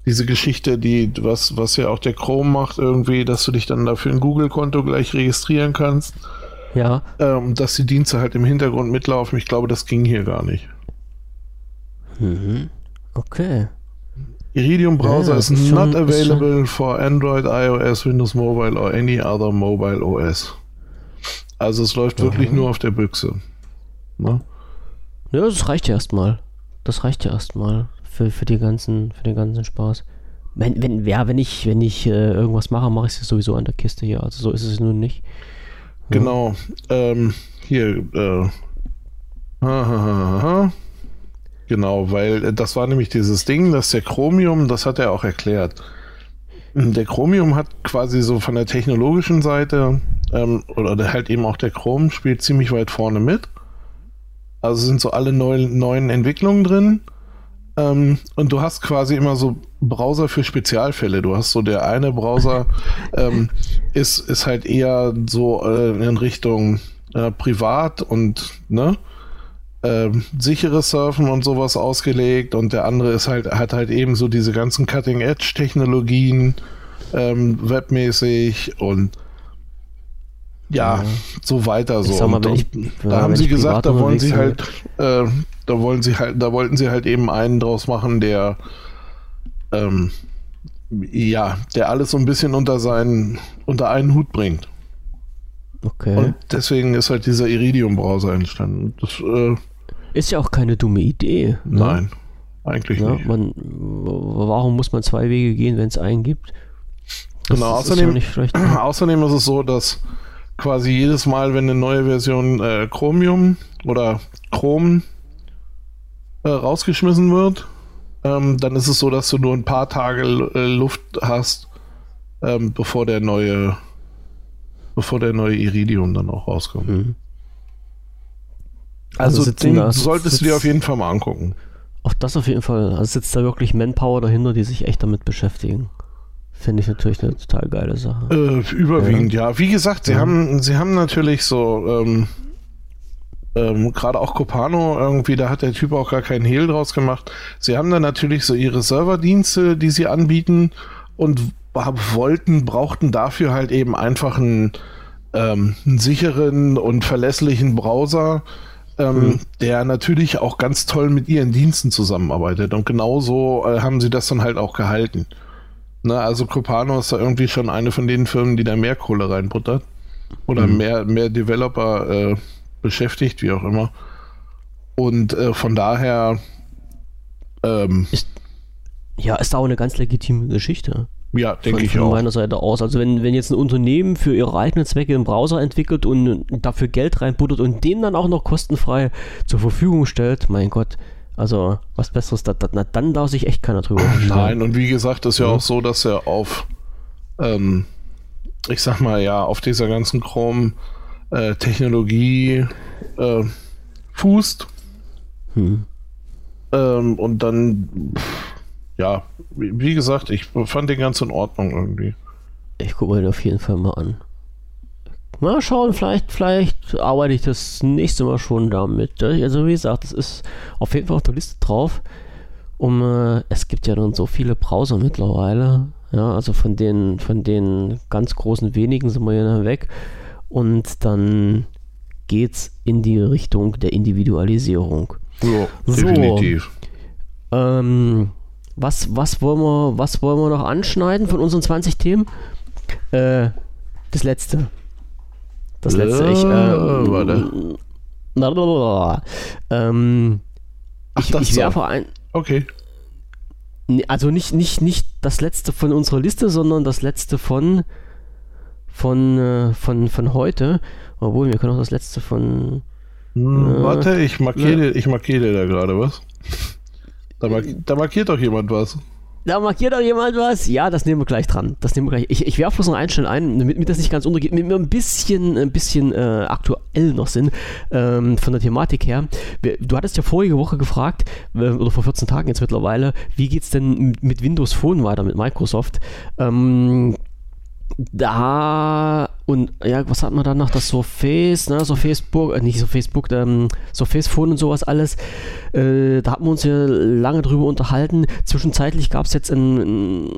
diese Geschichte, die, was, was ja auch der Chrome macht, irgendwie, dass du dich dann dafür ein Google-Konto gleich registrieren kannst. Ja. Ähm, dass die Dienste halt im Hintergrund mitlaufen. Ich glaube, das ging hier gar nicht. Mhm. Okay. Iridium browser ja, is not available for Android, iOS, Windows Mobile or any other mobile OS. Also es läuft ja. wirklich nur auf der Büchse. Ne? Ja, das reicht ja erstmal. Das reicht ja erstmal für, für, die ganzen, für den ganzen Spaß. Wenn, wenn, ja, wenn ich, wenn ich äh, irgendwas mache, mache ich es sowieso an der Kiste hier. Also so ist es nun nicht. Ja. Genau. Ähm, hier, äh, ha, ha, ha, Genau, weil äh, das war nämlich dieses Ding, dass der Chromium, das hat er auch erklärt. Der Chromium hat quasi so von der technologischen Seite, ähm, oder halt eben auch der Chrome spielt ziemlich weit vorne mit. Also sind so alle neuen, neuen Entwicklungen drin. Ähm, und du hast quasi immer so Browser für Spezialfälle. Du hast so der eine Browser [LAUGHS] ähm, ist, ist halt eher so äh, in Richtung äh, privat und ne? ähm, sicheres Surfen und sowas ausgelegt und der andere ist halt, hat halt eben so diese ganzen Cutting-Edge-Technologien ähm, webmäßig und ja, so weiter so. Mal, ich, da haben sie gesagt, da wollen sie halt, äh, da wollen sie halt, da wollten sie halt eben einen draus machen, der ähm, ja, der alles so ein bisschen unter seinen, unter einen Hut bringt. Okay. Und deswegen ist halt dieser Iridium-Browser entstanden. Das äh, ist ja auch keine dumme Idee. Ne? Nein, eigentlich ja, nicht. Man, warum muss man zwei Wege gehen, wenn es einen gibt? Das genau, außerdem, ist ja [CLEARS THROAT] außerdem ist es so, dass quasi jedes Mal, wenn eine neue Version äh, Chromium oder Chrome äh, rausgeschmissen wird, ähm, dann ist es so, dass du nur ein paar Tage äh, Luft hast, ähm, bevor der neue bevor der neue Iridium dann auch rauskommt. Mhm. Also, also den da, solltest du dir auf jeden Fall mal angucken. Auch das auf jeden Fall. Also sitzt da wirklich Manpower dahinter, die sich echt damit beschäftigen. Finde ich natürlich eine total geile Sache. Äh, überwiegend, ja. ja. Wie gesagt, sie, ja. haben, sie haben natürlich so, ähm, ähm, gerade auch Copano, irgendwie, da hat der Typ auch gar keinen Hehl draus gemacht. Sie haben dann natürlich so ihre Serverdienste, die sie anbieten und wollten, brauchten dafür halt eben einfach einen, ähm, einen sicheren und verlässlichen Browser, ähm, mhm. der natürlich auch ganz toll mit ihren Diensten zusammenarbeitet. Und genauso äh, haben sie das dann halt auch gehalten. Na, ne, also Copano ist da irgendwie schon eine von den Firmen, die da mehr Kohle reinbuttert. Oder mhm. mehr, mehr Developer äh, beschäftigt, wie auch immer. Und äh, von daher. Ähm, ist, ja, ist auch eine ganz legitime Geschichte. Ja, denke ich von auch. Von meiner Seite aus. Also wenn, wenn jetzt ein Unternehmen für ihre eigenen Zwecke einen Browser entwickelt und dafür Geld reinbuttert und den dann auch noch kostenfrei zur Verfügung stellt, mein Gott, also was Besseres, da, da, na, dann darf sich echt keiner drüber. Nein, und wie gesagt, ist ja, ja. auch so, dass er auf, ähm, ich sag mal, ja, auf dieser ganzen Chrome äh, Technologie äh, fußt. Hm. Ähm, und dann, ja, wie, wie, gesagt, ich fand den ganz in Ordnung irgendwie. Ich gucke mir den auf jeden Fall mal an. Mal schauen, vielleicht, vielleicht arbeite ich das nächste Mal schon damit. Also wie gesagt, es ist auf jeden Fall auf der Liste drauf. Um, äh, es gibt ja nun so viele Browser mittlerweile. Ja, also von den, von den ganz großen wenigen sind wir ja weg. Und dann geht's in die Richtung der Individualisierung. Ja, so, definitiv. Ähm, was, was, wollen wir, was wollen wir noch anschneiden von unseren 20 Themen? Äh, das letzte. Das letzte. ich, äh, warte. [LAUGHS] Ähm, Ach, ich, ich werfe ein. Okay. Also nicht, nicht, nicht das letzte von unserer Liste, sondern das letzte von von, äh, von, von heute. Obwohl, wir können auch das letzte von. Hm, äh, warte, ich markiere, ja. ich markiere da gerade was. Da, mark da markiert doch jemand was. Da markiert auch jemand was. Ja, das nehmen wir gleich dran. Das nehmen wir gleich. Ich, ich werfe bloß noch einen schnell ein, damit mir das nicht ganz untergeht, damit wir ein bisschen, ein bisschen äh, aktuell noch sind ähm, von der Thematik her. Du hattest ja vorige Woche gefragt, äh, oder vor 14 Tagen jetzt mittlerweile, wie geht es denn mit Windows Phone weiter, mit Microsoft? Ähm, da und ja, was hat man dann noch? Das Surface, ne, Surface Book, äh, nicht Surface Book, ähm, Surface Phone und sowas alles. Äh, da hatten wir uns ja lange drüber unterhalten. Zwischenzeitlich gab es jetzt einen,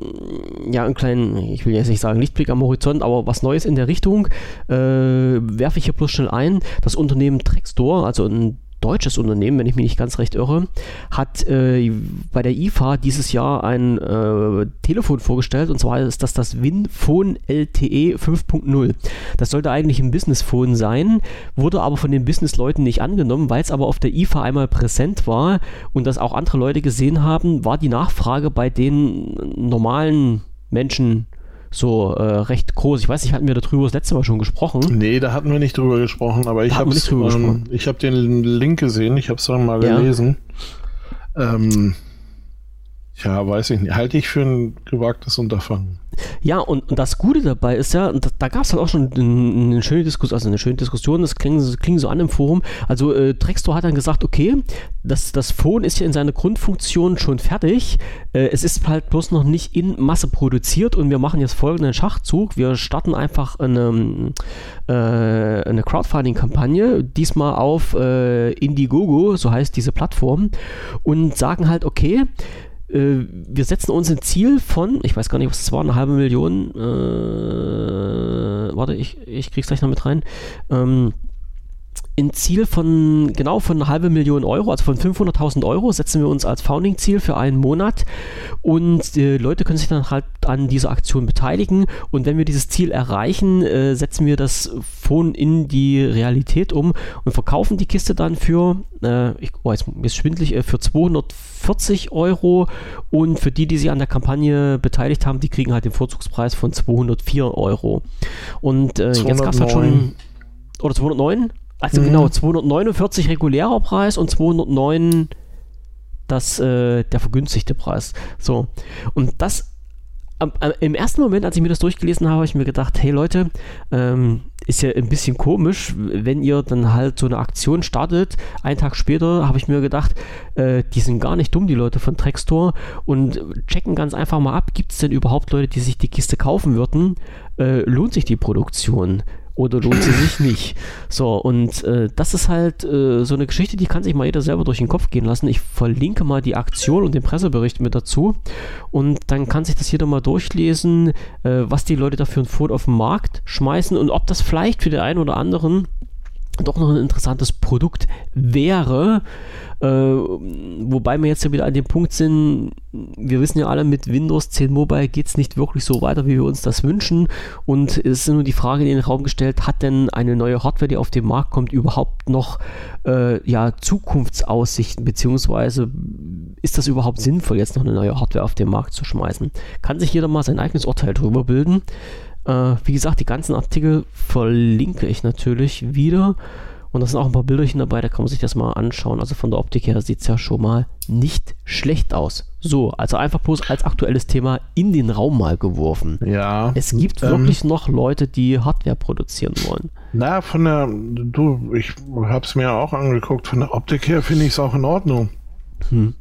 ja, einen kleinen, ich will jetzt nicht sagen Lichtblick am Horizont, aber was Neues in der Richtung. Äh, werfe ich hier bloß schnell ein. Das Unternehmen Trackstore, also ein deutsches Unternehmen, wenn ich mich nicht ganz recht irre, hat äh, bei der IFA dieses Jahr ein äh, Telefon vorgestellt und zwar ist das das WinPhone LTE 5.0. Das sollte eigentlich ein Businessphone sein, wurde aber von den Businessleuten nicht angenommen, weil es aber auf der IFA einmal präsent war und das auch andere Leute gesehen haben, war die Nachfrage bei den normalen Menschen so äh, recht groß. Ich weiß nicht, hatten wir darüber das letzte Mal schon gesprochen? Nee, da hatten wir nicht drüber gesprochen, aber ich habe ähm, hab den Link gesehen, ich habe es dann mal gelesen. Ja. Ähm, ja, weiß ich nicht. Halte ich für ein gewagtes Unterfangen. Ja, und, und das Gute dabei ist ja, da, da gab es dann auch schon eine, schöne Diskussion, also eine schöne Diskussion, das klingt, das klingt so an im Forum. Also äh, Drextor hat dann gesagt, okay, das, das Phone ist ja in seiner Grundfunktion schon fertig. Äh, es ist halt bloß noch nicht in Masse produziert und wir machen jetzt folgenden Schachzug. Wir starten einfach eine, äh, eine Crowdfunding-Kampagne, diesmal auf äh, Indiegogo, so heißt diese Plattform, und sagen halt, okay, äh, wir setzen uns ein Ziel von, ich weiß gar nicht, was es war, eine halbe Million. Äh, warte, ich, ich krieg's gleich noch mit rein. Ähm, ein Ziel von genau von einer halben Million Euro, also von 500.000 Euro, setzen wir uns als Founding-Ziel für einen Monat und äh, Leute können sich dann halt an dieser Aktion beteiligen und wenn wir dieses Ziel erreichen, äh, setzen wir das Phone in die Realität um und verkaufen die Kiste dann für, äh, ich, oh, jetzt ist schwindlig, äh, für 240 Euro und für die, die sich an der Kampagne beteiligt haben, die kriegen halt den Vorzugspreis von 204 Euro. Und äh, jetzt gab es halt schon, oder 209? Also mhm. genau, 249 regulärer Preis und 209 das, äh, der vergünstigte Preis. So. Und das im ersten Moment, als ich mir das durchgelesen habe, habe ich mir gedacht, hey Leute, ähm, ist ja ein bisschen komisch, wenn ihr dann halt so eine Aktion startet. Einen Tag später habe ich mir gedacht, äh, die sind gar nicht dumm, die Leute von Trackstore und checken ganz einfach mal ab, gibt es denn überhaupt Leute, die sich die Kiste kaufen würden? Äh, lohnt sich die Produktion? Oder lohnt sie sich nicht? So, und äh, das ist halt äh, so eine Geschichte, die kann sich mal jeder selber durch den Kopf gehen lassen. Ich verlinke mal die Aktion und den Pressebericht mit dazu und dann kann sich das jeder mal durchlesen, äh, was die Leute dafür ein Foto auf den Markt schmeißen und ob das vielleicht für den einen oder anderen doch noch ein interessantes Produkt wäre. Äh, wobei wir jetzt ja wieder an dem Punkt sind, wir wissen ja alle, mit Windows 10 Mobile geht es nicht wirklich so weiter, wie wir uns das wünschen. Und es ist nur die Frage in den Raum gestellt, hat denn eine neue Hardware, die auf den Markt kommt, überhaupt noch äh, ja, Zukunftsaussichten, beziehungsweise ist das überhaupt sinnvoll, jetzt noch eine neue Hardware auf den Markt zu schmeißen? Kann sich jeder mal sein eigenes Urteil darüber bilden. Äh, wie gesagt, die ganzen Artikel verlinke ich natürlich wieder. Und da sind auch ein paar Bilderchen dabei, da kann man sich das mal anschauen. Also von der Optik her sieht es ja schon mal nicht schlecht aus. So, also einfach bloß als aktuelles Thema in den Raum mal geworfen. Ja. Es gibt ähm, wirklich noch Leute, die Hardware produzieren wollen. Na, von der, du, ich habe es mir auch angeguckt, von der Optik her finde ich es auch in Ordnung. Hm.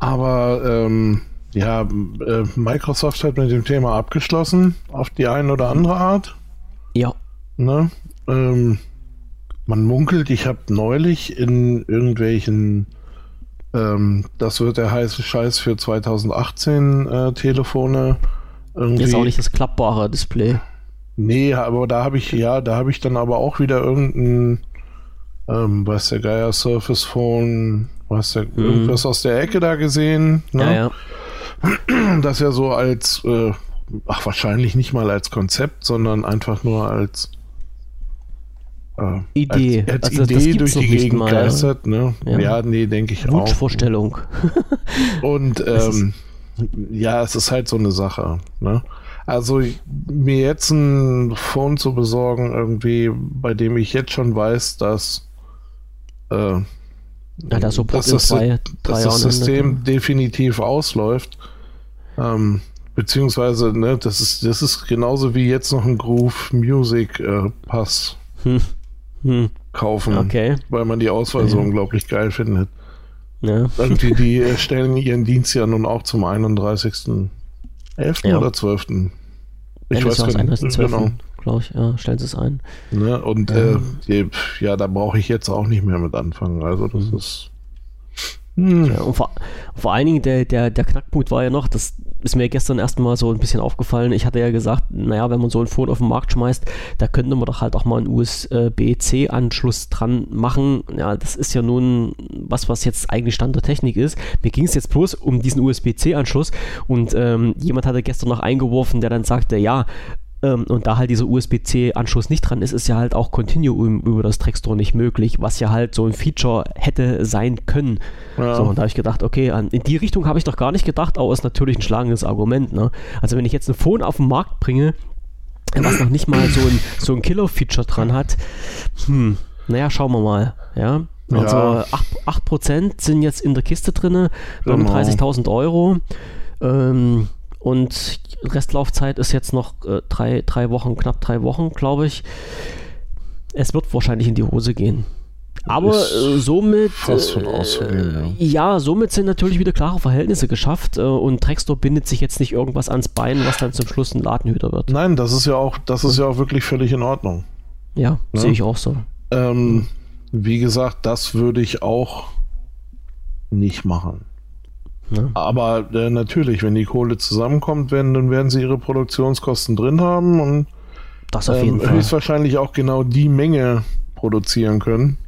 Aber ähm, ja, äh, Microsoft hat mit dem Thema abgeschlossen, auf die eine oder andere Art. Ja. Ne? Ähm, man munkelt, ich habe neulich in irgendwelchen, ähm, das wird der heiße Scheiß für 2018 äh, Telefone. Irgendwie. Ist auch nicht das klappbare Display. Nee, aber da habe ich, ja, da habe ich dann aber auch wieder irgendein, ähm, was der Geier Surface Phone, was der, mhm. irgendwas aus der Ecke da gesehen. Ne? Ja, ja [CLEARS THROAT] das ja so als, äh, ach wahrscheinlich nicht mal als Konzept, sondern einfach nur als äh, Idee, als, als also Idee durch die Gegend mal, geistert. Ne? Ja. ja, nee, denke ich auch. Wunschvorstellung. [LAUGHS] Und ähm, ja, es ist halt so eine Sache. Ne? Also mir jetzt ein Phone zu besorgen, irgendwie, bei dem ich jetzt schon weiß, dass äh, ja, das so dass, das, drei, dass das System definitiv ausläuft. Ähm, beziehungsweise, ne, das ist, das ist genauso wie jetzt noch ein Groove Music äh, Pass hm. Hm. kaufen, okay. weil man die Auswahl so unglaublich geil findet. Ja. Irgendwie, die [LAUGHS] stellen ihren Dienst ja nun auch zum 31.11. Ja. oder 12. Ich weiß gar nicht. Genau glaube ich. Ja, stellen Sie es ein. Ne? Und ja, äh, die, ja da brauche ich jetzt auch nicht mehr mit anfangen. Also das mhm. ist. Hm. Ja, und vor, vor allen Dingen der, der, der Knackpunkt war ja noch, das ist mir gestern erstmal so ein bisschen aufgefallen. Ich hatte ja gesagt, naja, wenn man so ein Phone auf den Markt schmeißt, da könnte man doch halt auch mal einen USB-C-Anschluss dran machen. Ja, das ist ja nun was, was jetzt eigentlich Stand der Technik ist. Mir ging es jetzt bloß um diesen USB-C-Anschluss und ähm, jemand hatte gestern noch eingeworfen, der dann sagte, ja, ähm, und da halt dieser USB-C-Anschluss nicht dran ist, ist ja halt auch Continuum über das Trackstore nicht möglich, was ja halt so ein Feature hätte sein können. Ja. So, und da habe ich gedacht, okay, in die Richtung habe ich doch gar nicht gedacht, aber ist natürlich ein schlagendes Argument. Ne? Also wenn ich jetzt ein Phone auf den Markt bringe, was noch nicht mal so ein, so ein Killer-Feature dran hat, hm, naja, schauen wir mal. Ja, also ja. 8%, 8 sind jetzt in der Kiste drin, genau. 39.000 Euro. Ähm, und Restlaufzeit ist jetzt noch äh, drei, drei Wochen, knapp drei Wochen, glaube ich. Es wird wahrscheinlich in die Hose gehen. Aber äh, somit, äh, ja. somit sind natürlich wieder klare Verhältnisse geschafft äh, und Trackstore bindet sich jetzt nicht irgendwas ans Bein, was dann zum Schluss ein Ladenhüter wird. Nein, das ist ja auch, das ist ja auch wirklich völlig in Ordnung. Ja, ja? sehe ich auch so. Ähm, wie gesagt, das würde ich auch nicht machen. Ne? Aber äh, natürlich, wenn die Kohle zusammenkommt, werden, dann werden sie ihre Produktionskosten drin haben und das auf jeden ähm, Fall. höchstwahrscheinlich auch genau die Menge produzieren können.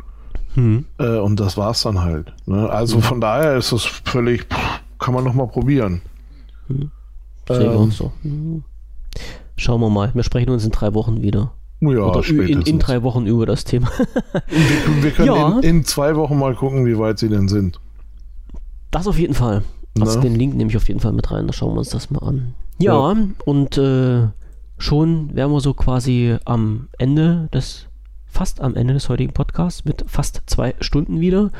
Hm. Äh, und das war's dann halt. Ne? Also hm. von daher ist es völlig, pff, kann man noch mal probieren. Hm. Ähm, so. Schauen wir mal. Wir sprechen uns in drei Wochen wieder. Ja, Oder in, in, drei Wochen über das Thema. wir, wir, können [LAUGHS] ja. in, in, zwei Wochen mal gucken, wie weit sie denn sind. Das auf jeden Fall. Also den Link nehme ich auf jeden Fall mit rein, da schauen wir uns das mal an. Ja, ja. und äh, schon wären wir so quasi am Ende des, fast am Ende des heutigen Podcasts mit fast zwei Stunden wieder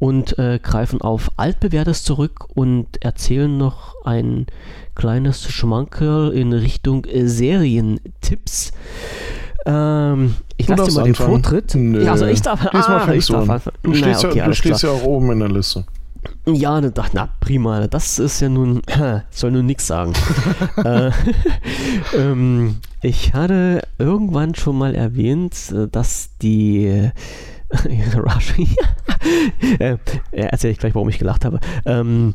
und äh, greifen auf altbewährtes zurück und erzählen noch ein kleines Schmankerl in Richtung äh, Serientipps. Ähm, ich lasse dir mal anfangen. den Vortritt. Nö. Ja, also ich darf. Diesmal ah, ich darf Du, stehst, naja, okay, ja, du stehst ja auch oben in der Liste. Ja, na, na prima. Das ist ja nun, [CLEARS THROAT] soll nun nichts sagen. [LAUGHS] äh, [LAUGHS] ähm, Ich hatte irgendwann schon mal erwähnt, äh, dass die [LAUGHS] Rush, äh, erzähle ich gleich, warum ich gelacht habe. Ähm,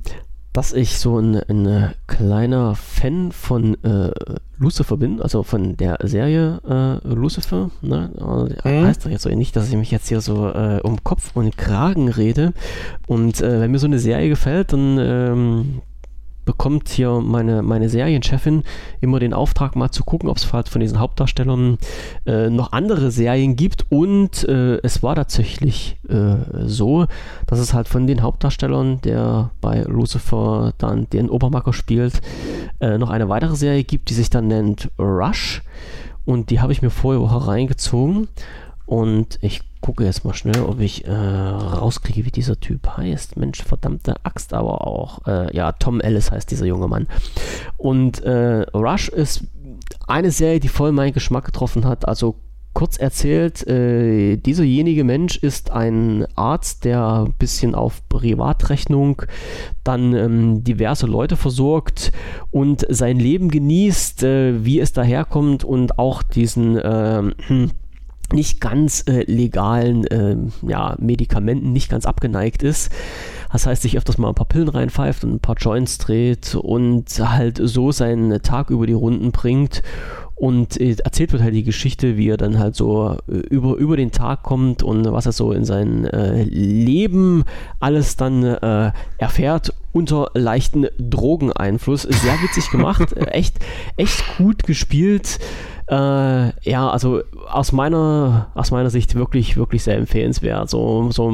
dass ich so ein, ein kleiner Fan von äh, Lucifer bin, also von der Serie äh, Lucifer. Ne? Mhm. Heißt doch jetzt so nicht, dass ich mich jetzt hier so äh, um Kopf und Kragen rede. Und äh, wenn mir so eine Serie gefällt, dann ähm, bekommt hier meine, meine Serienchefin immer den Auftrag, mal zu gucken, ob es halt von diesen Hauptdarstellern äh, noch andere Serien gibt. Und äh, es war tatsächlich äh, so, dass es halt von den Hauptdarstellern, der bei Lucifer dann den Obermacker spielt, äh, noch eine weitere Serie gibt, die sich dann nennt Rush. Und die habe ich mir vorher reingezogen. Und ich gucke jetzt mal schnell, ob ich äh, rauskriege, wie dieser Typ heißt. Mensch, verdammte Axt aber auch. Äh, ja, Tom Ellis heißt dieser junge Mann. Und äh, Rush ist eine Serie, die voll meinen Geschmack getroffen hat. Also kurz erzählt, äh, dieserjenige Mensch ist ein Arzt, der ein bisschen auf Privatrechnung dann ähm, diverse Leute versorgt und sein Leben genießt, äh, wie es daherkommt und auch diesen äh, nicht ganz äh, legalen äh, ja, Medikamenten nicht ganz abgeneigt ist. Das heißt, sich öfters mal ein paar Pillen reinpfeift und ein paar Joints dreht und halt so seinen Tag über die Runden bringt. Und äh, erzählt wird halt die Geschichte, wie er dann halt so äh, über, über den Tag kommt und was er so in sein äh, Leben alles dann äh, erfährt unter leichten Drogeneinfluss. Sehr witzig gemacht, [LAUGHS] echt, echt gut gespielt. Äh, ja, also aus meiner, aus meiner Sicht wirklich, wirklich sehr empfehlenswert. So, so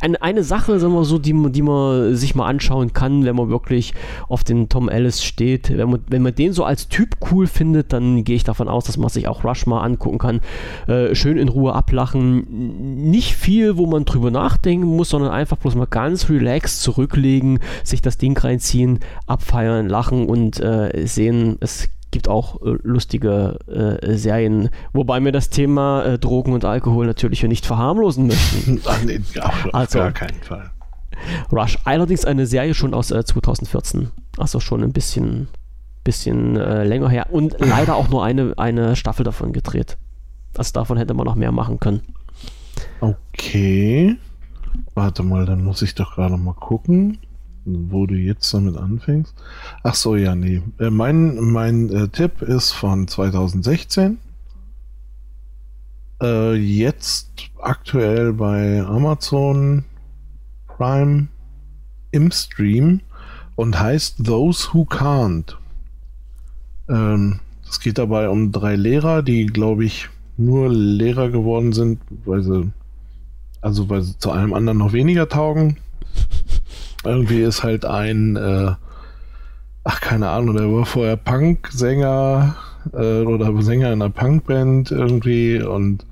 eine, eine Sache, sagen wir so, die, die man sich mal anschauen kann, wenn man wirklich auf den Tom Ellis steht. Wenn man, wenn man den so als Typ cool findet, dann gehe ich davon aus, dass man sich auch Rush mal angucken kann. Äh, schön in Ruhe ablachen. Nicht viel, wo man drüber nachdenken muss, sondern einfach bloß mal ganz relaxed zurücklegen, sich das Ding reinziehen, abfeiern, lachen und äh, sehen, es gibt auch äh, lustige äh, Serien, wobei wir das Thema äh, Drogen und Alkohol natürlich nicht verharmlosen möchten. [LAUGHS] Ach nee, auf also, gar keinen Fall. Rush, allerdings eine Serie schon aus 2014, äh, also schon ein bisschen, bisschen äh, länger her und leider auch nur eine, eine Staffel davon gedreht. Also davon hätte man noch mehr machen können. Okay. Warte mal, dann muss ich doch gerade mal gucken wo du jetzt damit anfängst. Ach so, ja, nee. Äh, mein mein äh, Tipp ist von 2016. Äh, jetzt aktuell bei Amazon Prime im Stream und heißt Those Who Can't. Ähm, es geht dabei um drei Lehrer, die, glaube ich, nur Lehrer geworden sind, weil sie, also weil sie zu allem anderen noch weniger taugen. Irgendwie ist halt ein, äh, ach keine Ahnung, der war vorher Punk-Sänger äh, oder Sänger in einer Punkband irgendwie und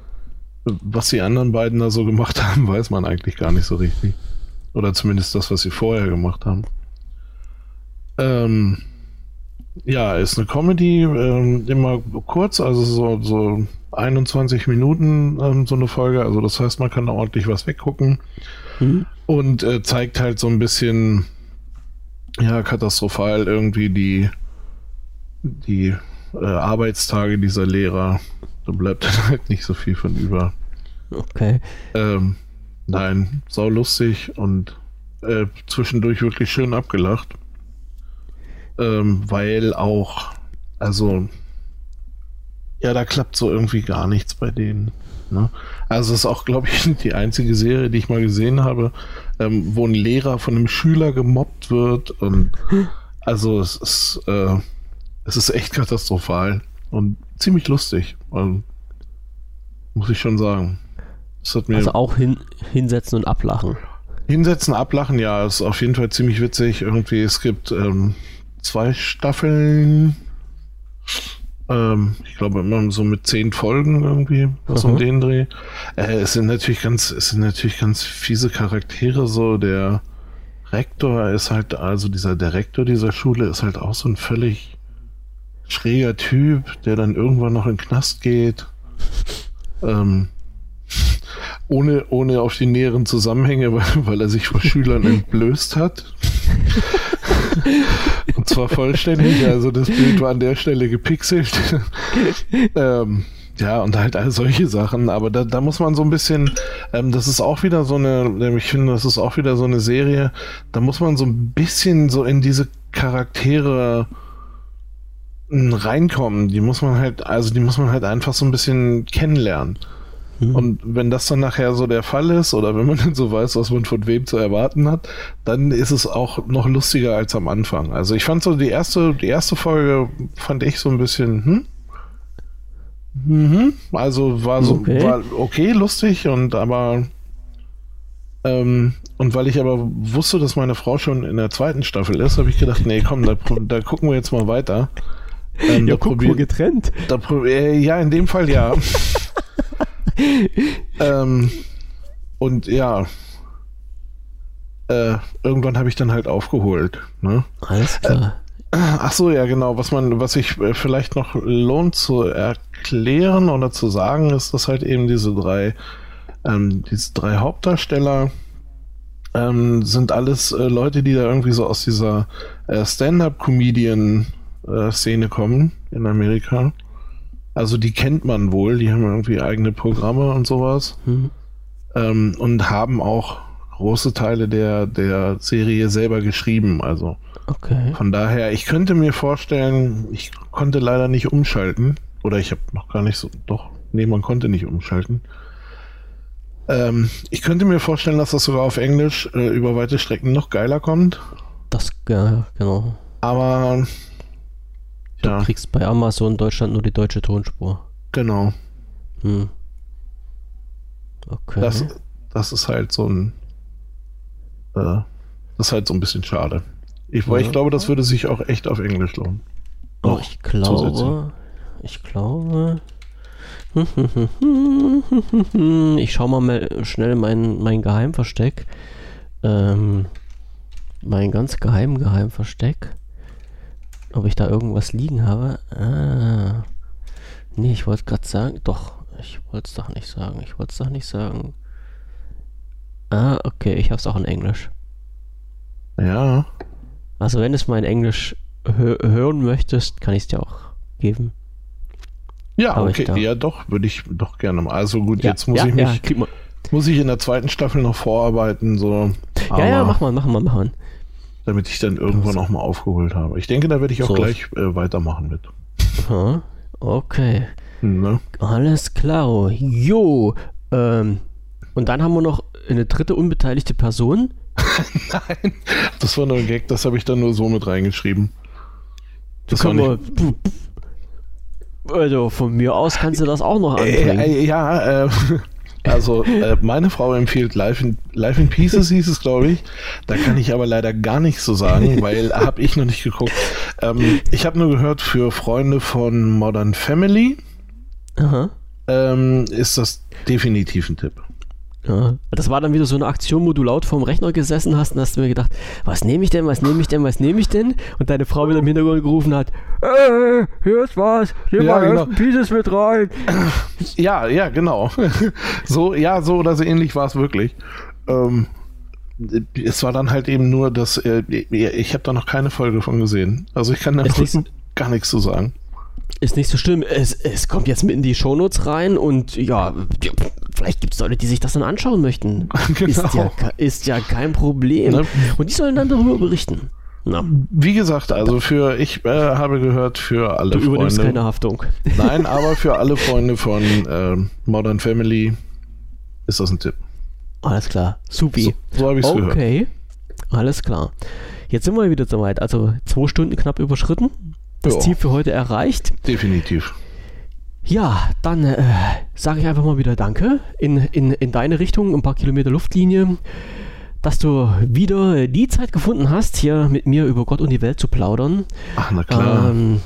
was die anderen beiden da so gemacht [LAUGHS] haben, weiß man eigentlich gar nicht so richtig. Oder zumindest das, was sie vorher gemacht haben. Ähm, ja, ist eine Comedy, ähm, immer kurz, also so, so 21 Minuten ähm, so eine Folge. Also das heißt, man kann da ordentlich was weggucken. Mhm. Und äh, zeigt halt so ein bisschen, ja, katastrophal irgendwie die, die äh, Arbeitstage dieser Lehrer. Da bleibt [LAUGHS] dann halt nicht so viel von über. Okay. Ähm, nein, sau lustig und äh, zwischendurch wirklich schön abgelacht. Ähm, weil auch, also, ja, da klappt so irgendwie gar nichts bei denen. Ne? Also es ist auch, glaube ich, [LAUGHS] die einzige Serie, die ich mal gesehen habe, ähm, wo ein Lehrer von einem Schüler gemobbt wird. Und also es ist, äh, es ist echt katastrophal und ziemlich lustig. Also, muss ich schon sagen. also auch hin, hinsetzen und ablachen. Hinsetzen, ablachen, ja, ist auf jeden Fall ziemlich witzig. Irgendwie, es gibt ähm, zwei Staffeln ähm, ich glaube immer so mit zehn Folgen irgendwie, was um den Dreh. Äh, es sind natürlich ganz, es sind natürlich ganz fiese Charaktere, so der Rektor ist halt, also dieser Direktor dieser Schule ist halt auch so ein völlig schräger Typ, der dann irgendwann noch in den Knast geht. Ähm, ohne, ohne auf die näheren Zusammenhänge, [LAUGHS] weil, weil er sich vor Schülern entblößt hat. [LAUGHS] Und zwar vollständig, also das Bild war an der Stelle gepixelt. [LAUGHS] ähm, ja, und halt all solche Sachen, aber da, da muss man so ein bisschen, ähm, das ist auch wieder so eine, ähm, ich finde, das ist auch wieder so eine Serie, da muss man so ein bisschen so in diese Charaktere hm, reinkommen. Die muss man halt, also die muss man halt einfach so ein bisschen kennenlernen. Mhm. Und wenn das dann nachher so der Fall ist, oder wenn man [LAUGHS] dann so weiß, was man von wem zu erwarten hat, dann ist es auch noch lustiger als am Anfang. Also ich fand so die erste, die erste Folge fand ich so ein bisschen, hm? Mhm. Also war so okay. War okay, lustig und aber ähm, und weil ich aber wusste, dass meine Frau schon in der zweiten Staffel ist, habe ich gedacht, nee, komm, da, da, gucken wir jetzt mal weiter. Ähm, ja, guck, probier, getrennt. Da, äh, ja, in dem Fall ja. [LAUGHS] ähm, und ja, äh, irgendwann habe ich dann halt aufgeholt. Ne? Alles klar. Äh, ach so, ja, genau. Was man, was sich äh, vielleicht noch lohnt zu erklären oder zu sagen, ist, dass halt eben diese drei, ähm, diese drei Hauptdarsteller ähm, sind alles äh, Leute, die da irgendwie so aus dieser äh, Stand-up-Comedian-Szene kommen in Amerika. Also die kennt man wohl, die haben irgendwie eigene Programme und sowas. Mhm. Ähm, und haben auch große Teile der, der Serie selber geschrieben. Also okay. von daher, ich könnte mir vorstellen, ich konnte leider nicht umschalten. Oder ich habe noch gar nicht so. Doch, nee, man konnte nicht umschalten. Ähm, ich könnte mir vorstellen, dass das sogar auf Englisch äh, über weite Strecken noch geiler kommt. Das, ja, genau. Aber Du ja. kriegst bei Amazon Deutschland nur die deutsche Tonspur. Genau. Hm. Okay. Das, das ist halt so ein. Äh, das ist halt so ein bisschen schade. Ich, ja. ich glaube, das würde sich auch echt auf Englisch lohnen. Oh, ich glaube. Ich glaube. [LAUGHS] Ich schau mal schnell mein, mein Geheimversteck. Ähm, mein ganz geheim Geheimversteck. Ob ich da irgendwas liegen habe? Ah. Nee, ich wollte gerade sagen. Doch, ich wollte es doch nicht sagen. Ich wollte es doch nicht sagen. Ah, okay, ich habe es auch in Englisch. Ja. Also wenn du es mal in Englisch hö hören möchtest, kann ich es dir auch geben. Ja, Hab okay, ja doch, würde ich doch gerne mal. Also gut, ja, jetzt muss ja, ich mich, ja, muss ich in der zweiten Staffel noch vorarbeiten, so. Ja, ja, mach mal, mach mal, mach mal damit ich dann irgendwann auch mal aufgeholt habe. Ich denke, da werde ich auch so. gleich äh, weitermachen mit. okay. Ne? Alles klar. Jo. Ähm, und dann haben wir noch eine dritte unbeteiligte Person. [LAUGHS] Nein, das war nur ein Gag, das habe ich dann nur so mit reingeschrieben. Das kann man. Also von mir aus kannst du das auch noch äh, anbringen. Äh, äh, ja, äh, also äh, meine Frau empfiehlt Life in, Life in Pieces, hieß es, glaube ich. Da kann ich aber leider gar nichts so sagen, [LAUGHS] weil habe ich noch nicht geguckt. Ähm, ich habe nur gehört, für Freunde von Modern Family ähm, ist das definitiv ein Tipp. Ja, das war dann wieder so eine Aktion, wo du laut vorm Rechner gesessen hast und hast mir gedacht, was nehme ich denn, was nehme ich denn, was nehme ich denn? Und deine Frau wieder im Hintergrund gerufen hat, äh, hier ist was, hier ja, mal genau. Pieces mit rein. Ja, ja, genau. so, ja, so oder so ähnlich war es wirklich. Ähm, es war dann halt eben nur, dass äh, ich habe da noch keine Folge von gesehen. Also ich kann da gar nichts zu sagen. Ist nicht so schlimm. Es, es kommt jetzt mit in die Shownotes rein und ja, vielleicht gibt es Leute, die sich das dann anschauen möchten. Genau. [LAUGHS] Ist, ja, ist ja kein Problem. Ne? Und die sollen dann darüber berichten. Na. Wie gesagt, also für, ich äh, habe gehört, für alle du Freunde. Du übernimmst keine Haftung. [LAUGHS] Nein, aber für alle Freunde von äh, Modern Family ist das ein Tipp. Alles klar, supi. So, so habe ich es okay. gehört. Okay, alles klar. Jetzt sind wir wieder soweit. Also zwei Stunden knapp überschritten das jo. Ziel für heute erreicht. Definitiv. Ja, dann äh, sage ich einfach mal wieder Danke in, in, in deine Richtung, ein paar Kilometer Luftlinie, dass du wieder die Zeit gefunden hast, hier mit mir über Gott und die Welt zu plaudern. Ach, na klar. Ähm,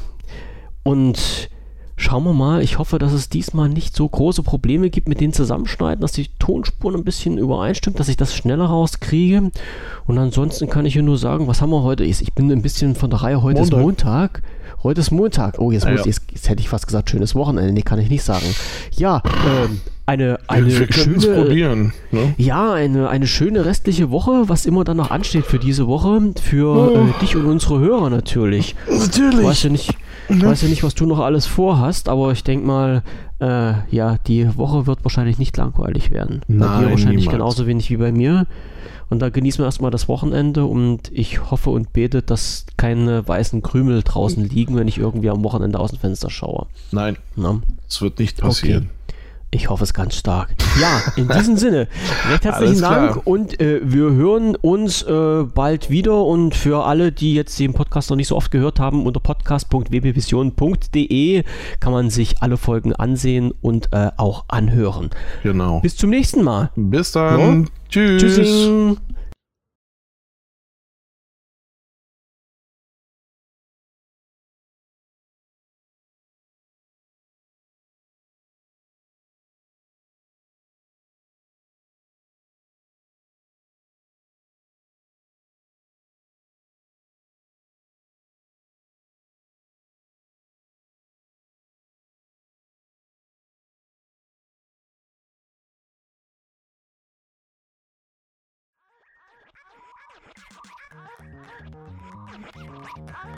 und schauen wir mal, ich hoffe, dass es diesmal nicht so große Probleme gibt mit den Zusammenschneiden, dass die Tonspuren ein bisschen übereinstimmt, dass ich das schneller rauskriege. Und ansonsten kann ich hier nur sagen, was haben wir heute? Ich bin ein bisschen von der Reihe, heute Montag. ist Montag. Heute ist Montag. Oh, jetzt, muss, ja. jetzt, jetzt, hätte ich fast gesagt, schönes Wochenende. Nee, kann ich nicht sagen. Ja, ähm, eine, eine wir schöne, probieren. Ne? Ja, eine, eine schöne restliche Woche, was immer dann noch ansteht für diese Woche, für oh. äh, dich und unsere Hörer natürlich. Natürlich. Ich weiß ja nicht, ich weiß ja nicht, was du noch alles vorhast, aber ich denke mal, äh, ja, die Woche wird wahrscheinlich nicht langweilig werden. Nein, bei dir wahrscheinlich niemals. genauso wenig wie bei mir. Und da genießen wir erstmal das Wochenende und ich hoffe und bete, dass keine weißen Krümel draußen liegen, wenn ich irgendwie am Wochenende aus dem Fenster schaue. Nein, Na? das wird nicht passieren. Ich hoffe es ganz stark. Ja, in diesem Sinne, recht herzlichen. Dank und äh, wir hören uns äh, bald wieder und für alle, die jetzt den Podcast noch nicht so oft gehört haben, unter podcast.wbvision.de kann man sich alle Folgen ansehen und äh, auch anhören. Genau. Bis zum nächsten Mal. Bis dann. Tschüss. Tschüssing. house.